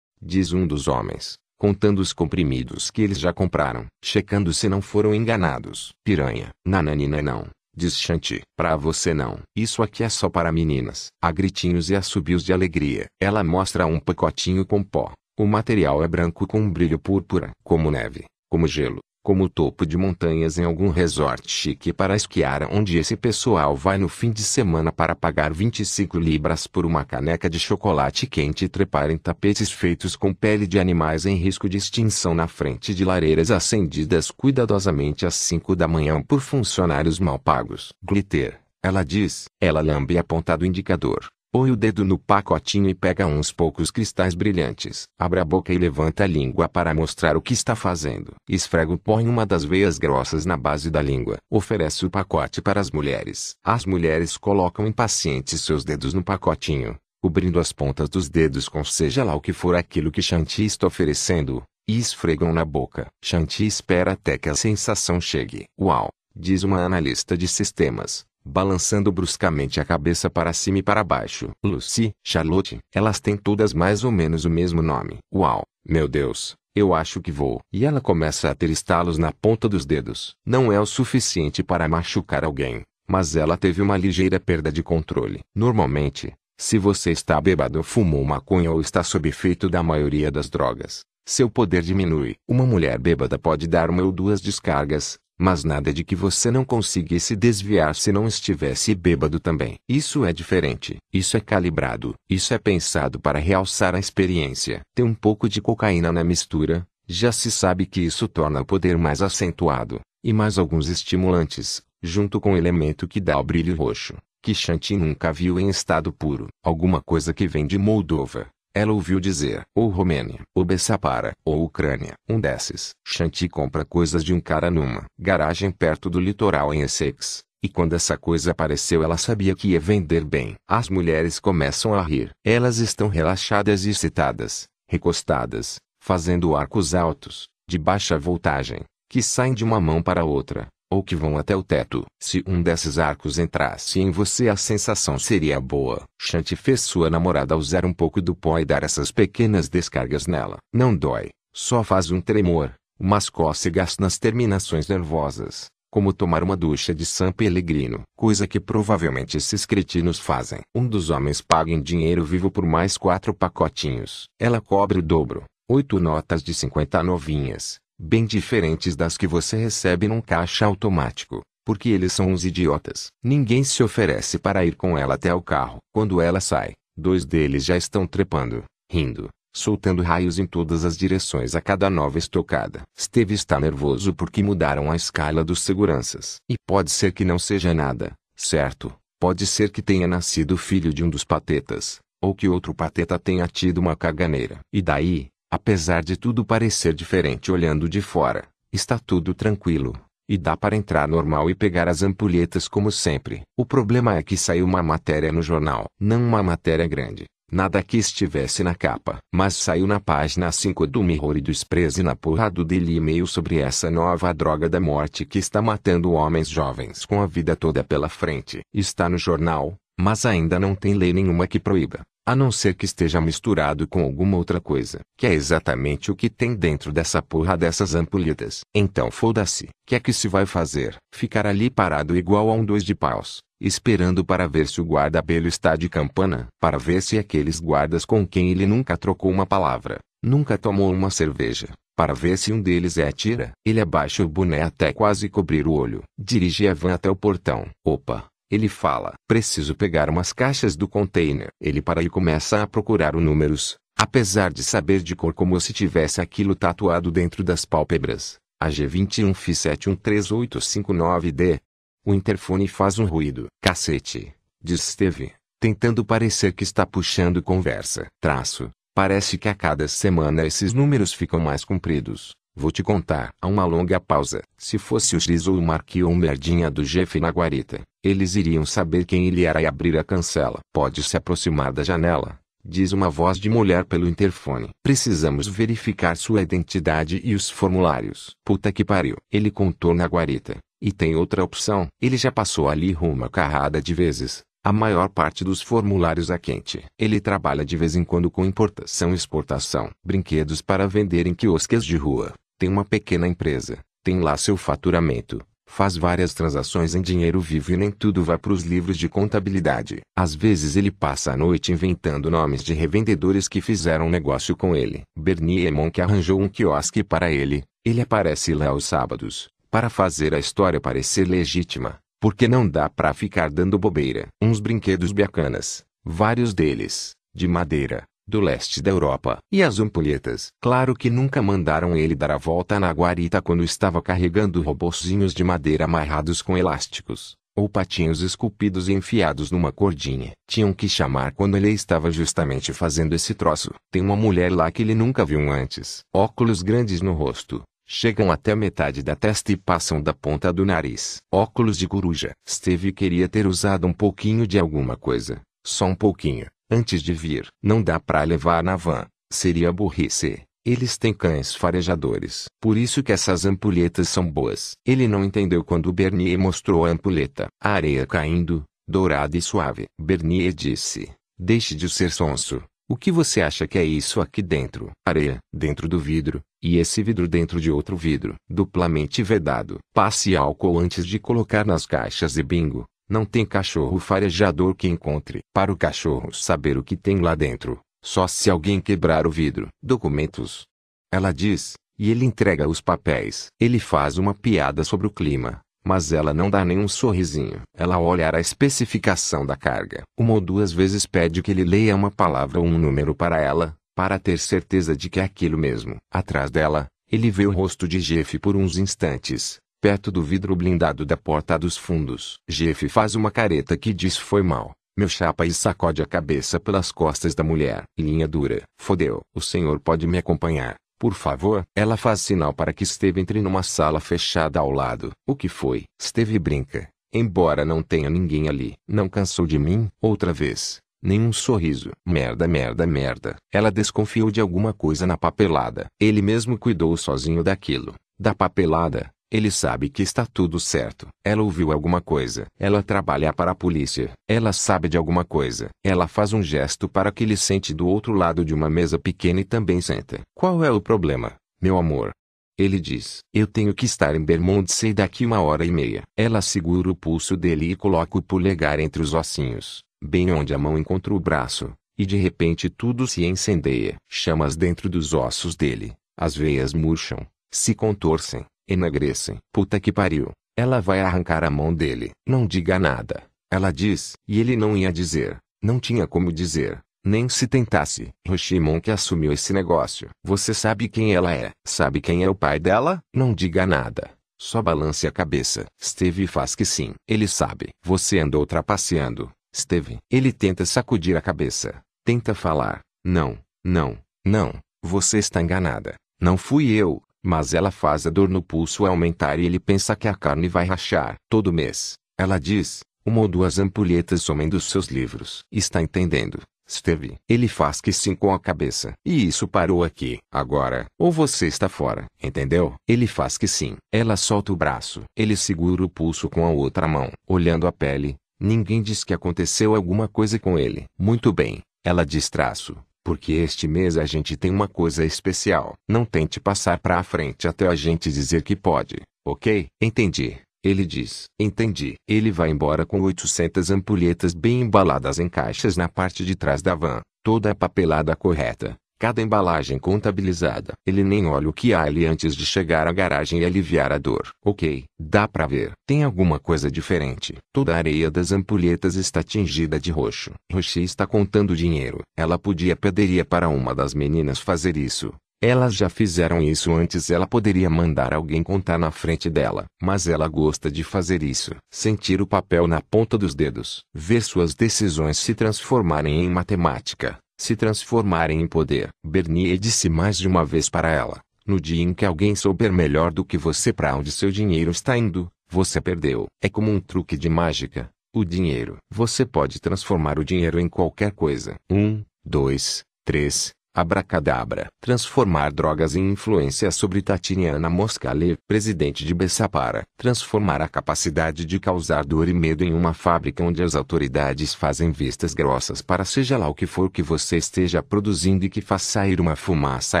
Diz um dos homens, contando os comprimidos que eles já compraram, checando se não foram enganados. Piranha. Nananina não. Diz Shanti. Pra você não. Isso aqui é só para meninas. Há gritinhos e assobios de alegria. Ela mostra um pacotinho com pó. O material é branco com um brilho púrpura, como neve, como gelo, como o topo de montanhas em algum resort chique para esquiar onde esse pessoal vai no fim de semana para pagar 25 libras por uma caneca de chocolate quente e trepar em tapetes feitos com pele de animais em risco de extinção na frente de lareiras acendidas cuidadosamente às 5 da manhã por funcionários mal pagos. Glitter, ela diz. Ela lambe a ponta do indicador. Põe o dedo no pacotinho e pega uns poucos cristais brilhantes. Abre a boca e levanta a língua para mostrar o que está fazendo. Esfrega o pó em uma das veias grossas na base da língua. Oferece o pacote para as mulheres. As mulheres colocam impacientes seus dedos no pacotinho, cobrindo as pontas dos dedos com seja lá o que for aquilo que Shanti está oferecendo, e esfregam na boca. Shanti espera até que a sensação chegue. Uau! Diz uma analista de sistemas balançando bruscamente a cabeça para cima e para baixo. Lucy, Charlotte, elas têm todas mais ou menos o mesmo nome. Uau, meu Deus, eu acho que vou. E ela começa a ter estalos na ponta dos dedos. Não é o suficiente para machucar alguém, mas ela teve uma ligeira perda de controle. Normalmente, se você está bêbado ou fumou maconha ou está sob efeito da maioria das drogas, seu poder diminui. Uma mulher bêbada pode dar uma ou duas descargas, mas nada de que você não conseguisse desviar se não estivesse bêbado também. Isso é diferente. Isso é calibrado. Isso é pensado para realçar a experiência. Tem um pouco de cocaína na mistura. Já se sabe que isso torna o poder mais acentuado. E mais alguns estimulantes, junto com o elemento que dá o brilho roxo, que Shanti nunca viu em estado puro. Alguma coisa que vem de Moldova, ela ouviu dizer, ou Romênia, ou Bessapara, ou Ucrânia, um desses. Shanti compra coisas de um cara numa garagem perto do litoral em Essex. E quando essa coisa apareceu ela sabia que ia vender bem. As mulheres começam a rir. Elas estão relaxadas e excitadas, recostadas, fazendo arcos altos, de baixa voltagem, que saem de uma mão para outra, ou que vão até o teto. Se um desses arcos entrasse em você a sensação seria boa. Shanti fez sua namorada usar um pouco do pó e dar essas pequenas descargas nela. Não dói, só faz um tremor, umas cócegas nas terminações nervosas, como tomar uma ducha de San Pellegrino, coisa que provavelmente esses cretinos fazem. Um dos homens paga em dinheiro vivo por mais quatro pacotinhos. Ela cobre o dobro, oito notas de 50 novinhas, bem diferentes das que você recebe num caixa automático, porque eles são uns idiotas. Ninguém se oferece para ir com ela até o carro. Quando ela sai, dois deles já estão trepando, rindo, soltando raios em todas as direções a cada nova estocada. Steve está nervoso porque mudaram a escala dos seguranças. E pode ser que não seja nada, certo? Pode ser que tenha nascido filho de um dos patetas, ou que outro pateta tenha tido uma caganeira. E daí, Apesar de tudo parecer diferente olhando de fora, está tudo tranquilo. E dá para entrar normal e pegar as ampulhetas como sempre. O problema é que saiu uma matéria no jornal. Não uma matéria grande. Nada que estivesse na capa. Mas saiu na página 5 do Mirror e do Express e na porra do Daily Mail sobre essa nova droga da morte que está matando homens jovens com a vida toda pela frente. Está no jornal, mas ainda não tem lei nenhuma que proíba. A não ser que esteja misturado com alguma outra coisa, que é exatamente o que tem dentro dessa porra dessas ampulhetas. Então foda-se. Que é que se vai fazer? Ficar ali parado igual a um dois de paus, esperando para ver se o guarda-pelo está de campana, para ver se aqueles guardas com quem ele nunca trocou uma palavra, nunca tomou uma cerveja, para ver se um deles é tira. Ele abaixa o boné até quase cobrir o olho. Dirige a van até o portão. Opa, ele fala: Preciso pegar umas caixas do container. Ele para e começa a procurar os números, apesar de saber de cor como se tivesse aquilo tatuado dentro das pálpebras. A G21 FI 713859D. O interfone faz um ruído. Cacete, diz Steve, tentando parecer que está puxando conversa. Traço. Parece que a cada semana esses números ficam mais compridos. Vou te contar. Há uma longa pausa. Se fosse o X ou o Marquinhos ou merdinha do Jeff na guarita, eles iriam saber quem ele era e abrir a cancela. Pode se aproximar da janela, diz uma voz de mulher pelo interfone. Precisamos verificar sua identidade e os formulários. Puta que pariu. Ele contorna a guarita. E tem outra opção. Ele já passou ali uma carrada de vezes. A maior parte dos formulários é quente. Ele trabalha de vez em quando com importação e exportação. Brinquedos para vender em quiosques de rua. Tem uma pequena empresa. Tem lá seu faturamento. Faz várias transações em dinheiro vivo e nem tudo vai para os livros de contabilidade. Às vezes ele passa a noite inventando nomes de revendedores que fizeram negócio com ele. Bernie Monk arranjou um quiosque para ele. Ele aparece lá aos sábados, para fazer a história parecer legítima. Porque não dá para ficar dando bobeira. Uns brinquedos bacanas, vários deles, de madeira, do leste da Europa. E as ampulhetas. Claro que nunca mandaram ele dar a volta na guarita quando estava carregando robozinhos de madeira amarrados com elásticos, ou patinhos esculpidos e enfiados numa cordinha. Tinham que chamar quando ele estava justamente fazendo esse troço. Tem uma mulher lá que ele nunca viu antes. Óculos grandes no rosto. Chegam até metade da testa e passam da ponta do nariz. Óculos de coruja. Steve queria ter usado um pouquinho de alguma coisa. Só um pouquinho antes de vir. Não dá para levar na van, seria burrice. Eles têm cães farejadores. Por isso que essas ampulhetas são boas. Ele não entendeu quando Bernier mostrou a ampulheta. A areia caindo, dourada e suave. Bernier disse, deixe de ser sonso. O que você acha que é isso aqui dentro? Areia, dentro do vidro, e esse vidro dentro de outro vidro, duplamente vedado. Passe álcool antes de colocar nas caixas e bingo. Não tem cachorro farejador que encontre. Para o cachorro saber o que tem lá dentro, só se alguém quebrar o vidro. Documentos. Ela diz, e ele entrega os papéis. Ele faz uma piada sobre o clima, mas ela não dá nenhum sorrisinho. Ela olha a especificação da carga. Uma ou duas vezes pede que ele leia uma palavra ou um número para ela, para ter certeza de que é aquilo mesmo. Atrás dela, ele vê o rosto de Jeff por uns instantes, perto do vidro blindado da porta dos fundos. Jeff faz uma careta que diz foi mal. Meu chapa e sacode a cabeça pelas costas da mulher. Linha dura. Fodeu. O senhor pode me acompanhar, por favor? Ela faz sinal para que Steve entre numa sala fechada ao lado. O que foi? Steve brinca. Embora não tenha ninguém ali. Não cansou de mim? Outra vez. Nenhum sorriso. Merda, merda, merda. Ela desconfiou de alguma coisa na papelada. Ele mesmo cuidou sozinho daquilo. Da papelada. Ele sabe que está tudo certo. Ela ouviu alguma coisa. Ela trabalha para a polícia. Ela sabe de alguma coisa. Ela faz um gesto para que ele sente do outro lado de uma mesa pequena e também senta. Qual é o problema, meu amor? Ele diz: Eu tenho que estar em Bermondsey daqui uma hora e meia. Ela segura o pulso dele e coloca o polegar entre os ossinhos, bem onde a mão encontra o braço, e de repente tudo se incendeia. Chamas dentro dos ossos dele. As veias murcham, se contorcem, Enagrecem. Puta que pariu. Ela vai arrancar a mão dele. Não diga nada. Ela diz, e ele não ia dizer. Não tinha como dizer. Nem se tentasse. Roshimon que assumiu esse negócio. Você sabe quem ela é? Sabe quem é o pai dela? Não diga nada. Só balance a cabeça. Steve faz que sim. Ele sabe. Você andou trapaceando. Steve. Ele tenta sacudir a cabeça. Tenta falar. Não, não, não. Você está enganada. Não fui eu. Mas ela faz a dor no pulso aumentar e ele pensa que a carne vai rachar. Todo mês, ela diz, uma ou duas ampulhetas somem dos seus livros. Está entendendo? Steve. Ele faz que sim com a cabeça. E isso parou aqui. Agora, ou você está fora, entendeu? Ele faz que sim. Ela solta o braço. Ele segura o pulso com a outra mão. Olhando a pele, ninguém diz que aconteceu alguma coisa com ele. Muito bem. Ela diz traço. Porque este mês a gente tem uma coisa especial. Não tente passar para a frente até a gente dizer que pode, ok? Entendi. Ele diz. Entendi. Ele vai embora com 800 ampulhetas bem embaladas em caixas na parte de trás da van, toda a papelada correta, cada embalagem contabilizada. Ele nem olha o que há ali antes de chegar à garagem e aliviar a dor. Ok, dá pra ver. Tem alguma coisa diferente. Toda a areia das ampulhetas está tingida de roxo. Roxy está contando dinheiro. Ela podia pediria para uma das meninas fazer isso. Elas já fizeram isso antes ela poderia mandar alguém contar na frente dela. Mas ela gosta de fazer isso. Sentir o papel na ponta dos dedos. Ver suas decisões se transformarem em matemática se transformarem em poder. Bernier disse mais de uma vez para ela: No dia em que alguém souber melhor do que você para onde seu dinheiro está indo, você perdeu. É como um truque de mágica. O dinheiro. Você pode transformar o dinheiro em qualquer coisa. Um, dois, três, Abracadabra. Transformar drogas em influência sobre Tatiana Moscale, presidente de Bessapara. Transformar a capacidade de causar dor e medo em uma fábrica onde as autoridades fazem vistas grossas para seja lá o que for que você esteja produzindo e que faz sair uma fumaça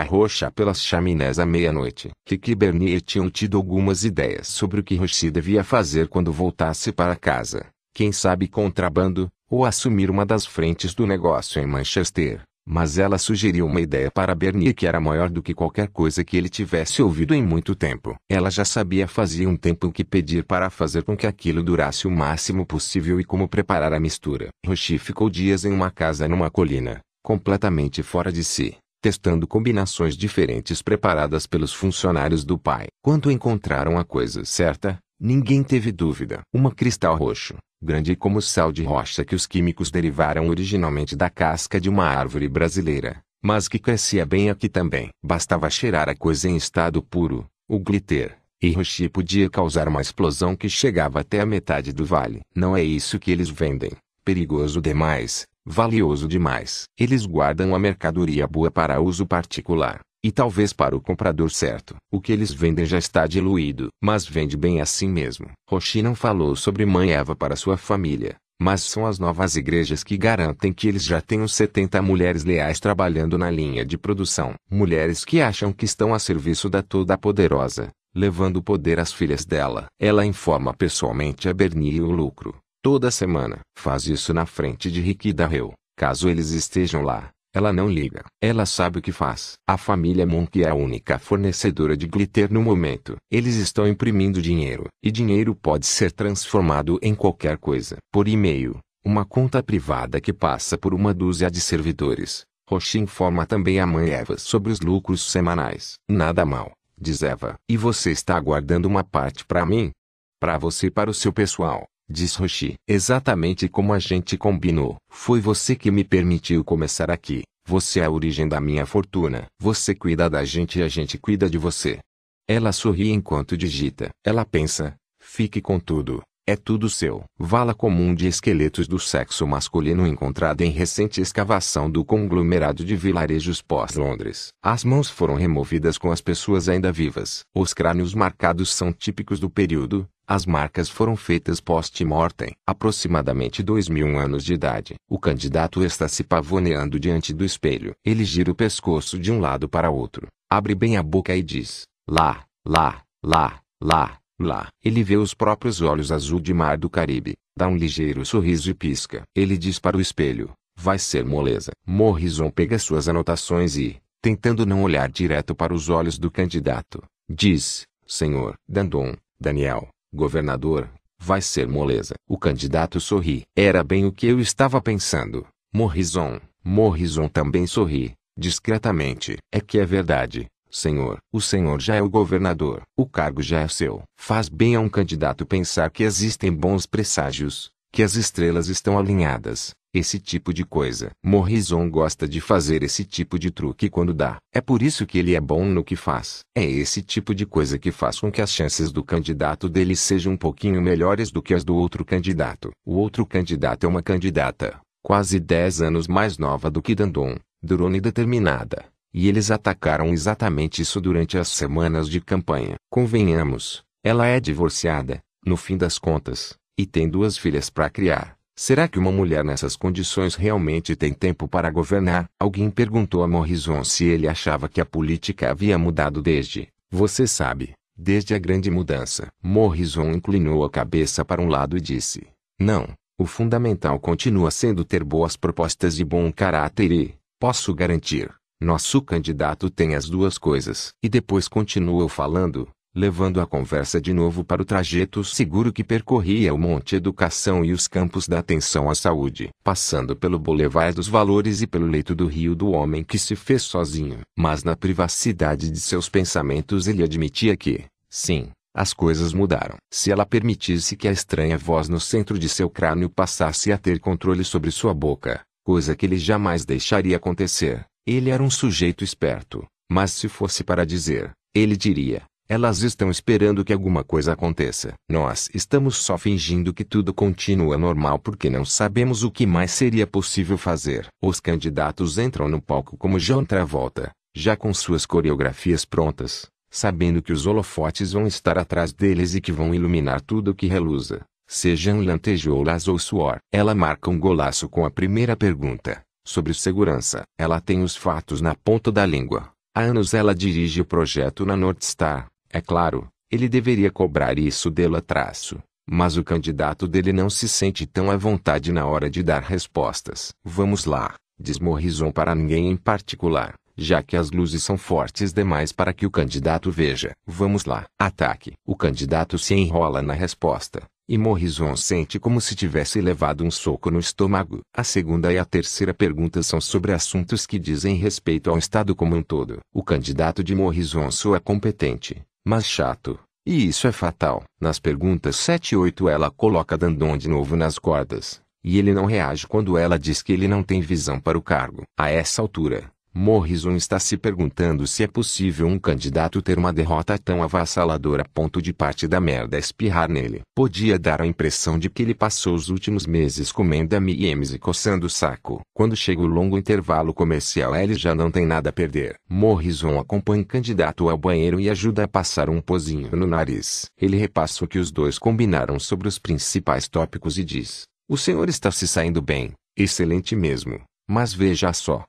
roxa pelas chaminés à meia-noite. Kiki Bernier tinham tido algumas ideias sobre o que Roshi devia fazer quando voltasse para casa. Quem sabe contrabando, ou assumir uma das frentes do negócio em Manchester. Mas ela sugeriu uma ideia para Bernie que era maior do que qualquer coisa que ele tivesse ouvido em muito tempo. Ela já sabia fazia um tempo que pedir para fazer com que aquilo durasse o máximo possível e como preparar a mistura. Roshi ficou dias em uma casa numa colina, completamente fora de si, testando combinações diferentes preparadas pelos funcionários do pai. Quando encontraram a coisa certa, ninguém teve dúvida. Uma cristal roxo, grande como sal de rocha que os químicos derivaram originalmente da casca de uma árvore brasileira, mas que crescia bem aqui também. Bastava cheirar a coisa em estado puro, o glitter, e Roshi podia causar uma explosão que chegava até a metade do vale. Não é isso que eles vendem. Perigoso demais, valioso demais. Eles guardam a mercadoria boa para uso particular, e talvez para o comprador certo. O que eles vendem já está diluído, mas vende bem assim mesmo. Roshi não falou sobre Mãe Eva para sua família, mas são as novas igrejas que garantem que eles já tenham 70 mulheres leais trabalhando na linha de produção. Mulheres que acham que estão a serviço da Toda-Poderosa, levando o poder às filhas dela. Ela informa pessoalmente a Bernie o lucro, toda semana. Faz isso na frente de Rick e Darrell, caso eles estejam lá. Ela não liga. Ela sabe o que faz. A família Monk é a única fornecedora de glitter no momento. Eles estão imprimindo dinheiro. E dinheiro pode ser transformado em qualquer coisa. Por e-mail. Uma conta privada que passa por uma dúzia de servidores. Roshi informa também a mãe Eva sobre os lucros semanais. Nada mal, diz Eva. E você está aguardando uma parte para mim? Para você e para o seu pessoal. Diz Roshi. Exatamente como a gente combinou. Foi você que me permitiu começar aqui. Você é a origem da minha fortuna. Você cuida da gente e a gente cuida de você. Ela sorri enquanto digita. Ela pensa. Fique com tudo. É tudo seu. Vala comum de esqueletos do sexo masculino encontrada em recente escavação do conglomerado de vilarejos pós-Londres. As mãos foram removidas com as pessoas ainda vivas. Os crânios marcados são típicos do período, as marcas foram feitas post-mortem, aproximadamente dois mil anos de idade. O candidato está se pavoneando diante do espelho. Ele gira o pescoço de um lado para outro, abre bem a boca e diz: Lá, lá, lá, lá, lá. Ele vê os próprios olhos azul de mar do Caribe, dá um ligeiro sorriso e pisca. Ele diz para o espelho: Vai ser moleza. Morrison pega suas anotações e, tentando não olhar direto para os olhos do candidato, diz: Senhor Dandon, Daniel, governador, vai ser moleza. O candidato sorri. Era bem o que eu estava pensando. Morrison, Morrison também sorri, discretamente. É que é verdade, senhor. O senhor já é o governador. O cargo já é seu. Faz bem a um candidato pensar que existem bons presságios, que as estrelas estão alinhadas, esse tipo de coisa. Morrison gosta de fazer esse tipo de truque quando dá. É por isso que ele é bom no que faz. É esse tipo de coisa que faz com que as chances do candidato dele sejam um pouquinho melhores do que as do outro candidato. O outro candidato é uma candidata, quase 10 anos mais nova do que Dandon, durona e determinada. E eles atacaram exatamente isso durante as semanas de campanha. Convenhamos, ela é divorciada, no fim das contas, e tem duas filhas para criar. Será que uma mulher nessas condições realmente tem tempo para governar? Alguém perguntou a Morrison se ele achava que a política havia mudado desde, você sabe, desde a grande mudança. Morrison inclinou a cabeça para um lado e disse: Não, o fundamental continua sendo ter boas propostas de bom caráter e, posso garantir, nosso candidato tem as duas coisas. E depois continuou falando, levando a conversa de novo para o trajeto seguro que percorria o Monte Educação e os campos da atenção à saúde, passando pelo Boulevard dos Valores e pelo leito do rio do homem que se fez sozinho. Mas na privacidade de seus pensamentos ele admitia que, sim, as coisas mudaram. Se ela permitisse que a estranha voz no centro de seu crânio passasse a ter controle sobre sua boca, coisa que ele jamais deixaria acontecer, ele era um sujeito esperto, mas se fosse para dizer, ele diria: Elas estão esperando que alguma coisa aconteça. Nós estamos só fingindo que tudo continua normal porque não sabemos o que mais seria possível fazer. Os candidatos entram no palco como John Travolta, já com suas coreografias prontas, sabendo que os holofotes vão estar atrás deles e que vão iluminar tudo que reluza, sejam lantejoulas ou suor. Ela marca um golaço com a primeira pergunta, sobre segurança. Ela tem os fatos na ponta da língua. Há anos ela dirige o projeto na North Star é claro, ele deveria cobrar isso dela traço. Mas o candidato dele não se sente tão à vontade na hora de dar respostas. Vamos lá, diz Morrison para ninguém em particular, já que as luzes são fortes demais para que o candidato veja. Vamos lá. Ataque. O candidato se enrola na resposta, e Morrison sente como se tivesse levado um soco no estômago. A segunda e a terceira pergunta são sobre assuntos que dizem respeito ao Estado como um todo. O candidato de Morrison soa competente, mas chato. E isso é fatal. Nas perguntas 7 e 8 ela coloca Dandon de novo nas cordas. E ele não reage quando ela diz que ele não tem visão para o cargo. A essa altura, Morrison está se perguntando se é possível um candidato ter uma derrota tão avassaladora a ponto de parte da merda espirrar nele. Podia dar a impressão de que ele passou os últimos meses comendo M&M's e coçando o saco. Quando chega o longo intervalo comercial ele já não tem nada a perder. Morrison acompanha o candidato ao banheiro e ajuda a passar um pozinho no nariz. Ele repassa o que os dois combinaram sobre os principais tópicos e diz, o senhor está se saindo bem, excelente mesmo, mas veja só,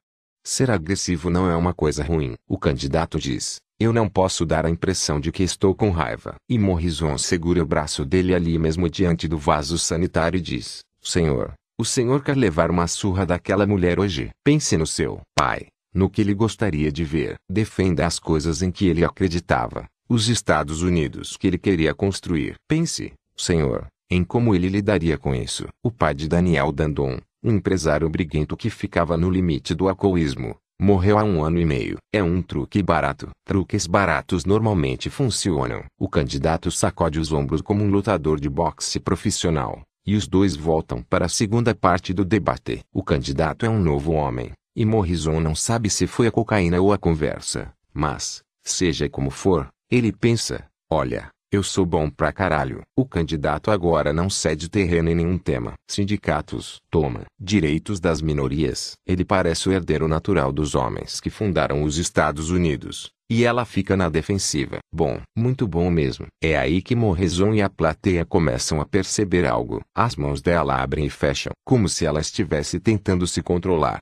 Ser agressivo não é uma coisa ruim. O candidato diz, eu não posso dar a impressão de que estou com raiva. E Morrison segura o braço dele ali mesmo diante do vaso sanitário e diz, Senhor, o senhor quer levar uma surra daquela mulher hoje? Pense no seu pai, no que ele gostaria de ver. Defenda as coisas em que ele acreditava, os Estados Unidos que ele queria construir. Pense, senhor, em como ele lidaria com isso. O pai de Daniel Dandon, um empresário briguento que ficava no limite do alcoolismo, morreu há um ano e meio. É um truque barato. Truques baratos normalmente funcionam. O candidato sacode os ombros como um lutador de boxe profissional, e os dois voltam para a segunda parte do debate. O candidato é um novo homem, e Morrison não sabe se foi a cocaína ou a conversa, mas, seja como for, ele pensa, olha, eu sou bom pra caralho. O candidato agora não cede terreno em nenhum tema. Sindicatos, toma. Direitos das minorias. Ele parece o herdeiro natural dos homens que fundaram os Estados Unidos. E ela fica na defensiva. Bom, muito bom mesmo. É aí que Morrison e a plateia começam a perceber algo. As mãos dela abrem e fecham, como se ela estivesse tentando se controlar.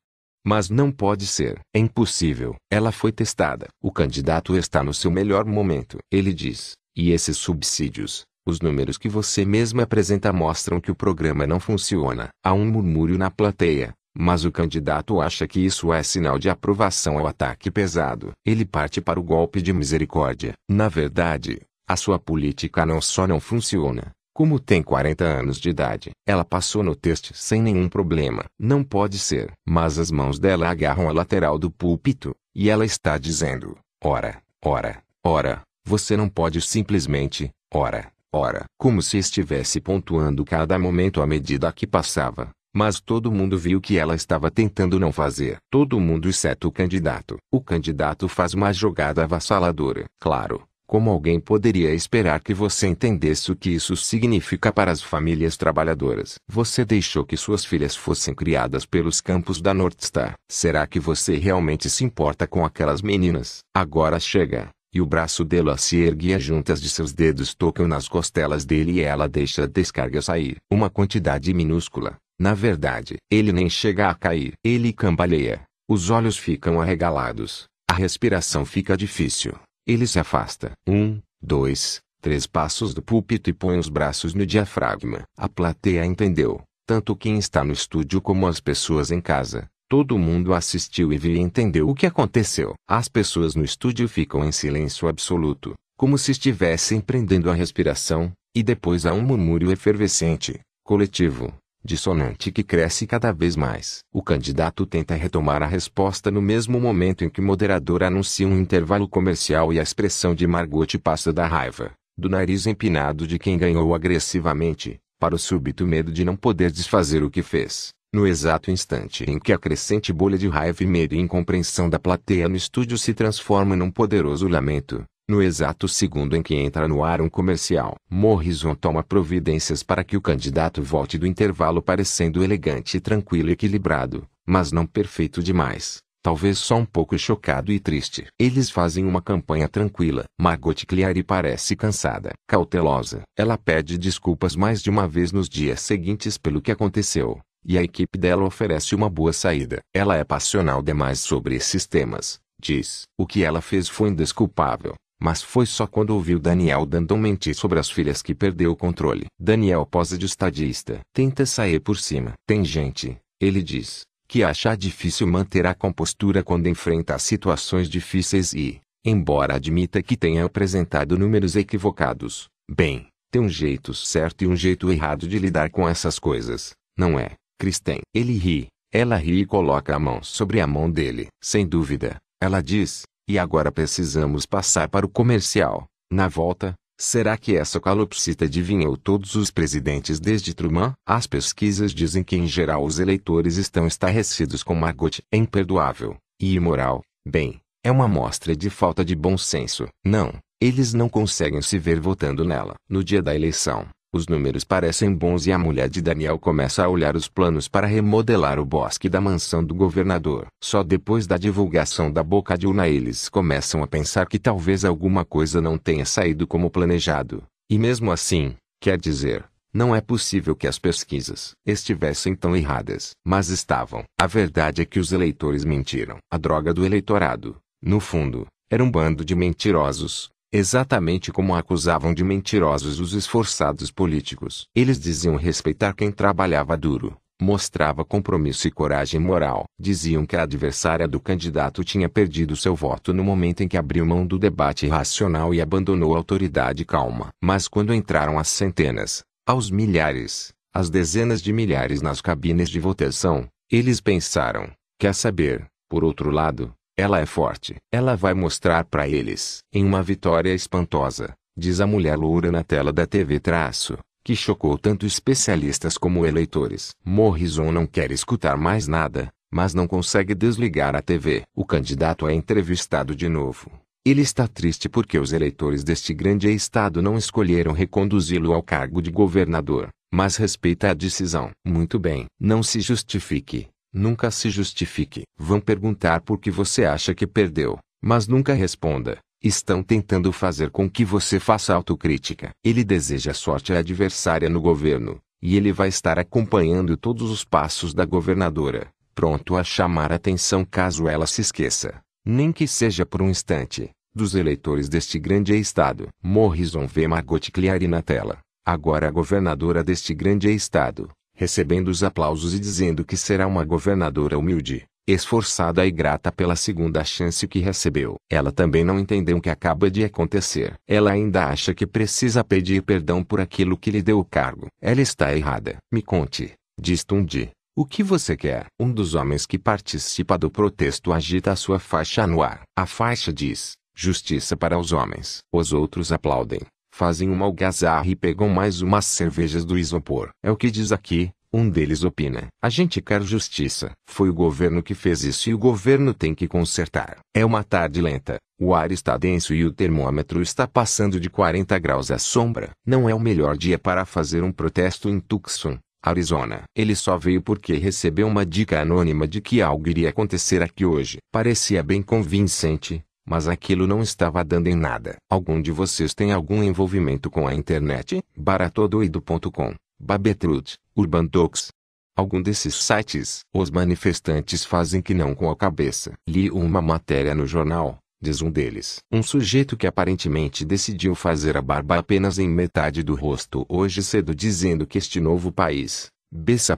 Mas não pode ser. É impossível. Ela foi testada. O candidato está no seu melhor momento. Ele diz: e esses subsídios, os números que você mesmo apresenta mostram que o programa não funciona. Há um murmúrio na plateia, mas o candidato acha que isso é sinal de aprovação ao ataque pesado. Ele parte para o golpe de misericórdia. Na verdade, a sua política não só não funciona, como tem 40 anos de idade. Ela passou no teste sem nenhum problema. Não pode ser. Mas as mãos dela agarram a lateral do púlpito, e ela está dizendo: Ora, ora, ora, você não pode simplesmente, ora, ora, como se estivesse pontuando cada momento à medida que passava. Mas todo mundo viu que ela estava tentando não fazer. Todo mundo exceto o candidato. O candidato faz uma jogada avassaladora. Claro, como alguém poderia esperar que você entendesse o que isso significa para as famílias trabalhadoras? Você deixou que suas filhas fossem criadas pelos campos da North Star. Será que você realmente se importa com aquelas meninas? Agora chega e o braço dela se ergue as juntas de seus dedos tocam nas costelas dele e ela deixa a descarga sair. Uma quantidade minúscula. Na verdade, ele nem chega a cair. Ele cambaleia. Os olhos ficam arregalados. A respiração fica difícil. Ele se afasta. Um, dois, três passos do púlpito e põe os braços no diafragma. A plateia entendeu. Tanto quem está no estúdio como as pessoas em casa. Todo mundo assistiu e viu e entendeu o que aconteceu. As pessoas no estúdio ficam em silêncio absoluto, como se estivessem prendendo a respiração, e depois há um murmúrio efervescente, coletivo, dissonante que cresce cada vez mais. O candidato tenta retomar a resposta no mesmo momento em que o moderador anuncia um intervalo comercial e a expressão de Margot passa da raiva, do nariz empinado de quem ganhou agressivamente, para o súbito medo de não poder desfazer o que fez. No exato instante em que a crescente bolha de raiva e medo e incompreensão da plateia no estúdio se transforma num poderoso lamento, No exato segundo em que entra no ar um comercial, Morrison toma providências para que o candidato volte do intervalo parecendo elegante tranquilo e equilibrado, mas não perfeito demais. Talvez só um pouco chocado e triste. Eles fazem uma campanha tranquila. Margot Clary parece cansada, cautelosa. Ela pede desculpas mais de uma vez nos dias seguintes pelo que aconteceu. E a equipe dela oferece uma boa saída. Ela é passional demais sobre esses temas, diz. O que ela fez foi indesculpável. Mas foi só quando ouviu Daniel dando um mentir sobre as filhas que perdeu o controle. Daniel posa de estadista. Tenta sair por cima. Tem gente, ele diz, que acha difícil manter a compostura quando enfrenta situações difíceis e, embora admita que tenha apresentado números equivocados, bem, tem um jeito certo e um jeito errado de lidar com essas coisas, não é, Kristen? Ele ri. Ela ri e coloca a mão sobre a mão dele. Sem dúvida, ela diz, e agora precisamos passar para o comercial. Na volta, será que essa calopsita adivinhou todos os presidentes desde Truman? As pesquisas dizem que em geral os eleitores estão estarrecidos com Margot. É imperdoável e imoral. Bem, é uma mostra de falta de bom senso. Não, eles não conseguem se ver votando nela. No dia da eleição, os números parecem bons e a mulher de Daniel começa a olhar os planos para remodelar o bosque da mansão do governador. Só depois da divulgação da boca de Una eles começam a pensar que talvez alguma coisa não tenha saído como planejado. E mesmo assim, quer dizer, não é possível que as pesquisas estivessem tão erradas. Mas estavam. A verdade é que os eleitores mentiram. A droga do eleitorado, no fundo, era um bando de mentirosos, Exatamente como acusavam de mentirosos os esforçados políticos. Eles diziam respeitar quem trabalhava duro, mostrava compromisso e coragem moral. Diziam que a adversária do candidato tinha perdido seu voto no momento em que abriu mão do debate racional e abandonou a autoridade calma. Mas quando entraram as centenas, aos milhares, as dezenas de milhares nas cabines de votação, eles pensaram, quer saber, por outro lado, ela é forte. Ela vai mostrar para eles. Em uma vitória espantosa, diz a mulher loura na tela da TV traço, que chocou tanto especialistas como eleitores. Morrison não quer escutar mais nada, mas não consegue desligar a TV. O candidato é entrevistado de novo. Ele está triste porque os eleitores deste grande estado não escolheram reconduzi-lo ao cargo de governador, mas respeita a decisão. Muito bem. Não se justifique. Nunca se justifique. Vão perguntar por que você acha que perdeu, mas nunca responda. Estão tentando fazer com que você faça autocrítica. Ele deseja sorte à adversária no governo, e ele vai estar acompanhando todos os passos da governadora, pronto a chamar atenção caso ela se esqueça, nem que seja por um instante, dos eleitores deste grande estado. Morrison vê Margot Clary na tela, agora a governadora deste grande estado, recebendo os aplausos e dizendo que será uma governadora humilde, esforçada e grata pela segunda chance que recebeu. Ela também não entendeu o que acaba de acontecer. Ela ainda acha que precisa pedir perdão por aquilo que lhe deu o cargo. Ela está errada. Me conte, diz Tundi. O que você quer? Um dos homens que participa do protesto agita a sua faixa no ar. A faixa diz: Justiça para os homens. Os outros aplaudem fazem uma algazarra e pegam mais umas cervejas do isopor. É o que diz aqui, um deles opina. A gente quer justiça. Foi o governo que fez isso e o governo tem que consertar. É uma tarde lenta. O ar está denso e o termômetro está passando de 40 graus à sombra. Não é o melhor dia para fazer um protesto em Tucson, Arizona. Ele só veio porque recebeu uma dica anônima de que algo iria acontecer aqui hoje. Parecia bem convincente, mas aquilo não estava dando em nada. Algum de vocês tem algum envolvimento com a internet? Baratodoido.com, Babetrut, Urbandox. Algum desses sites? Os manifestantes fazem que não com a cabeça. Li uma matéria no jornal, diz um deles. Um sujeito que aparentemente decidiu fazer a barba apenas em metade do rosto hoje cedo dizendo que este novo país,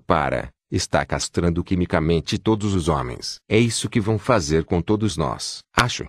para, está castrando quimicamente todos os homens. É isso que vão fazer com todos nós. Acho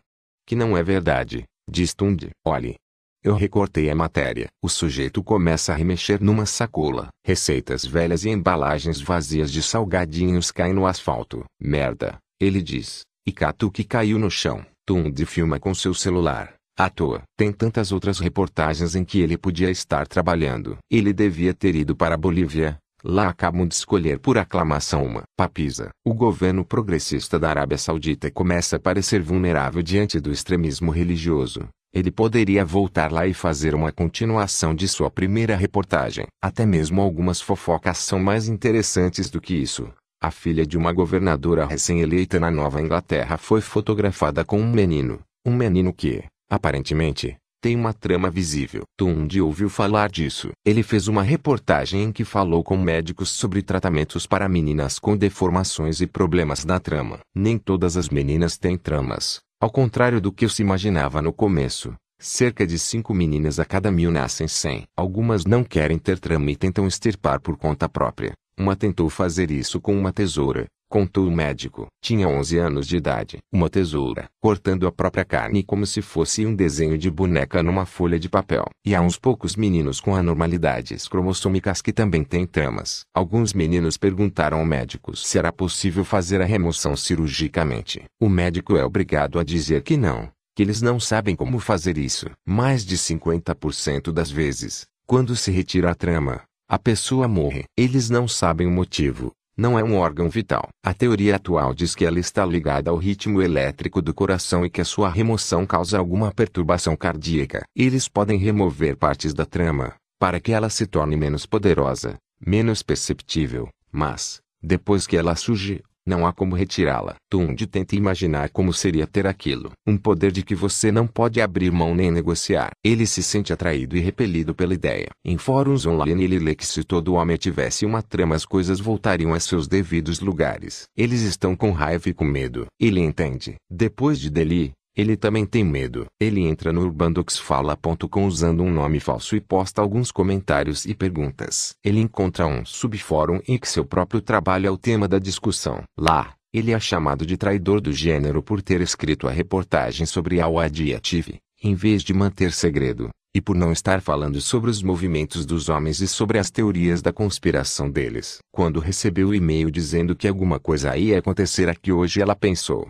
que não é verdade, diz Tund. Olhe. Eu recortei a matéria. O sujeito começa a remexer numa sacola. Receitas velhas e embalagens vazias de salgadinhos caem no asfalto. Merda, ele diz. E Catu que caiu no chão. Tund filma com seu celular. À toa. Tem tantas outras reportagens em que ele podia estar trabalhando. Ele devia ter ido para a Bolívia, Lá acabam de escolher por aclamação uma papisa. O governo progressista da Arábia Saudita começa a parecer vulnerável diante do extremismo religioso. Ele poderia voltar lá e fazer uma continuação de sua primeira reportagem. Até mesmo algumas fofocas são mais interessantes do que isso. A filha de uma governadora recém-eleita na Nova Inglaterra foi fotografada com um menino. Um menino que, aparentemente, tem uma trama visível. Tundi ouviu falar disso. Ele fez uma reportagem em que falou com médicos sobre tratamentos para meninas com deformações e problemas na trama. Nem todas as meninas têm tramas. Ao contrário do que se imaginava no começo, cerca de 5 meninas a cada mil nascem sem. Algumas não querem ter trama e tentam extirpar por conta própria. Uma tentou fazer isso com uma tesoura, contou o médico. Tinha 11 anos de idade. Uma tesoura, cortando a própria carne como se fosse um desenho de boneca numa folha de papel. E há uns poucos meninos com anormalidades cromossômicas que também têm tramas. Alguns meninos perguntaram ao médico se era possível fazer a remoção cirurgicamente. O médico é obrigado a dizer que não, que eles não sabem como fazer isso. Mais de 50% das vezes, quando se retira a trama, a pessoa morre. Eles não sabem o motivo, não é um órgão vital. A teoria atual diz que ela está ligada ao ritmo elétrico do coração e que a sua remoção causa alguma perturbação cardíaca. Eles podem remover partes da trama, para que ela se torne menos poderosa, menos perceptível, mas, depois que ela surge, não há como retirá-la. Tund tenta imaginar como seria ter aquilo. Um poder de que você não pode abrir mão nem negociar. Ele se sente atraído e repelido pela ideia. Em fóruns online ele lê que se todo homem tivesse uma trama as coisas voltariam a seus devidos lugares. Eles estão com raiva e com medo. Ele entende. Depois de Delhi, ele também tem medo. Ele entra no urbandoxfala.com usando um nome falso e posta alguns comentários e perguntas. Ele encontra um subfórum em que seu próprio trabalho é o tema da discussão. Lá, ele é chamado de traidor do gênero por ter escrito a reportagem sobre a Wadiative, em vez de manter segredo, e por não estar falando sobre os movimentos dos homens e sobre as teorias da conspiração deles. Quando recebeu o e-mail dizendo que alguma coisa ia acontecer aqui hoje ela pensou,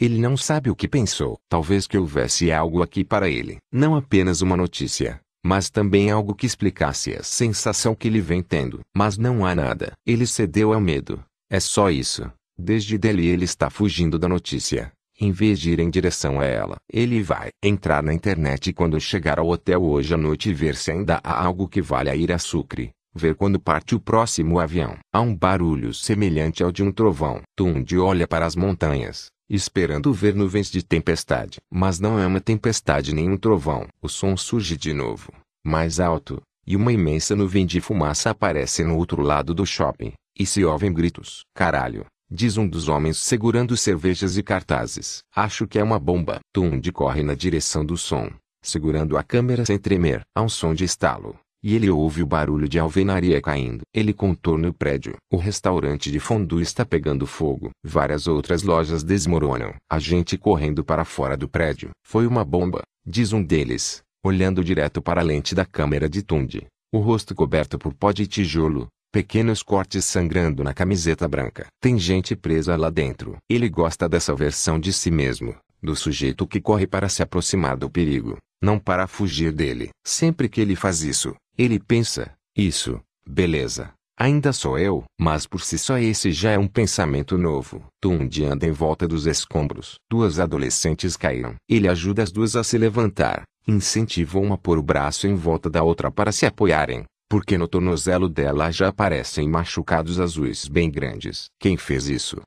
ele não sabe o que pensou. Talvez que houvesse algo aqui para ele. Não apenas uma notícia, mas também algo que explicasse a sensação que ele vem tendo. Mas não há nada. Ele cedeu ao medo. É só isso. Desde dele ele está fugindo da notícia. Em vez de ir em direção a ela, ele vai entrar na internet quando chegar ao hotel hoje à noite e ver se ainda há algo que vale a ir a Sucre. Ver quando parte o próximo avião. Há um barulho semelhante ao de um trovão. Tundi olha para as montanhas esperando ver nuvens de tempestade. Mas não é uma tempestade nem um trovão. O som surge de novo, mais alto, e uma imensa nuvem de fumaça aparece no outro lado do shopping, e se ouvem gritos. Caralho, diz um dos homens segurando cervejas e cartazes. Acho que é uma bomba. Tundi corre na direção do som, segurando a câmera sem tremer. Há um som de estalo, e ele ouve o barulho de alvenaria caindo. Ele contorna o prédio. O restaurante de fondue está pegando fogo. Várias outras lojas desmoronam. A gente correndo para fora do prédio. Foi uma bomba, diz um deles, olhando direto para a lente da câmera de Tundi. O rosto coberto por pó de tijolo, pequenos cortes sangrando na camiseta branca. Tem gente presa lá dentro. Ele gosta dessa versão de si mesmo, do sujeito que corre para se aproximar do perigo, não para fugir dele. Sempre que ele faz isso, ele pensa, isso, beleza. Ainda sou eu, mas por si só esse já é um pensamento novo. Tundi anda em volta dos escombros. Duas adolescentes caíram. Ele ajuda as duas a se levantar, incentiva uma a pôr o braço em volta da outra para se apoiarem, porque no tornozelo dela já aparecem machucados azuis bem grandes. Quem fez isso?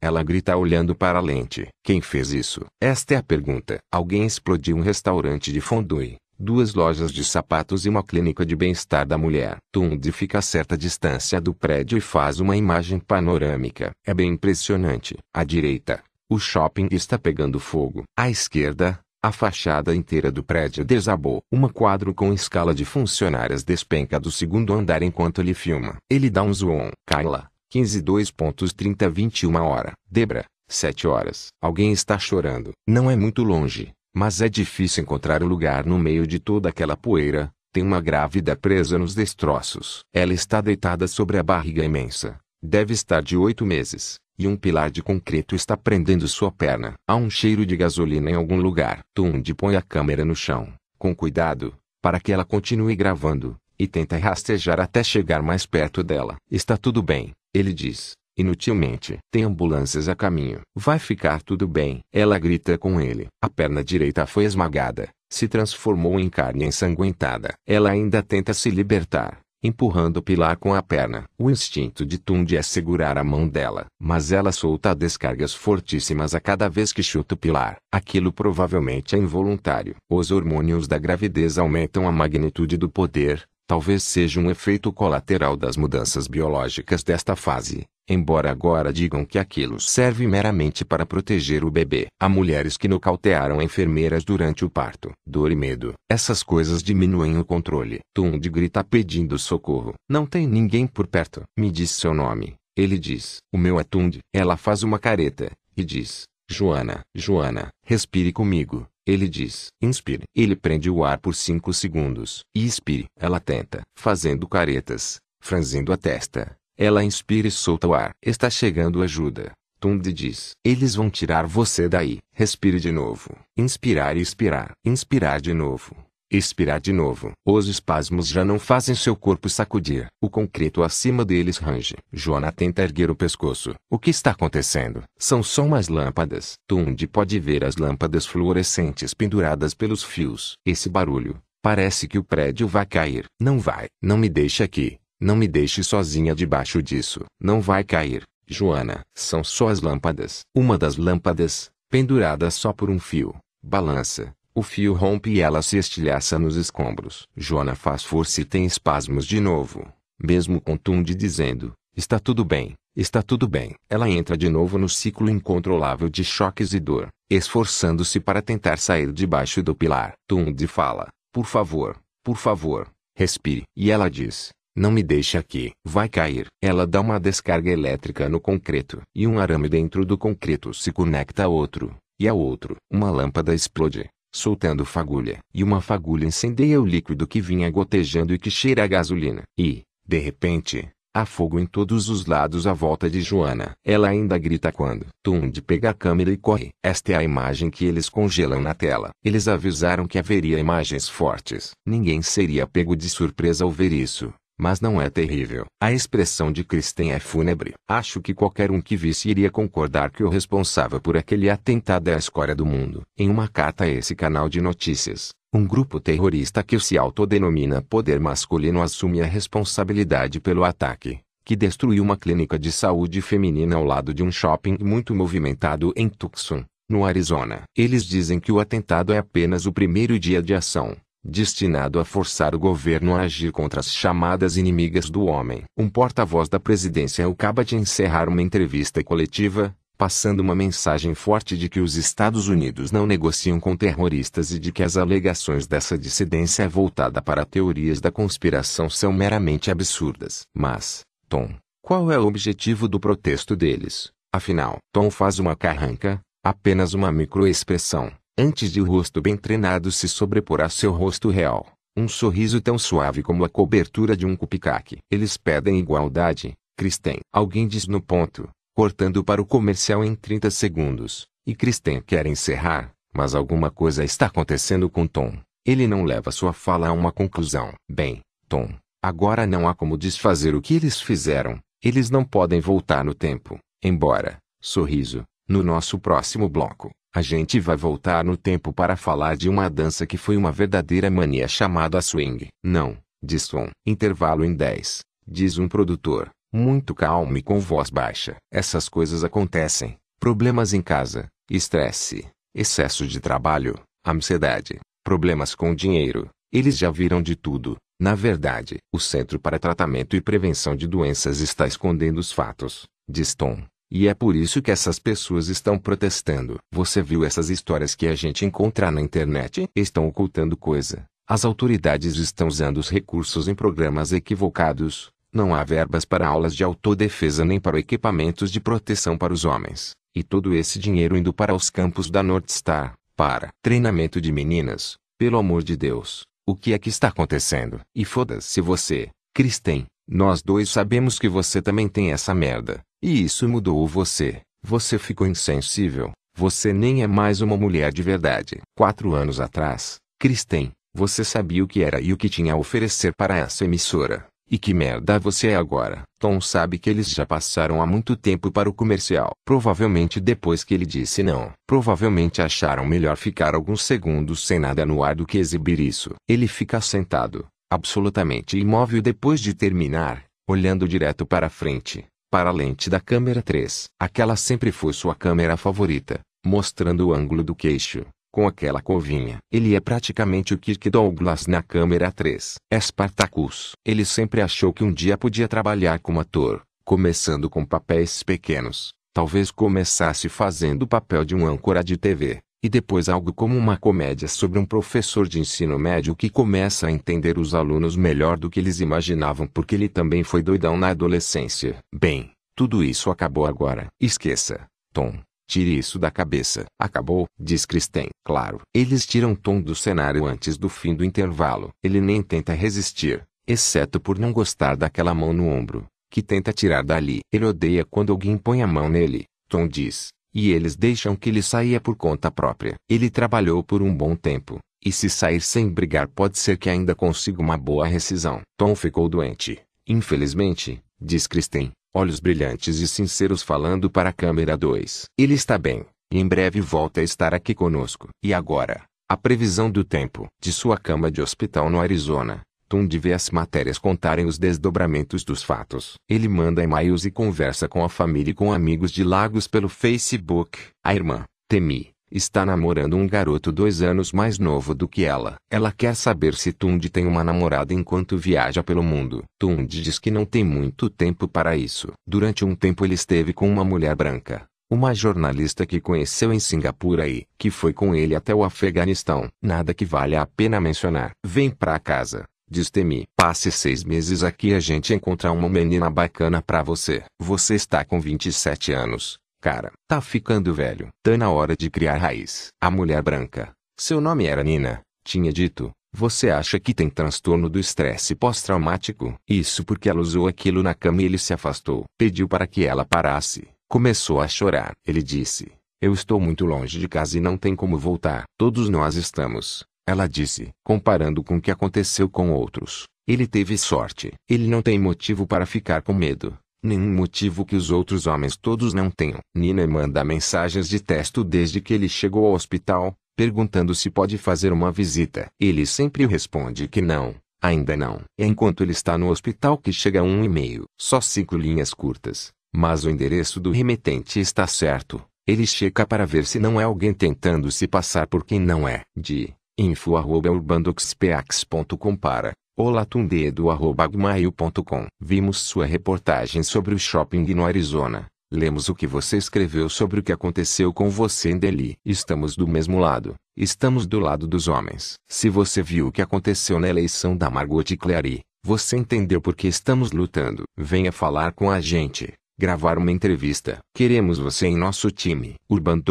Ela grita olhando para a lente. Quem fez isso? Esta é a pergunta. Alguém explodiu um restaurante de fondue duas lojas de sapatos e uma clínica de bem-estar da mulher. Tund fica a certa distância do prédio e faz uma imagem panorâmica. É bem impressionante. À direita, o shopping está pegando fogo. À esquerda, a fachada inteira do prédio desabou. Uma quadro com escala de funcionárias despenca do segundo andar enquanto ele filma. Ele dá um zoom. Kyla, 15 2.30 21 hora. Debra, 7 horas. Alguém está chorando. Não é muito longe. Mas é difícil encontrar um lugar no meio de toda aquela poeira. Tem uma grávida presa nos destroços. Ela está deitada sobre a barriga imensa. Deve estar de oito meses. E um pilar de concreto está prendendo sua perna. Há um cheiro de gasolina em algum lugar. Tundi põe a câmera no chão, com cuidado, para que ela continue gravando, e tenta rastejar até chegar mais perto dela. Está tudo bem, ele diz. Inutilmente. Tem ambulâncias a caminho. Vai ficar tudo bem. Ela grita com ele. A perna direita foi esmagada. se transformou em carne ensanguentada. Ela ainda tenta se libertar, empurrando Pilar com a perna. O instinto de Tund é segurar a mão dela, mas ela solta descargas fortíssimas a cada vez que chuta Pilar. Aquilo provavelmente é involuntário. Os hormônios da gravidez aumentam a magnitude do poder, talvez seja um efeito colateral das mudanças biológicas desta fase. Embora agora digam que aquilo serve meramente para proteger o bebê. Há mulheres que nocautearam enfermeiras durante o parto. Dor e medo. Essas coisas diminuem o controle. Tund grita pedindo socorro. Não tem ninguém por perto. Me diz seu nome. Ele diz. O meu é Tund. Ela faz uma careta. E diz. Joana. Joana. Respire comigo. Ele diz. Inspire. Ele prende o ar por cinco segundos. E expire. Ela tenta. Fazendo caretas. Franzindo a testa. Ela inspira e solta o ar. Está chegando ajuda. Tund diz. Eles vão tirar você daí. Respire de novo. Inspirar e expirar. Inspirar de novo. Expirar de novo. Os espasmos já não fazem seu corpo sacudir. O concreto acima deles range. Joana tenta erguer o pescoço. O que está acontecendo? São só umas lâmpadas. Tund pode ver as lâmpadas fluorescentes penduradas pelos fios. Esse barulho. Parece que o prédio vai cair. Não vai. Não me deixe aqui. Não me deixe sozinha debaixo disso. Não vai cair, Joana. São só as lâmpadas. Uma das lâmpadas, pendurada só por um fio, balança. O fio rompe e ela se estilhaça nos escombros. Joana faz força e tem espasmos de novo. Mesmo com Tund dizendo, está tudo bem, está tudo bem. Ela entra de novo no ciclo incontrolável de choques e dor, esforçando-se para tentar sair debaixo do pilar. Tund fala, por favor, por favor, respire. E ela diz, não me deixe aqui. Vai cair. Ela dá uma descarga elétrica no concreto. E um arame dentro do concreto se conecta a outro. E a outro. Uma lâmpada explode, soltando fagulha. E uma fagulha incendeia o líquido que vinha gotejando e que cheira a gasolina. E, de repente, há fogo em todos os lados à volta de Joana. Ela ainda grita quando Tund pega a câmera e corre. Esta é a imagem que eles congelam na tela. Eles avisaram que haveria imagens fortes. Ninguém seria pego de surpresa ao ver isso. Mas não é terrível. A expressão de Kristen é fúnebre. Acho que qualquer um que visse iria concordar que o responsável por aquele atentado é a escória do mundo. Em uma carta a esse canal de notícias, um grupo terrorista que se autodenomina Poder Masculino assume a responsabilidade pelo ataque, que destruiu uma clínica de saúde feminina ao lado de um shopping muito movimentado em Tucson, no Arizona. Eles dizem que o atentado é apenas o primeiro dia de ação destinado a forçar o governo a agir contra as chamadas inimigas do homem. Um porta-voz da presidência acaba de encerrar uma entrevista coletiva, passando uma mensagem forte de que os Estados Unidos não negociam com terroristas e de que as alegações dessa dissidência voltada para teorias da conspiração são meramente absurdas. Mas, Tom, qual é o objetivo do protesto deles? Afinal, Tom faz uma carranca, apenas uma microexpressão, Antes de o rosto bem treinado se sobrepor a seu rosto real, um sorriso tão suave como a cobertura de um cupicaque. Eles pedem igualdade, Kristen. Alguém diz no ponto, cortando para o comercial em 30 segundos. E Kristen quer encerrar, mas alguma coisa está acontecendo com Tom. Ele não leva sua fala a uma conclusão. Bem, Tom, agora não há como desfazer o que eles fizeram. Eles não podem voltar no tempo. Embora, sorriso, no nosso próximo bloco. A gente vai voltar no tempo para falar de uma dança que foi uma verdadeira mania chamada swing. Não, diz Tom. Intervalo em 10, diz um produtor, muito calmo e com voz baixa. Essas coisas acontecem. Problemas em casa, estresse, excesso de trabalho, ansiedade, problemas com dinheiro. Eles já viram de tudo. Na verdade, o Centro para Tratamento e Prevenção de Doenças está escondendo os fatos, diz Tom. E é por isso que essas pessoas estão protestando. Você viu essas histórias que a gente encontra na internet? Estão ocultando coisa. As autoridades estão usando os recursos em programas equivocados. Não há verbas para aulas de autodefesa nem para equipamentos de proteção para os homens. E todo esse dinheiro indo para os campos da North Star, para treinamento de meninas. Pelo amor de Deus, o que é que está acontecendo? E foda-se você, Kristen, nós dois sabemos que você também tem essa merda. E isso mudou você. Você ficou insensível. Você nem é mais uma mulher de verdade. Quatro anos atrás, Kristen, você sabia o que era e o que tinha a oferecer para essa emissora. E que merda você é agora? Tom sabe que eles já passaram há muito tempo para o comercial. Provavelmente depois que ele disse não. Provavelmente acharam melhor ficar alguns segundos sem nada no ar do que exibir isso. Ele fica sentado, absolutamente imóvel depois de terminar, olhando direto para frente, para a lente da câmera 3. Aquela sempre foi sua câmera favorita, mostrando o ângulo do queixo, com aquela covinha. Ele é praticamente o Kirk Douglas na câmera 3. É Spartacus. Ele sempre achou que um dia podia trabalhar como ator, começando com papéis pequenos. Talvez começasse fazendo o papel de um âncora de TV, e depois algo como uma comédia sobre um professor de ensino médio que começa a entender os alunos melhor do que eles imaginavam porque ele também foi doidão na adolescência. Bem, tudo isso acabou agora. Esqueça, Tom. Tire isso da cabeça. Acabou, diz Kristen. Claro. Eles tiram Tom do cenário antes do fim do intervalo. Ele nem tenta resistir, exceto por não gostar daquela mão no ombro, que tenta tirar dali. Ele odeia quando alguém põe a mão nele, Tom diz. E eles deixam que ele saia por conta própria. Ele trabalhou por um bom tempo, e se sair sem brigar pode ser que ainda consiga uma boa rescisão. Tom ficou doente. Infelizmente, diz Kristen olhos brilhantes e sinceros falando para a câmera 2. Ele está bem, e em breve volta a estar aqui conosco. E agora, a previsão do tempo de sua cama de hospital no Arizona. Tom de as matérias contarem os desdobramentos dos fatos. Ele manda e-mails e conversa com a família e com amigos de Lagos pelo Facebook. A irmã, Temi, Está namorando um garoto dois anos mais novo do que ela. Ela quer saber se Tund tem uma namorada enquanto viaja pelo mundo. Tund diz que não tem muito tempo para isso. Durante um tempo ele esteve com uma mulher branca. Uma jornalista que conheceu em Singapura e que foi com ele até o Afeganistão. Nada que valha a pena mencionar. Vem pra casa, diz Temi. Passe seis meses aqui e a gente encontrar uma menina bacana pra você. Você está com 27 anos. Cara, tá ficando velho. Tá na hora de criar raiz. A mulher branca, seu nome era Nina, tinha dito, você acha que tem transtorno do estresse pós-traumático? Isso porque ela usou aquilo na cama e ele se afastou. Pediu para que ela parasse. Começou a chorar. Ele disse, eu estou muito longe de casa e não tem como voltar. Todos nós estamos. Ela disse, comparando com o que aconteceu com outros. Ele teve sorte. Ele não tem motivo para ficar com medo. Nenhum motivo que os outros homens todos não tenham. Nina manda mensagens de texto desde que ele chegou ao hospital, perguntando se pode fazer uma visita. Ele sempre responde que não, ainda não. É enquanto ele está no hospital que chega um e-mail. Só cinco linhas curtas. Mas o endereço do remetente está certo. Ele checa para ver se não é alguém tentando se passar por quem não é. De info.urbandoxpeax.com para olatundedo.gmail.com Vimos sua reportagem sobre o shopping no Arizona. Lemos o que você escreveu sobre o que aconteceu com você em Delhi. Estamos do mesmo lado. Estamos do lado dos homens. Se você viu o que aconteceu na eleição da Margot Clary, você entendeu por que estamos lutando. Venha falar com a gente. Gravar uma entrevista. Queremos você em nosso time. Urban.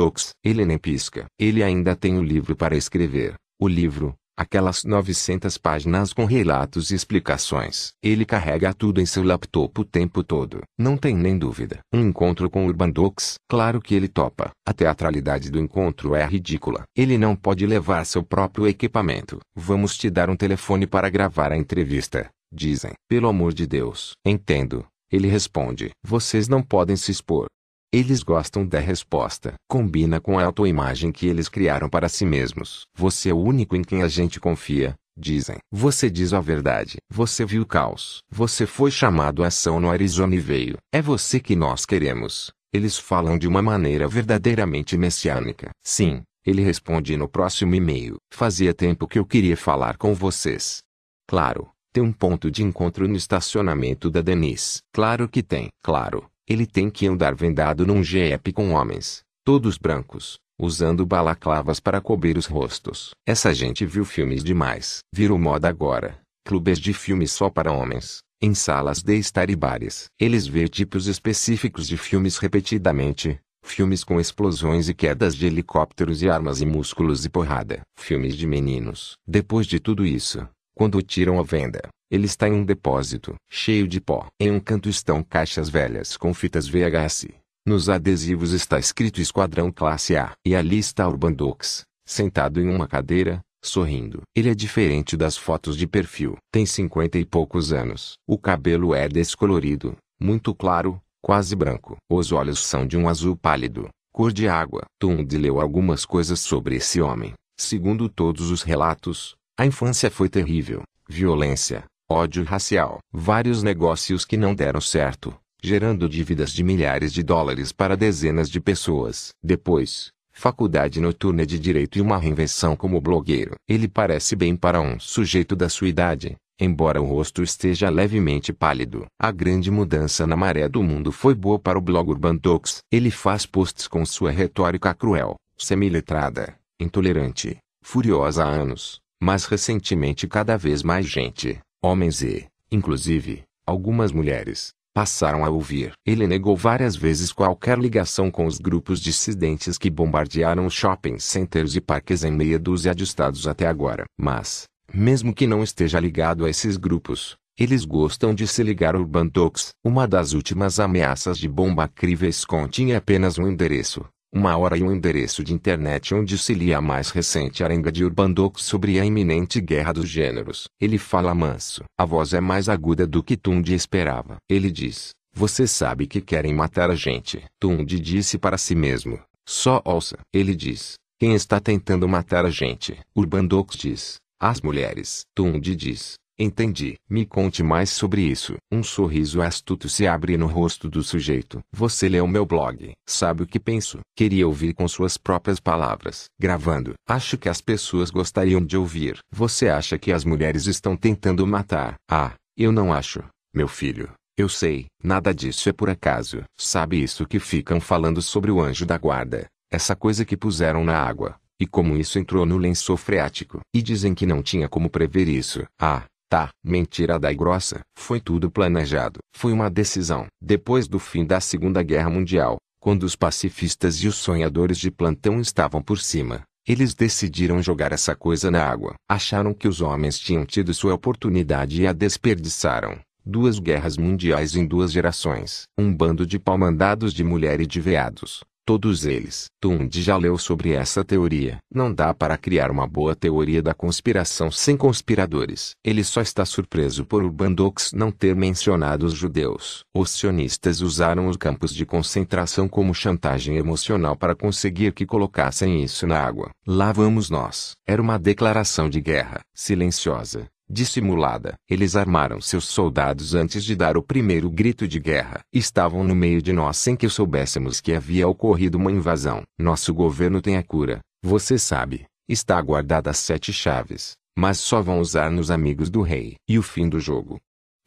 Ele nem pisca. Ele ainda tem o livro para escrever. O livro, Aquelas 900 páginas com relatos e explicações. Ele carrega tudo em seu laptop o tempo todo. Não tem nem dúvida. Um encontro com Urban Docs? Claro que ele topa. A teatralidade do encontro é ridícula. Ele não pode levar seu próprio equipamento. Vamos te dar um telefone para gravar a entrevista. Dizem. Pelo amor de Deus. Entendo. Ele responde. Vocês não podem se expor. Eles gostam da resposta. Combina com a autoimagem que eles criaram para si mesmos. Você é o único em quem a gente confia, dizem. Você diz a verdade. Você viu o caos. Você foi chamado à ação no Arizona e veio. É você que nós queremos. Eles falam de uma maneira verdadeiramente messiânica. Sim, ele responde no próximo e-mail. Fazia tempo que eu queria falar com vocês. Claro, tem um ponto de encontro no estacionamento da Denise. Claro que tem. Claro, ele tem que andar vendado num jeep com homens, todos brancos, usando balaclavas para cobrir os rostos. Essa gente viu filmes demais. Virou moda agora. Clubes de filmes só para homens, em salas de estar e bares. Eles vê tipos específicos de filmes repetidamente. Filmes com explosões e quedas de helicópteros e armas e músculos e porrada. Filmes de meninos. Depois de tudo isso, quando o tiram à venda, ele está em um depósito, cheio de pó. Em um canto estão caixas velhas com fitas VHS. Nos adesivos está escrito Esquadrão Classe A. E ali está Urban Docs, sentado em uma cadeira, sorrindo. Ele é diferente das fotos de perfil. Tem cinquenta e poucos anos. O cabelo é descolorido, muito claro, quase branco. Os olhos são de um azul pálido, cor de água. Tund leu algumas coisas sobre esse homem. Segundo todos os relatos, a infância foi terrível. Violência, ódio racial, vários negócios que não deram certo, gerando dívidas de milhares de dólares para dezenas de pessoas. Depois, faculdade noturna de direito e uma reinvenção como blogueiro. Ele parece bem para um sujeito da sua idade, embora o rosto esteja levemente pálido. A grande mudança na maré do mundo foi boa para o blog Urban Talks. Ele faz posts com sua retórica cruel, semi-letrada, intolerante, furiosa há anos, mas recentemente cada vez mais gente, homens e, inclusive, algumas mulheres, passaram a ouvir. Ele negou várias vezes qualquer ligação com os grupos dissidentes que bombardearam shopping centers e parques em meia dúzia de estados até agora. Mas, mesmo que não esteja ligado a esses grupos, eles gostam de se ligar ao Urban Talks. Uma das últimas ameaças de bomba críveis continha apenas um endereço, uma hora e um endereço de internet onde se lia a mais recente arenga de Urbandok sobre a iminente guerra dos gêneros. Ele fala manso. A voz é mais aguda do que Tundi esperava. Ele diz, você sabe que querem matar a gente. Tundi disse para si mesmo, só ouça. Ele diz, quem está tentando matar a gente? Urbandok diz, as mulheres. Tundi diz, Entendi. Me conte mais sobre isso. Um sorriso astuto se abre no rosto do sujeito. Você leu meu blog. Sabe o que penso? Queria ouvir com suas próprias palavras. Gravando. Acho que as pessoas gostariam de ouvir. Você acha que as mulheres estão tentando matar? Ah, eu não acho. Meu filho. Eu sei, nada disso é por acaso. Sabe isso que ficam falando sobre o anjo da guarda? Essa coisa que puseram na água. E como isso entrou no lençol freático. E dizem que não tinha como prever isso. Ah, Tá, mentira da grossa. Foi tudo planejado. Foi uma decisão. Depois do fim da Segunda Guerra Mundial, quando os pacifistas e os sonhadores de plantão estavam por cima, eles decidiram jogar essa coisa na água. Acharam que os homens tinham tido sua oportunidade e a desperdiçaram. Duas guerras mundiais em duas gerações. Um bando de pau-mandados de mulher e de veados. Todos eles. Tundi já leu sobre essa teoria. Não dá para criar uma boa teoria da conspiração sem conspiradores. Ele só está surpreso por Urbandox não ter mencionado os judeus. Os sionistas usaram os campos de concentração como chantagem emocional para conseguir que colocassem isso na água. Lá vamos nós. Era uma declaração de guerra, silenciosa, dissimulada. Eles armaram seus soldados antes de dar o primeiro grito de guerra. Estavam no meio de nós sem que soubéssemos que havia ocorrido uma invasão. Nosso governo tem a cura, você sabe. Está guardada as sete chaves, mas só vão usar nos amigos do rei. E o fim do jogo.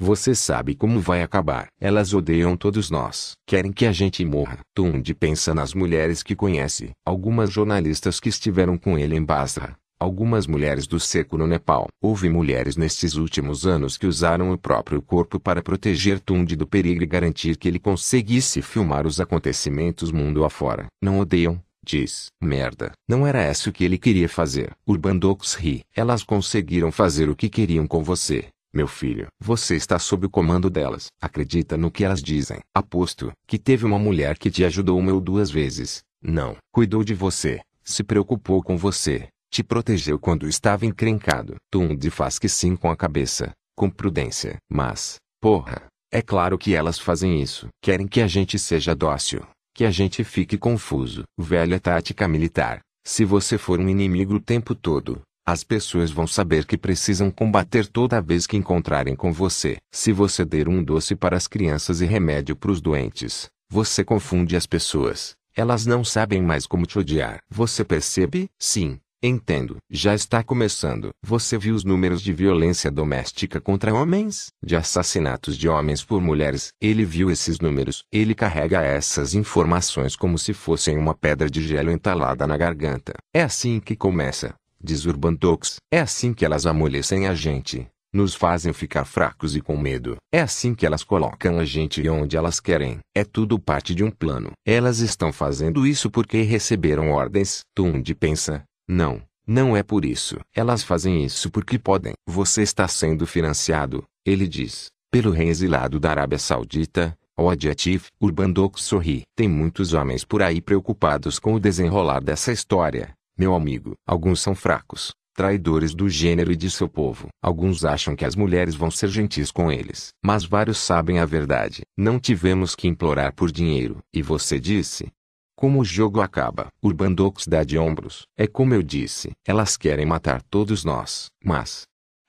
Você sabe como vai acabar. Elas odeiam todos nós. Querem que a gente morra. Tundi pensa nas mulheres que conhece. Algumas jornalistas que estiveram com ele em Basra Algumas mulheres do seco no Nepal. Houve mulheres nestes últimos anos que usaram o próprio corpo para proteger Tundi do perigo e garantir que ele conseguisse filmar os acontecimentos mundo afora. Não odeiam? Diz. Merda. Não era isso que ele queria fazer. Urbandox ri. Elas conseguiram fazer o que queriam com você. Meu filho, você está sob o comando delas. Acredita no que elas dizem. Aposto que teve uma mulher que te ajudou uma ou duas vezes. Não. Cuidou de você. Se preocupou com você te protegeu quando estava encrencado. Tundi faz que sim com a cabeça, com prudência. Mas, porra, é claro que elas fazem isso. Querem que a gente seja dócil, que a gente fique confuso. Velha tática militar. Se você for um inimigo o tempo todo, as pessoas vão saber que precisam combater toda vez que encontrarem com você. Se você der um doce para as crianças e remédio para os doentes, você confunde as pessoas. Elas não sabem mais como te odiar. Você percebe? Sim, Entendo. Já está começando. Você viu os números de violência doméstica contra homens? De assassinatos de homens por mulheres? Ele viu esses números. Ele carrega essas informações como se fossem uma pedra de gelo entalada na garganta. É assim que começa, diz Urban Talks. É assim que elas amolecem a gente. Nos fazem ficar fracos e com medo. É assim que elas colocam a gente onde elas querem. É tudo parte de um plano. Elas estão fazendo isso porque receberam ordens. Tundi pensa, não, não é por isso. Elas fazem isso porque podem. Você está sendo financiado, ele diz, pelo rei exilado da Arábia Saudita, o adjetivo Urbandok sorri. Tem muitos homens por aí preocupados com o desenrolar dessa história, meu amigo. Alguns são fracos, traidores do gênero e de seu povo. Alguns acham que as mulheres vão ser gentis com eles, mas vários sabem a verdade. Não tivemos que implorar por dinheiro. E você disse, como o jogo acaba. Urbandox dá de ombros. É como eu disse. Elas querem matar todos nós. Mas.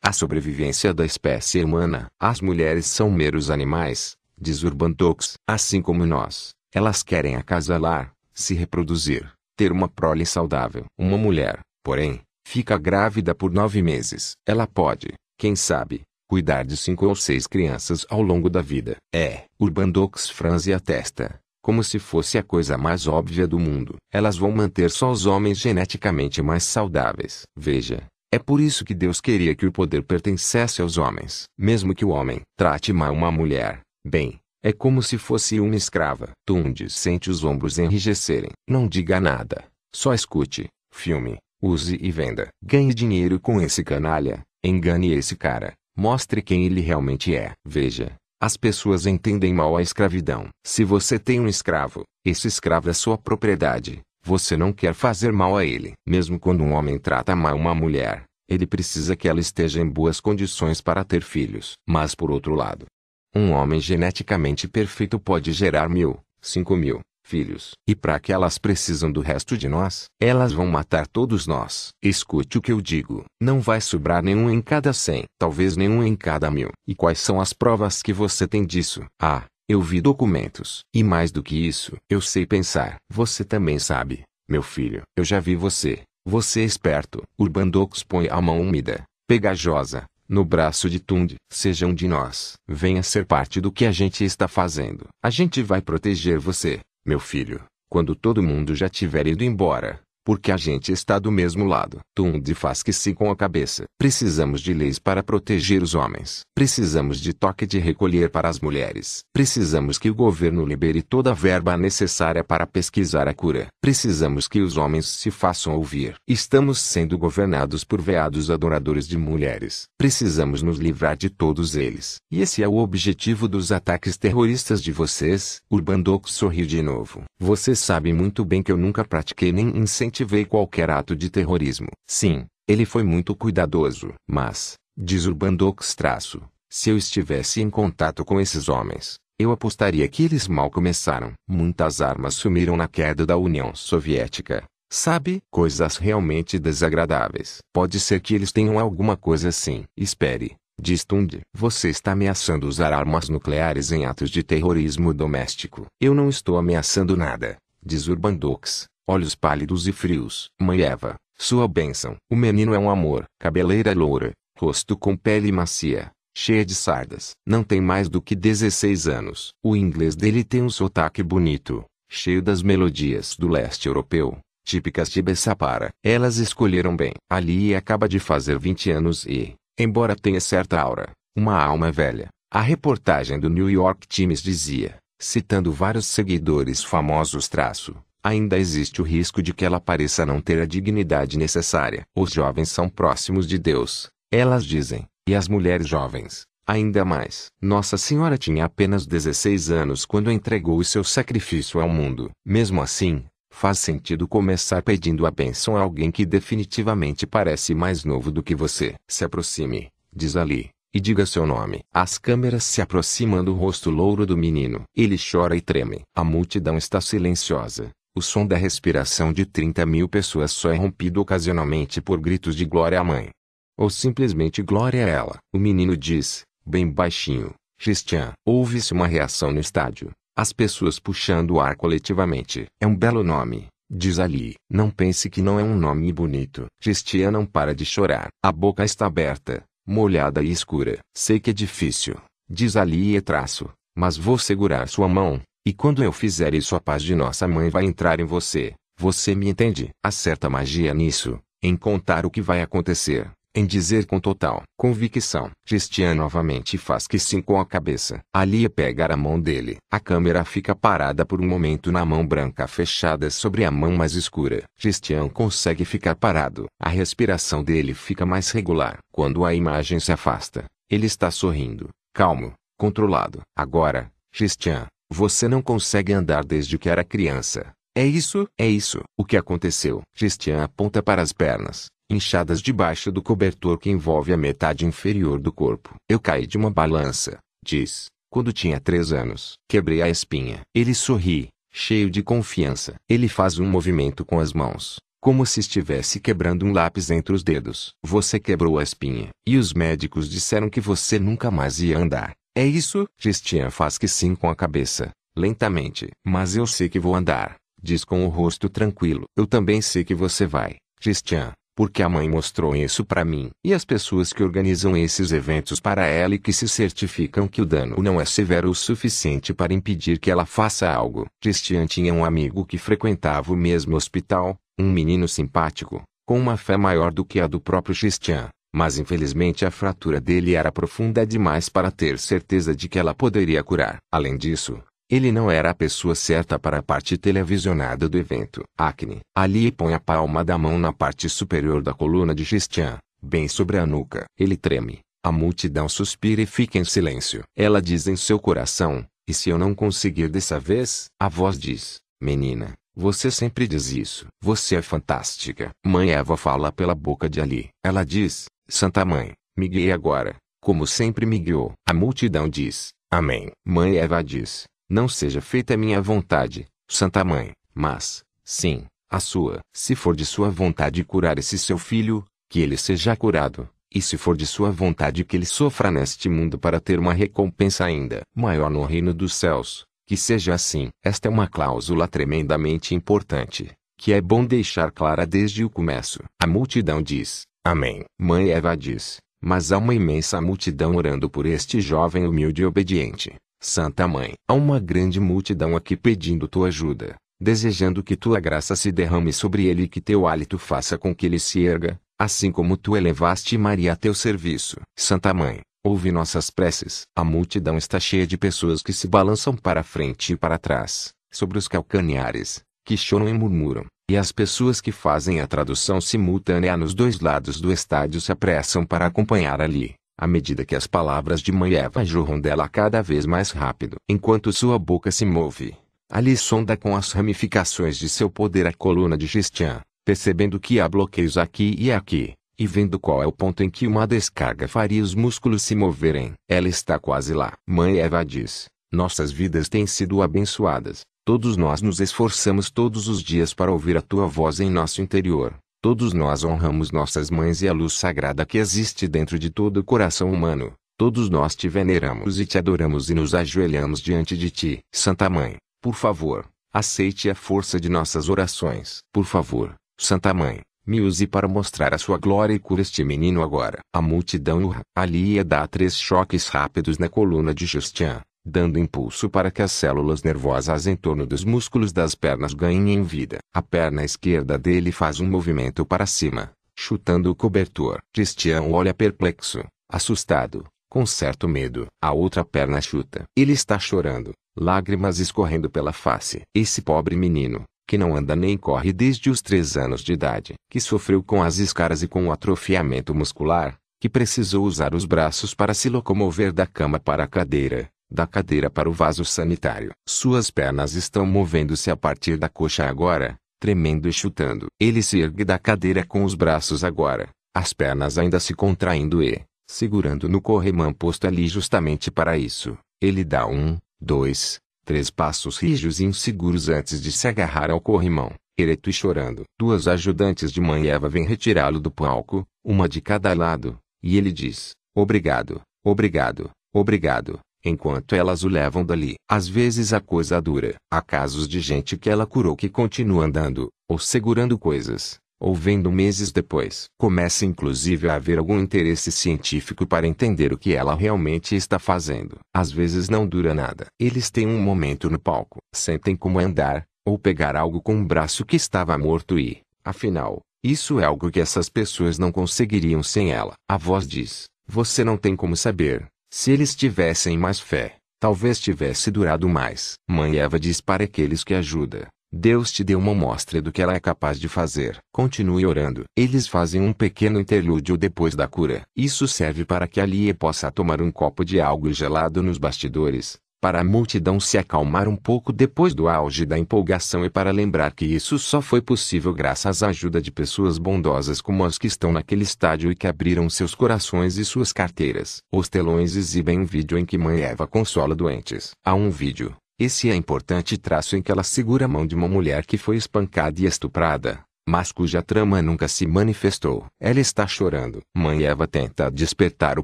A sobrevivência da espécie humana. As mulheres são meros animais, diz Urbandox. Assim como nós. Elas querem acasalar, se reproduzir, ter uma prole saudável. Uma mulher, porém, fica grávida por nove meses. Ela pode, quem sabe, cuidar de cinco ou seis crianças ao longo da vida. É, Urbandox franze a testa como se fosse a coisa mais óbvia do mundo. Elas vão manter só os homens geneticamente mais saudáveis. Veja, é por isso que Deus queria que o poder pertencesse aos homens. Mesmo que o homem trate mal uma mulher, bem, é como se fosse uma escrava. Tunde sente os ombros enrijecerem. Não diga nada. Só escute, filme, use e venda. Ganhe dinheiro com esse canalha. Engane esse cara. Mostre quem ele realmente é. Veja, as pessoas entendem mal a escravidão. Se você tem um escravo, esse escravo é sua propriedade. Você não quer fazer mal a ele. Mesmo quando um homem trata mal uma mulher, ele precisa que ela esteja em boas condições para ter filhos. Mas por outro lado, um homem geneticamente perfeito pode gerar mil, cinco mil, filhos. E para que elas precisam do resto de nós, elas vão matar todos nós. Escute o que eu digo. Não vai sobrar nenhum em cada cem, talvez nenhum em cada mil. E quais são as provas que você tem disso? Ah, eu vi documentos. E mais do que isso, eu sei pensar. Você também sabe, meu filho. Eu já vi você. Você é esperto. Urbandox põe a mão úmida, pegajosa, no braço de Tund. Seja um de nós. Venha ser parte do que a gente está fazendo. A gente vai proteger você meu filho, quando todo mundo já tiver ido embora, porque a gente está do mesmo lado. Tunde faz que sim com a cabeça. Precisamos de leis para proteger os homens. Precisamos de toque de recolher para as mulheres. Precisamos que o governo libere toda a verba necessária para pesquisar a cura. Precisamos que os homens se façam ouvir. Estamos sendo governados por veados adoradores de mulheres. Precisamos nos livrar de todos eles. E esse é o objetivo dos ataques terroristas de vocês. Urbandok sorriu de novo. Você sabe muito bem que eu nunca pratiquei nem incentivei incentivei qualquer ato de terrorismo. Sim, ele foi muito cuidadoso. Mas, diz Urbandox traço, se eu estivesse em contato com esses homens, eu apostaria que eles mal começaram. Muitas armas sumiram na queda da União Soviética. Sabe? Coisas realmente desagradáveis. Pode ser que eles tenham alguma coisa assim. Espere. Diz Tund. Você está ameaçando usar armas nucleares em atos de terrorismo doméstico. Eu não estou ameaçando nada. Diz Urbandox olhos pálidos e frios. Mãe Eva, sua bênção. O menino é um amor, cabeleira loura, rosto com pele macia, cheia de sardas. Não tem mais do que 16 anos. O inglês dele tem um sotaque bonito, cheio das melodias do leste europeu, típicas de Bessapara. Elas escolheram bem. Ali acaba de fazer 20 anos e, embora tenha certa aura, uma alma velha, a reportagem do New York Times dizia, citando vários seguidores famosos traço, ainda existe o risco de que ela pareça não ter a dignidade necessária. Os jovens são próximos de Deus, elas dizem, e as mulheres jovens, ainda mais. Nossa Senhora tinha apenas 16 anos quando entregou o seu sacrifício ao mundo. Mesmo assim, faz sentido começar pedindo a bênção a alguém que definitivamente parece mais novo do que você. Se aproxime, diz Ali. E diga seu nome. As câmeras se aproximam do rosto louro do menino. Ele chora e treme. A multidão está silenciosa. O som da respiração de 30 mil pessoas só é rompido ocasionalmente por gritos de glória à mãe. Ou simplesmente glória a ela. O menino diz, bem baixinho, Christian. Houve-se uma reação no estádio. As pessoas puxando o ar coletivamente. É um belo nome, diz Ali. Não pense que não é um nome bonito. Christian não para de chorar. A boca está aberta, molhada e escura. Sei que é difícil, diz Ali e traço, mas vou segurar sua mão, e quando eu fizer isso a paz de nossa mãe vai entrar em você. Você me entende? Há certa magia nisso, em contar o que vai acontecer, em dizer com total convicção. Christian novamente faz que sim com a cabeça. Alia pega a mão dele. A câmera fica parada por um momento na mão branca fechada sobre a mão mais escura. Christian consegue ficar parado. A respiração dele fica mais regular. Quando a imagem se afasta, ele está sorrindo, calmo, controlado. Agora, Christian, você não consegue andar desde que era criança. É isso? É isso. O que aconteceu? Christian aponta para as pernas, inchadas debaixo do cobertor que envolve a metade inferior do corpo. Eu caí de uma balança, diz, quando tinha três anos. Quebrei a espinha. Ele sorri, cheio de confiança. Ele faz um movimento com as mãos, como se estivesse quebrando um lápis entre os dedos. Você quebrou a espinha. E os médicos disseram que você nunca mais ia andar. É isso? Christian faz que sim com a cabeça, lentamente. Mas eu sei que vou andar, diz com o rosto tranquilo. Eu também sei que você vai, Christian porque a mãe mostrou isso para mim. E as pessoas que organizam esses eventos para ela e que se certificam que o dano não é severo o suficiente para impedir que ela faça algo. Christian tinha um amigo que frequentava o mesmo hospital, um menino simpático, com uma fé maior do que a do próprio Christian. Mas infelizmente a fratura dele era profunda demais para ter certeza de que ela poderia curar. Além disso, ele não era a pessoa certa para a parte televisionada do evento. Acne. Ali põe a palma da mão na parte superior da coluna de Christian, bem sobre a nuca. Ele treme. A multidão suspira e fica em silêncio. Ela diz em seu coração, e se eu não conseguir dessa vez? A voz diz, menina, você sempre diz isso. Você é fantástica. Mãe Eva fala pela boca de Ali. Ela diz, Santa Mãe, me guie agora, como sempre me guiou. A multidão diz, Amém. Mãe Eva diz, não seja feita a minha vontade, Santa Mãe, mas, sim, a sua. Se for de sua vontade curar esse seu filho, que ele seja curado. E se for de sua vontade que ele sofra neste mundo para ter uma recompensa ainda maior no reino dos céus, que seja assim. Esta é uma cláusula tremendamente importante, que é bom deixar clara desde o começo. A multidão diz, Amém. Mãe Eva diz, mas há uma imensa multidão orando por este jovem humilde e obediente. Santa Mãe, há uma grande multidão aqui pedindo tua ajuda, desejando que tua graça se derrame sobre ele e que teu hálito faça com que ele se erga, assim como tu elevaste Maria a teu serviço. Santa Mãe, ouve nossas preces. A multidão está cheia de pessoas que se balançam para frente e para trás, sobre os calcanhares, que choram e murmuram, e as pessoas que fazem a tradução simultânea nos dois lados do estádio se apressam para acompanhar ali à medida que as palavras de mãe Eva jorram dela cada vez mais rápido. Enquanto sua boca se move, Ali sonda com as ramificações de seu poder a coluna de Christian, percebendo que há bloqueios aqui e aqui, e vendo qual é o ponto em que uma descarga faria os músculos se moverem. Ela está quase lá. Mãe Eva diz: Nossas vidas têm sido abençoadas. Todos nós nos esforçamos todos os dias para ouvir a tua voz em nosso interior. Todos nós honramos nossas mães e a luz sagrada que existe dentro de todo o coração humano. Todos nós te veneramos e te adoramos e nos ajoelhamos diante de ti. Santa Mãe, por favor, aceite a força de nossas orações. Por favor, Santa Mãe, me use para mostrar a sua glória e cura este menino agora. A multidão ali ia dar três choques rápidos na coluna de Justian dando impulso para que as células nervosas em torno dos músculos das pernas ganhem em vida. A perna esquerda dele faz um movimento para cima, chutando o cobertor. Christian olha perplexo, assustado, com certo medo. A outra perna chuta. Ele está chorando, lágrimas escorrendo pela face. Esse pobre menino, que não anda nem corre desde os três anos de idade, que sofreu com as escaras e com o atrofiamento muscular, que precisou usar os braços para se locomover da cama para a cadeira, da cadeira para o vaso sanitário. Suas pernas estão movendo-se a partir da coxa agora, tremendo e chutando. Ele se ergue da cadeira com os braços agora, as pernas ainda se contraindo e, segurando no corrimão posto ali justamente para isso, ele dá um, dois, três passos rijos e inseguros antes de se agarrar ao corrimão, ereto e chorando. Duas ajudantes de mãe Eva vêm retirá-lo do palco, uma de cada lado, e ele diz: Obrigado, obrigado, obrigado enquanto elas o levam dali. Às vezes a coisa dura. Há casos de gente que ela curou que continua andando, ou segurando coisas, ou vendo meses depois. Começa inclusive a haver algum interesse científico para entender o que ela realmente está fazendo. Às vezes não dura nada. Eles têm um momento no palco, sentem como andar, ou pegar algo com um braço que estava morto e, afinal, isso é algo que essas pessoas não conseguiriam sem ela. A voz diz: Você não tem como saber, se eles tivessem mais fé, talvez tivesse durado mais. Mãe Eva diz para aqueles que ajuda. Deus te deu uma amostra do que ela é capaz de fazer. Continue orando. Eles fazem um pequeno interlúdio depois da cura. Isso serve para que Alie possa tomar um copo de algo gelado nos bastidores, para a multidão se acalmar um pouco depois do auge da empolgação e para lembrar que isso só foi possível graças à ajuda de pessoas bondosas como as que estão naquele estádio e que abriram seus corações e suas carteiras. Os telões exibem um vídeo em que Mãe Eva consola doentes. Há um vídeo, esse é importante traço em que ela segura a mão de uma mulher que foi espancada e estuprada, mas cuja trama nunca se manifestou. Ela está chorando. Mãe Eva tenta despertar o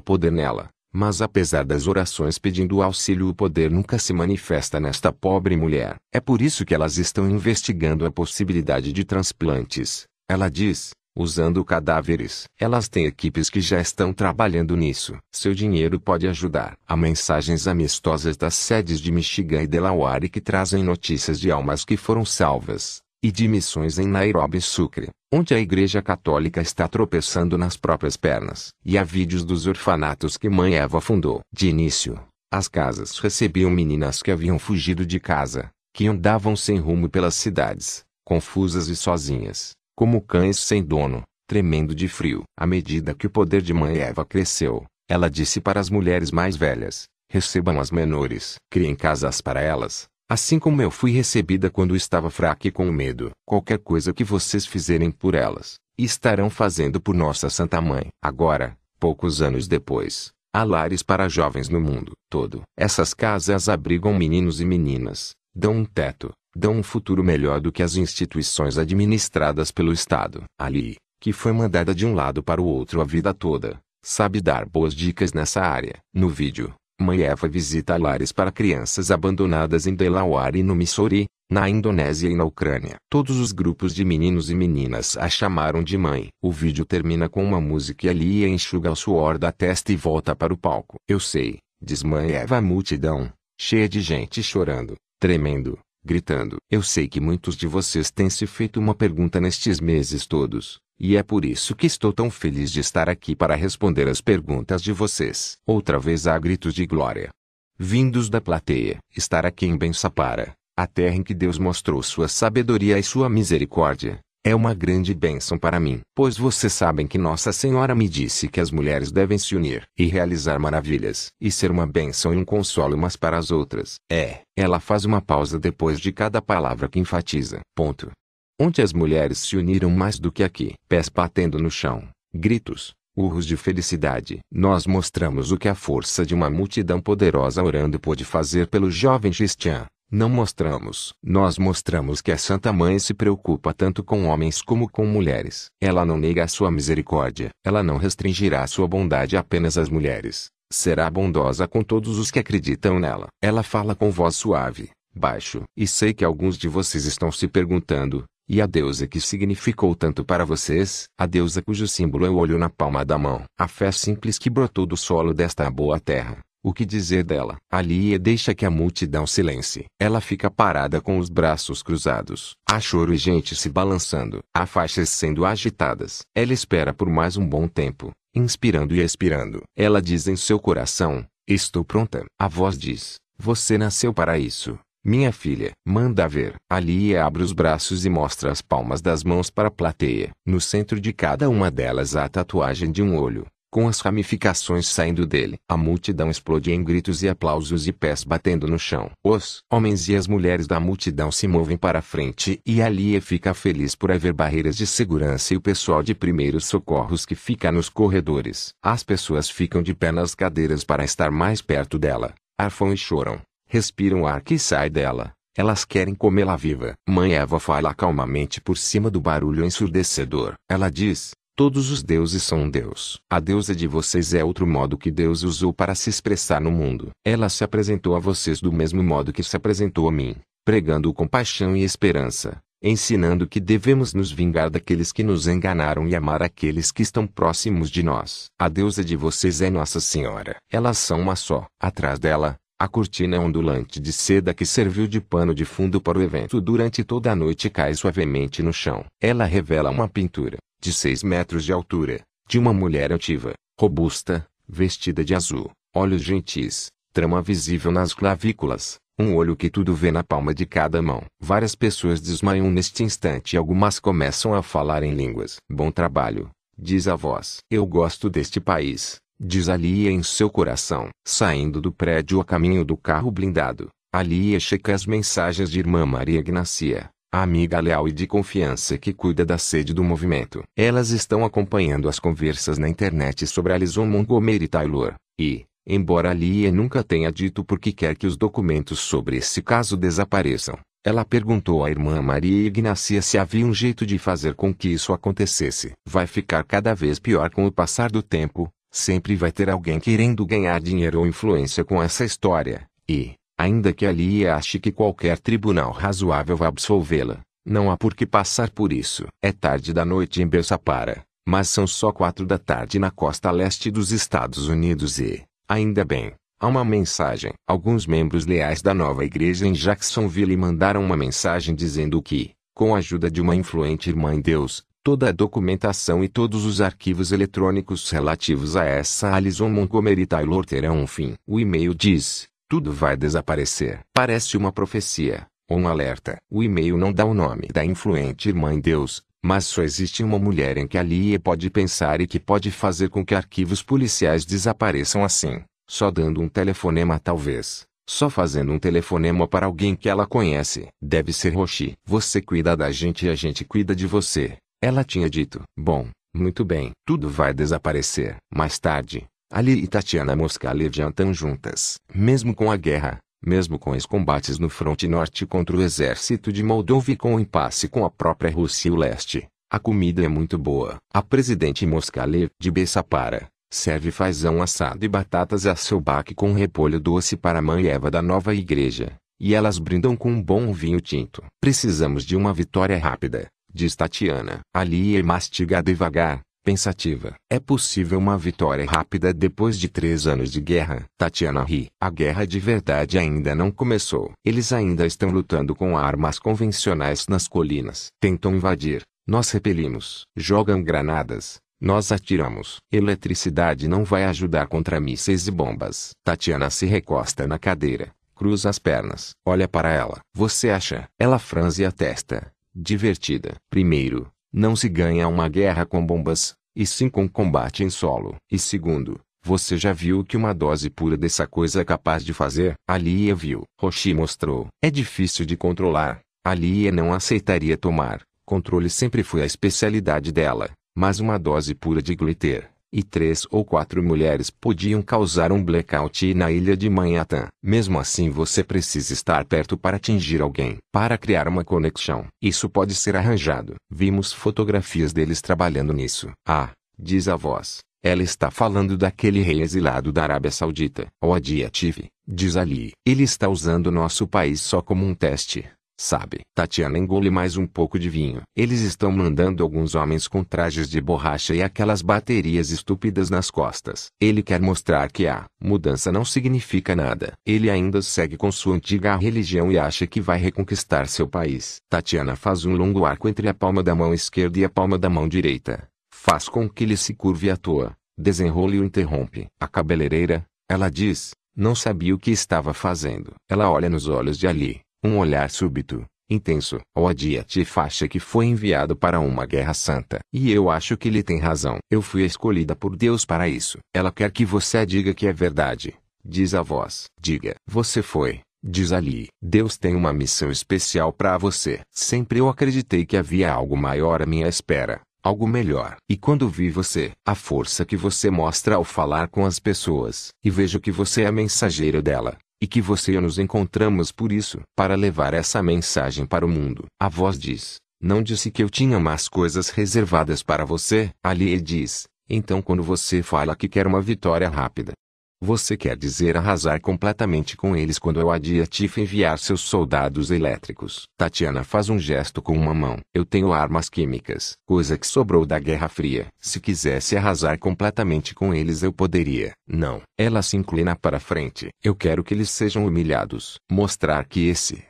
poder nela, mas apesar das orações pedindo auxílio o poder nunca se manifesta nesta pobre mulher. É por isso que elas estão investigando a possibilidade de transplantes. Ela diz, usando cadáveres. Elas têm equipes que já estão trabalhando nisso. Seu dinheiro pode ajudar. Há mensagens amistosas das sedes de Michigan e Delaware que trazem notícias de almas que foram salvas e de missões em Nairobi Sucre, onde a Igreja Católica está tropeçando nas próprias pernas. E há vídeos dos orfanatos que Mãe Eva fundou. De início, as casas recebiam meninas que haviam fugido de casa, que andavam sem rumo pelas cidades, confusas e sozinhas, como cães sem dono, tremendo de frio. À medida que o poder de Mãe Eva cresceu, ela disse para as mulheres mais velhas, recebam as menores, criem casas para elas, Assim como eu fui recebida quando estava fraca e com medo, qualquer coisa que vocês fizerem por elas, estarão fazendo por nossa Santa Mãe. Agora, poucos anos depois, há lares para jovens no mundo todo. Essas casas abrigam meninos e meninas, dão um teto, dão um futuro melhor do que as instituições administradas pelo Estado. Ali, que foi mandada de um lado para o outro a vida toda, sabe dar boas dicas nessa área. No vídeo, Mãe Eva visita lares para crianças abandonadas em Delaware e no Missouri, na Indonésia e na Ucrânia. Todos os grupos de meninos e meninas a chamaram de mãe. O vídeo termina com uma música e Alia enxuga o suor da testa e volta para o palco. Eu sei, diz Mãe Eva à multidão, cheia de gente chorando, tremendo, gritando. Eu sei que muitos de vocês têm se feito uma pergunta nestes meses todos. E é por isso que estou tão feliz de estar aqui para responder as perguntas de vocês. Outra vez há gritos de glória. Vindos da plateia, estar aqui em Bensapara, a terra em que Deus mostrou sua sabedoria e sua misericórdia, é uma grande bênção para mim. Pois vocês sabem que Nossa Senhora me disse que as mulheres devem se unir e realizar maravilhas e ser uma bênção e um consolo umas para as outras. É, ela faz uma pausa depois de cada palavra que enfatiza. Ponto onde as mulheres se uniram mais do que aqui. Pés batendo no chão, gritos, urros de felicidade. Nós mostramos o que a força de uma multidão poderosa orando pôde fazer pelo jovem Christian. Não mostramos. Nós mostramos que a Santa Mãe se preocupa tanto com homens como com mulheres. Ela não nega a sua misericórdia. Ela não restringirá sua bondade apenas às mulheres. Será bondosa com todos os que acreditam nela. Ela fala com voz suave, baixo. E sei que alguns de vocês estão se perguntando, e a deusa que significou tanto para vocês, a deusa cujo símbolo é o olho na palma da mão. A fé simples que brotou do solo desta boa terra. O que dizer dela? Ali deixa que a multidão silence. Ela fica parada com os braços cruzados. Há choro e gente se balançando. Há faixas sendo agitadas. Ela espera por mais um bom tempo, inspirando e expirando. Ela diz em seu coração, estou pronta. A voz diz, você nasceu para isso. Minha filha, manda ver. Ali abre os braços e mostra as palmas das mãos para a plateia. No centro de cada uma delas há a tatuagem de um olho, com as ramificações saindo dele. A multidão explode em gritos e aplausos e pés batendo no chão. Os homens e as mulheres da multidão se movem para a frente e Alia fica feliz por haver barreiras de segurança e o pessoal de primeiros socorros que fica nos corredores. As pessoas ficam de pé nas cadeiras para estar mais perto dela, arfam e choram respiram o ar que sai dela. Elas querem comê-la viva. Mãe Eva fala calmamente por cima do barulho ensurdecedor. Ela diz: Todos os deuses são um Deus. A deusa de vocês é outro modo que Deus usou para se expressar no mundo. Ela se apresentou a vocês do mesmo modo que se apresentou a mim, pregando compaixão e esperança, ensinando que devemos nos vingar daqueles que nos enganaram e amar aqueles que estão próximos de nós. A deusa de vocês é Nossa Senhora. Elas são uma só. Atrás dela, a cortina ondulante de seda que serviu de pano de fundo para o evento durante toda a noite cai suavemente no chão. Ela revela uma pintura, de 6 metros de altura, de uma mulher altiva, robusta, vestida de azul, olhos gentis, trama visível nas clavículas, um olho que tudo vê na palma de cada mão. Várias pessoas desmaiam neste instante e algumas começam a falar em línguas. Bom trabalho, diz a voz. Eu gosto deste país, diz Alia em seu coração. Saindo do prédio a caminho do carro blindado, Alia checa as mensagens de irmã Maria Ignacia, a amiga leal e de confiança que cuida da sede do movimento. Elas estão acompanhando as conversas na internet sobre Alison Montgomery Taylor, e, embora Alia nunca tenha dito por que quer que os documentos sobre esse caso desapareçam, ela perguntou à irmã Maria Ignacia se havia um jeito de fazer com que isso acontecesse. Vai ficar cada vez pior com o passar do tempo, sempre vai ter alguém querendo ganhar dinheiro ou influência com essa história, e, ainda que Alia ache que qualquer tribunal razoável vai absolvê-la, não há por que passar por isso. É tarde da noite em Bessapara, mas são só quatro da tarde na costa leste dos Estados Unidos e, ainda bem, Há uma mensagem. Alguns membros leais da nova igreja em Jacksonville mandaram uma mensagem dizendo que, com a ajuda de uma influente irmã em Deus, toda a documentação e todos os arquivos eletrônicos relativos a essa Alison Montgomery Taylor terão um fim. O e-mail diz: tudo vai desaparecer. Parece uma profecia, ou um alerta. O e-mail não dá o nome da influente irmã em Deus, mas só existe uma mulher em que a Lia pode pensar e que pode fazer com que arquivos policiais desapareçam assim. Só dando um telefonema talvez. Só fazendo um telefonema para alguém que ela conhece. Deve ser Roshi. Você cuida da gente e a gente cuida de você. Ela tinha dito. Bom, muito bem. Tudo vai desaparecer. Mais tarde, Ali e Tatiana Moskalev jantam juntas. Mesmo com a guerra, mesmo com os combates no fronte norte contra o exército de Moldova e com o impasse com a própria Rússia e o leste, a comida é muito boa. A presidente Moskalev de Bessapara, Serve fazão assado e batatas a seu baque com repolho doce para a mãe Eva da nova igreja, e elas brindam com um bom vinho tinto. Precisamos de uma vitória rápida, diz Tatiana. Ali é mastiga devagar, pensativa. É possível uma vitória rápida depois de três anos de guerra? Tatiana ri. A guerra de verdade ainda não começou. Eles ainda estão lutando com armas convencionais nas colinas. Tentam invadir. Nós repelimos. Jogam granadas, nós atiramos. Eletricidade não vai ajudar contra mísseis e bombas. Tatiana se recosta na cadeira, cruza as pernas, olha para ela. Você acha? Ela franze a testa, divertida. Primeiro, não se ganha uma guerra com bombas, e sim com combate em solo. E segundo, você já viu o que uma dose pura dessa coisa é capaz de fazer? Alia viu. Roshi mostrou. É difícil de controlar. Alia não aceitaria tomar. Controle sempre foi a especialidade dela mas uma dose pura de glitter, e três ou quatro mulheres podiam causar um blackout na ilha de Manhattan. Mesmo assim você precisa estar perto para atingir alguém, para criar uma conexão. Isso pode ser arranjado. Vimos fotografias deles trabalhando nisso. Ah, diz a voz. Ela está falando daquele rei exilado da Arábia Saudita. O Adiative, diz Ali. Ele está usando nosso país só como um teste. Sabe? Tatiana engole mais um pouco de vinho. Eles estão mandando alguns homens com trajes de borracha e aquelas baterias estúpidas nas costas. Ele quer mostrar que a mudança não significa nada. Ele ainda segue com sua antiga religião e acha que vai reconquistar seu país. Tatiana faz um longo arco entre a palma da mão esquerda e a palma da mão direita. Faz com que ele se curve à toa. Desenrola e o interrompe. A cabeleireira, ela diz, não sabia o que estava fazendo. Ela olha nos olhos de Ali um olhar súbito, intenso. O Adiatif acha que foi enviado para uma guerra santa. E eu acho que ele tem razão. Eu fui escolhida por Deus para isso. Ela quer que você diga que é verdade. Diz a voz. Diga. Você foi. Diz ali. Deus tem uma missão especial para você. Sempre eu acreditei que havia algo maior à minha espera. Algo melhor. E quando vi você, a força que você mostra ao falar com as pessoas, e vejo que você é mensageiro dela, e que você e eu nos encontramos por isso, para levar essa mensagem para o mundo. A voz diz: Não disse que eu tinha mais coisas reservadas para você. Ali ele diz: Então, quando você fala que quer uma vitória rápida, você quer dizer arrasar completamente com eles quando eu Adiatif enviar seus soldados elétricos. Tatiana faz um gesto com uma mão. Eu tenho armas químicas, coisa que sobrou da Guerra Fria. Se quisesse arrasar completamente com eles eu poderia. Não. Ela se inclina para frente. Eu quero que eles sejam humilhados. Mostrar que esse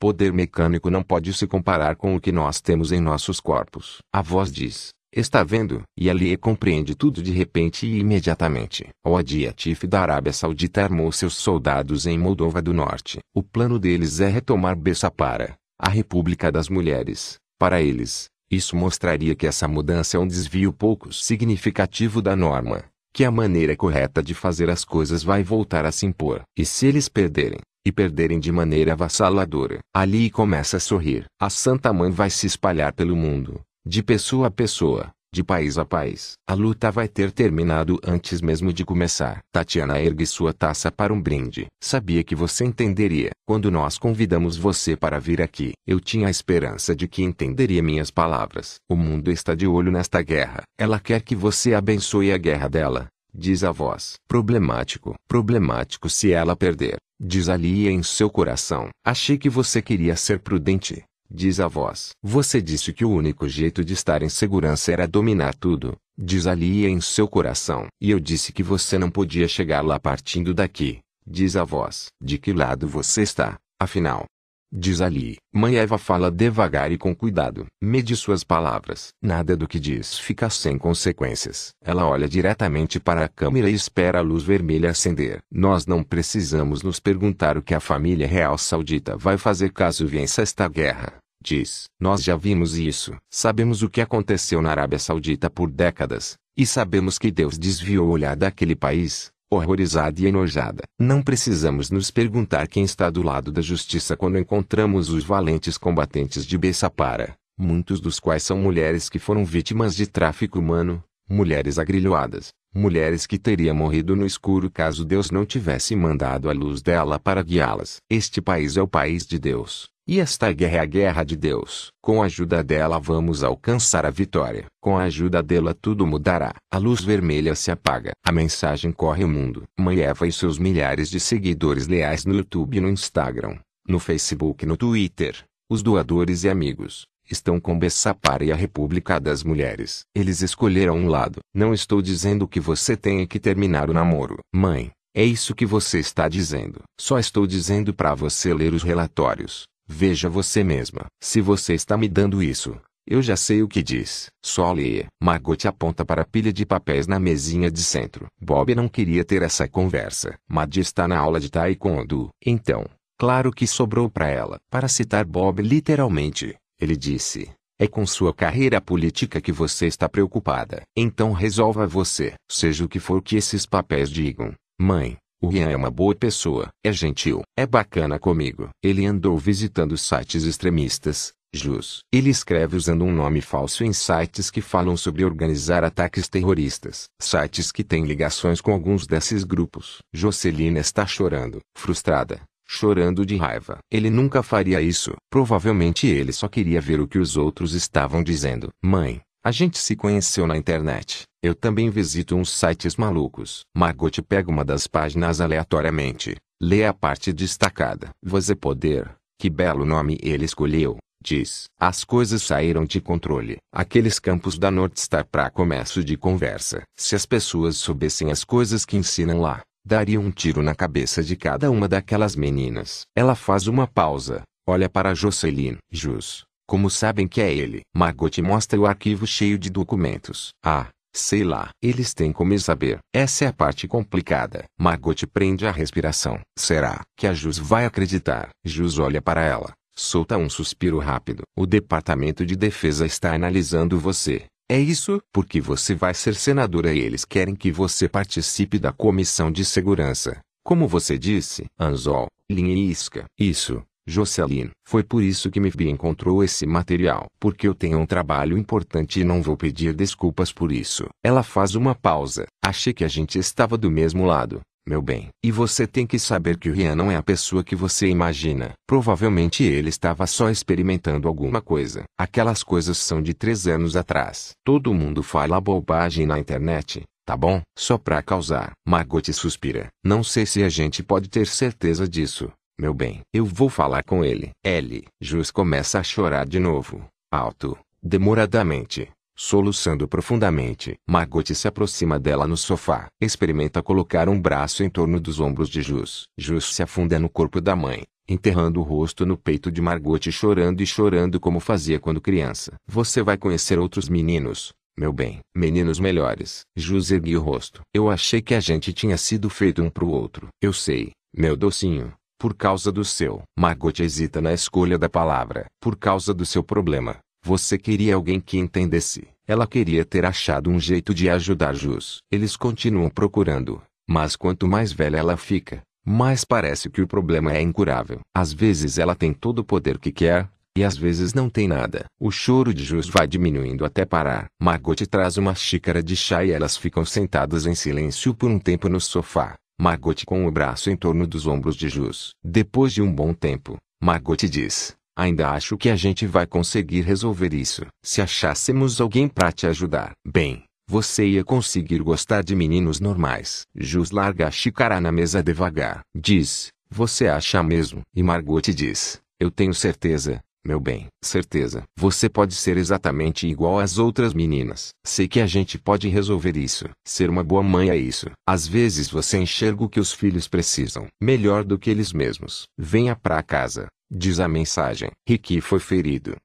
poder mecânico não pode se comparar com o que nós temos em nossos corpos. A voz diz: Está vendo? E Ali compreende tudo de repente e imediatamente. O Adiatif da Arábia Saudita armou seus soldados em Moldova do Norte. O plano deles é retomar Bessapara, a República das Mulheres. Para eles, isso mostraria que essa mudança é um desvio pouco significativo da norma. que a maneira correta de fazer as coisas vai voltar a se impor. E se eles perderem, e perderem de maneira avassaladora, ali começa a sorrir. A Santa Mãe vai se espalhar pelo mundo, de pessoa a pessoa, de país a país. A luta vai ter terminado antes mesmo de começar. Tatiana ergue sua taça para um brinde. Sabia que você entenderia. Quando nós convidamos você para vir aqui, eu tinha a esperança de que entenderia minhas palavras. O mundo está de olho nesta guerra. Ela quer que você abençoe a guerra dela. Diz a voz. Problemático. Problemático se ela perder. Diz Alia em seu coração. Achei que você queria ser prudente diz a voz. Você disse que o único jeito de estar em segurança era dominar tudo, diz Alia em seu coração. E eu disse que você não podia chegar lá partindo daqui, diz a voz. De que lado você está, afinal? Diz Ali. Mãe Eva fala devagar e com cuidado. Mede suas palavras. Nada do que diz fica sem consequências. Ela olha diretamente para a câmera e espera a luz vermelha acender. Nós não precisamos nos perguntar o que a família real saudita vai fazer caso vença esta guerra. Diz. Nós já vimos isso. Sabemos o que aconteceu na Arábia Saudita por décadas. E sabemos que Deus desviou o olhar daquele país, horrorizada e enojada. Não precisamos nos perguntar quem está do lado da justiça quando encontramos os valentes combatentes de Bessapara, muitos dos quais são mulheres que foram vítimas de tráfico humano, mulheres agrilhoadas, mulheres que teriam morrido no escuro caso Deus não tivesse mandado a luz dela para guiá-las. Este país é o país de Deus. E esta guerra é a guerra de Deus. Com a ajuda dela vamos alcançar a vitória. Com a ajuda dela tudo mudará. A luz vermelha se apaga. A mensagem corre o mundo. Mãe Eva e seus milhares de seguidores leais no YouTube e no Instagram, no Facebook e no Twitter, os doadores e amigos, estão com Bessapara e a República das Mulheres. Eles escolheram um lado. Não estou dizendo que você tenha que terminar o namoro. Mãe, é isso que você está dizendo. Só estou dizendo para você ler os relatórios Veja você mesma. Se você está me dando isso, eu já sei o que diz. Só leia. Margot aponta para a pilha de papéis na mesinha de centro. Bob não queria ter essa conversa. Mad está na aula de taekwondo. Então, claro que sobrou para ela. Para citar Bob literalmente, ele disse. É com sua carreira política que você está preocupada. Então resolva você. Seja o que for que esses papéis digam. Mãe, o Rian é uma boa pessoa, é gentil, é bacana comigo. Ele andou visitando sites extremistas, Jus. Ele escreve usando um nome falso em sites que falam sobre organizar ataques terroristas. Sites que têm ligações com alguns desses grupos. Jocelyn está chorando, frustrada, chorando de raiva. Ele nunca faria isso. Provavelmente ele só queria ver o que os outros estavam dizendo. Mãe, a gente se conheceu na internet. Eu também visito uns sites malucos. Margot pega uma das páginas aleatoriamente. Lê a parte destacada. Você poder. Que belo nome ele escolheu. Diz. As coisas saíram de controle. Aqueles campos da Northstar para começo de conversa. Se as pessoas soubessem as coisas que ensinam lá, daria um tiro na cabeça de cada uma daquelas meninas. Ela faz uma pausa. Olha para Jocelyn. Jus. Como sabem que é ele? Margot mostra o arquivo cheio de documentos. Ah, sei lá. Eles têm como saber. Essa é a parte complicada. Margot prende a respiração. Será que a Jus vai acreditar? Jus olha para ela. Solta um suspiro rápido. O Departamento de Defesa está analisando você. É isso? Porque você vai ser senadora e eles querem que você participe da Comissão de Segurança. Como você disse, Anzol, linha e isca. Isso, Jocelyn, foi por isso que Mifbi encontrou esse material. Porque eu tenho um trabalho importante e não vou pedir desculpas por isso. Ela faz uma pausa. Achei que a gente estava do mesmo lado, meu bem. E você tem que saber que o Rian não é a pessoa que você imagina. Provavelmente ele estava só experimentando alguma coisa. Aquelas coisas são de três anos atrás. Todo mundo fala bobagem na internet. Tá bom? Só pra causar. Margot suspira. Não sei se a gente pode ter certeza disso. Meu bem, eu vou falar com ele. L. Jus começa a chorar de novo. Alto, demoradamente, soluçando profundamente. Margot se aproxima dela no sofá. Experimenta colocar um braço em torno dos ombros de Jus. Jus se afunda no corpo da mãe, enterrando o rosto no peito de Margot chorando e chorando como fazia quando criança. Você vai conhecer outros meninos, meu bem. Meninos melhores. Jus ergueu o rosto. Eu achei que a gente tinha sido feito um pro outro. Eu sei, meu docinho. Por causa do seu. Margot hesita na escolha da palavra. Por causa do seu problema. Você queria alguém que entendesse. Ela queria ter achado um jeito de ajudar Jus. Eles continuam procurando, mas quanto mais velha ela fica, mais parece que o problema é incurável. Às vezes ela tem todo o poder que quer, e às vezes não tem nada. O choro de Jus vai diminuindo até parar. Margot traz uma xícara de chá e elas ficam sentadas em silêncio por um tempo no sofá. Margot com o braço em torno dos ombros de Jus. Depois de um bom tempo, Margot diz: Ainda acho que a gente vai conseguir resolver isso. Se achássemos alguém para te ajudar. Bem, você ia conseguir gostar de meninos normais. Jus larga a xícara na mesa devagar. Diz: Você acha mesmo? E Margot diz: Eu tenho certeza. Meu bem, certeza. Você pode ser exatamente igual às outras meninas. Sei que a gente pode resolver isso. Ser uma boa mãe é isso. Às vezes você enxerga o que os filhos precisam, melhor do que eles mesmos. Venha pra casa, diz a mensagem. Ricky foi ferido.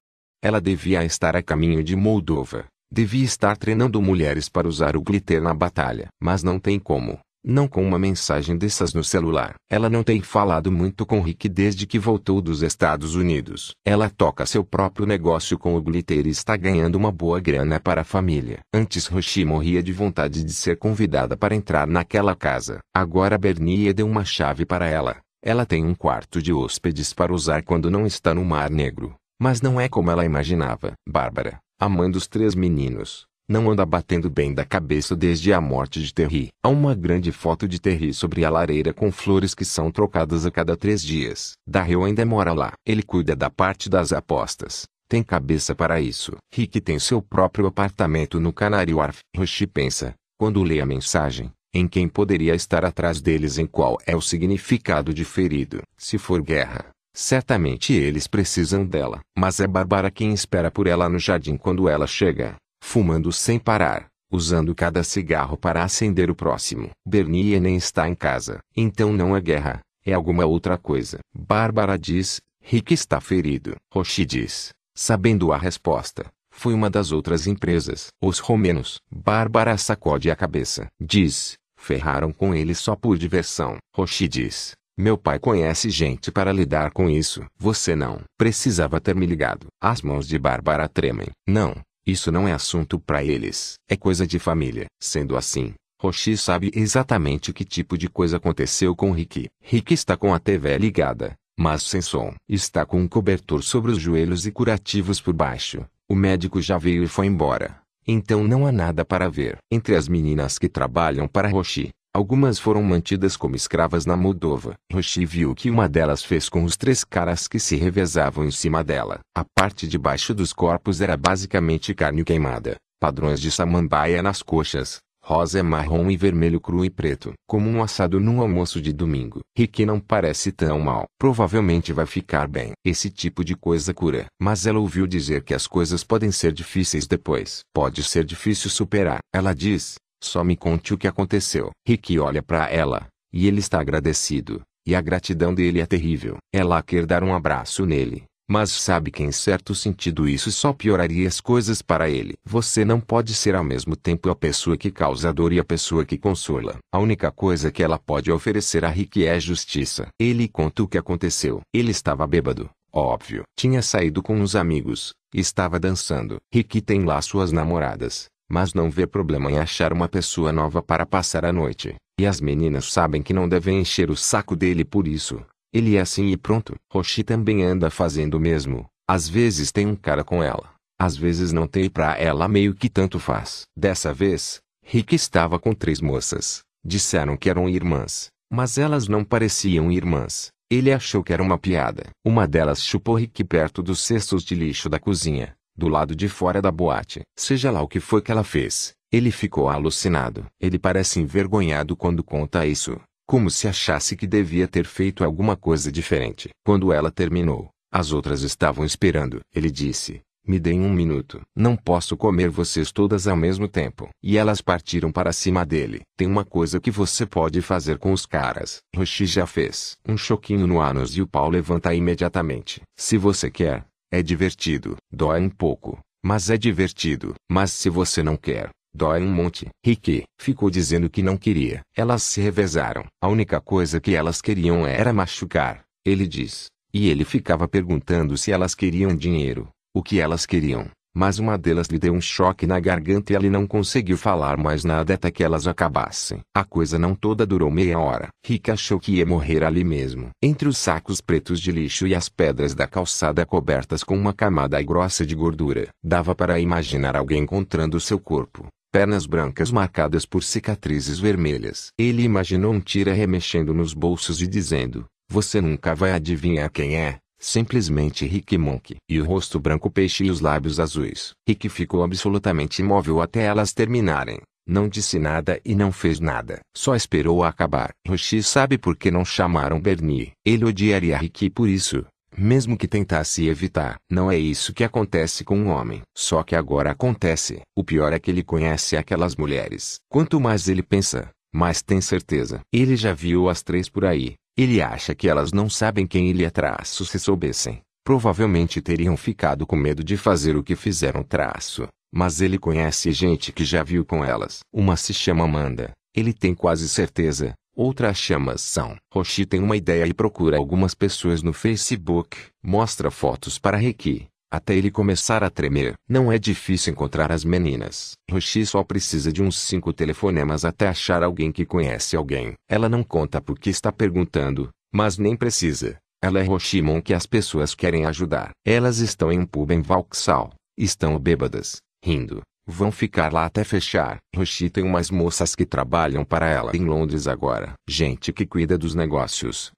Ela devia estar a caminho de Moldova. Devia estar treinando mulheres para usar o glitter na batalha. Mas não tem como. Não com uma mensagem dessas no celular. Ela não tem falado muito com Rick desde que voltou dos Estados Unidos. Ela toca seu próprio negócio com o glitter e está ganhando uma boa grana para a família. Antes Roshi morria de vontade de ser convidada para entrar naquela casa. Agora Bernie deu uma chave para ela. Ela tem um quarto de hóspedes para usar quando não está no Mar Negro. Mas não é como ela imaginava. Bárbara, a mãe dos três meninos, não anda batendo bem da cabeça desde a morte de Terry. Há uma grande foto de Terry sobre a lareira com flores que são trocadas a cada três dias. Daryl ainda mora lá. Ele cuida da parte das apostas. Tem cabeça para isso. Rick tem seu próprio apartamento no Canary Wharf. Roshi pensa, quando lê a mensagem, em quem poderia estar atrás deles em qual é o significado de ferido. Se for guerra, certamente eles precisam dela. Mas é Bárbara quem espera por ela no jardim quando ela chega fumando sem parar, usando cada cigarro para acender o próximo. Bernie nem está em casa. Então não é guerra, é alguma outra coisa. Bárbara diz, Rick está ferido. Roshi diz, sabendo a resposta, foi uma das outras empresas. Os romenos. Bárbara sacode a cabeça. Diz, ferraram com ele só por diversão. Roshi diz, meu pai conhece gente para lidar com isso. Você não. Precisava ter me ligado. As mãos de Bárbara tremem. Não, isso não é assunto para eles. É coisa de família. Sendo assim, Roshi sabe exatamente que tipo de coisa aconteceu com Rick. Rick está com a TV ligada, mas sem som. Está com um cobertor sobre os joelhos e curativos por baixo. O médico já veio e foi embora. Então não há nada para ver. Entre as meninas que trabalham para Roshi, Algumas foram mantidas como escravas na Moldova. Roshi viu que uma delas fez com os três caras que se revezavam em cima dela. A parte de baixo dos corpos era basicamente carne queimada, padrões de samambaia nas coxas, rosa, marrom e vermelho cru e preto, como um assado num almoço de domingo. Rick não parece tão mal. Provavelmente vai ficar bem. Esse tipo de coisa cura. Mas ela ouviu dizer que as coisas podem ser difíceis depois. Pode ser difícil superar. Ela diz, só me conte o que aconteceu. Rick olha para ela, e ele está agradecido, e a gratidão dele é terrível. Ela quer dar um abraço nele, mas sabe que em certo sentido isso só pioraria as coisas para ele. Você não pode ser ao mesmo tempo a pessoa que causa dor e a pessoa que consola. A única coisa que ela pode oferecer a Rick é justiça. Ele conta o que aconteceu. Ele estava bêbado, óbvio. Tinha saído com uns amigos, estava dançando. Rick tem lá suas namoradas, mas não vê problema em achar uma pessoa nova para passar a noite. E as meninas sabem que não devem encher o saco dele por isso. Ele é assim e pronto. Roshi também anda fazendo o mesmo. Às vezes tem um cara com ela. Às vezes não tem e ela meio que tanto faz. Dessa vez, Rick estava com três moças. Disseram que eram irmãs. Mas elas não pareciam irmãs. Ele achou que era uma piada. Uma delas chupou Rick perto dos cestos de lixo da cozinha do lado de fora da boate. Seja lá o que foi que ela fez, ele ficou alucinado. Ele parece envergonhado quando conta isso, como se achasse que devia ter feito alguma coisa diferente. Quando ela terminou, as outras estavam esperando. Ele disse: me deem um minuto. Não posso comer vocês todas ao mesmo tempo. E elas partiram para cima dele. Tem uma coisa que você pode fazer com os caras. Roshi já fez. Um choquinho no ânus e o pau levanta imediatamente. Se você quer, é divertido. Dói um pouco, mas é divertido. Mas se você não quer, dói um monte. Rick ficou dizendo que não queria. Elas se revezaram. A única coisa que elas queriam era machucar. Ele diz. E ele ficava perguntando se elas queriam dinheiro. o que elas queriam, mas uma delas lhe deu um choque na garganta e ele não conseguiu falar mais nada até que elas acabassem. A coisa não toda durou meia hora. Rick achou que ia morrer ali mesmo. Entre os sacos pretos de lixo e as pedras da calçada cobertas com uma camada grossa de gordura, dava para imaginar alguém encontrando seu corpo pernas brancas marcadas por cicatrizes vermelhas. Ele imaginou um tira remexendo nos bolsos e dizendo, você nunca vai adivinhar quem é, Simplesmente Rick Monk. E o rosto branco peixe e os lábios azuis. Rick ficou absolutamente imóvel até elas terminarem. Não disse nada e não fez nada. Só esperou acabar. Roshi sabe por que não chamaram Bernie. Ele odiaria Rick por isso. Mesmo que tentasse evitar. Não é isso que acontece com um homem. Só que agora acontece. O pior é que ele conhece aquelas mulheres. Quanto mais ele pensa, mais tem certeza. Ele já viu as três por aí. Ele acha que elas não sabem quem ele é traço se soubessem. Provavelmente teriam ficado com medo de fazer o que fizeram traço. Mas ele conhece gente que já viu com elas. Uma se chama Amanda. Ele tem quase certeza. Outras chamas são. Roshi tem uma ideia e procura algumas pessoas no Facebook. Mostra fotos para Ricky até ele começar a tremer. Não é difícil encontrar as meninas. Roshi só precisa de uns cinco telefonemas até achar alguém que conhece alguém. Ela não conta porque está perguntando, mas nem precisa. Ela é Roshimon que as pessoas querem ajudar. Elas estão em um pub em Vauxhall. Estão bêbadas, rindo. Vão ficar lá até fechar. Roshi tem umas moças que trabalham para ela em Londres agora. Gente que cuida dos negócios.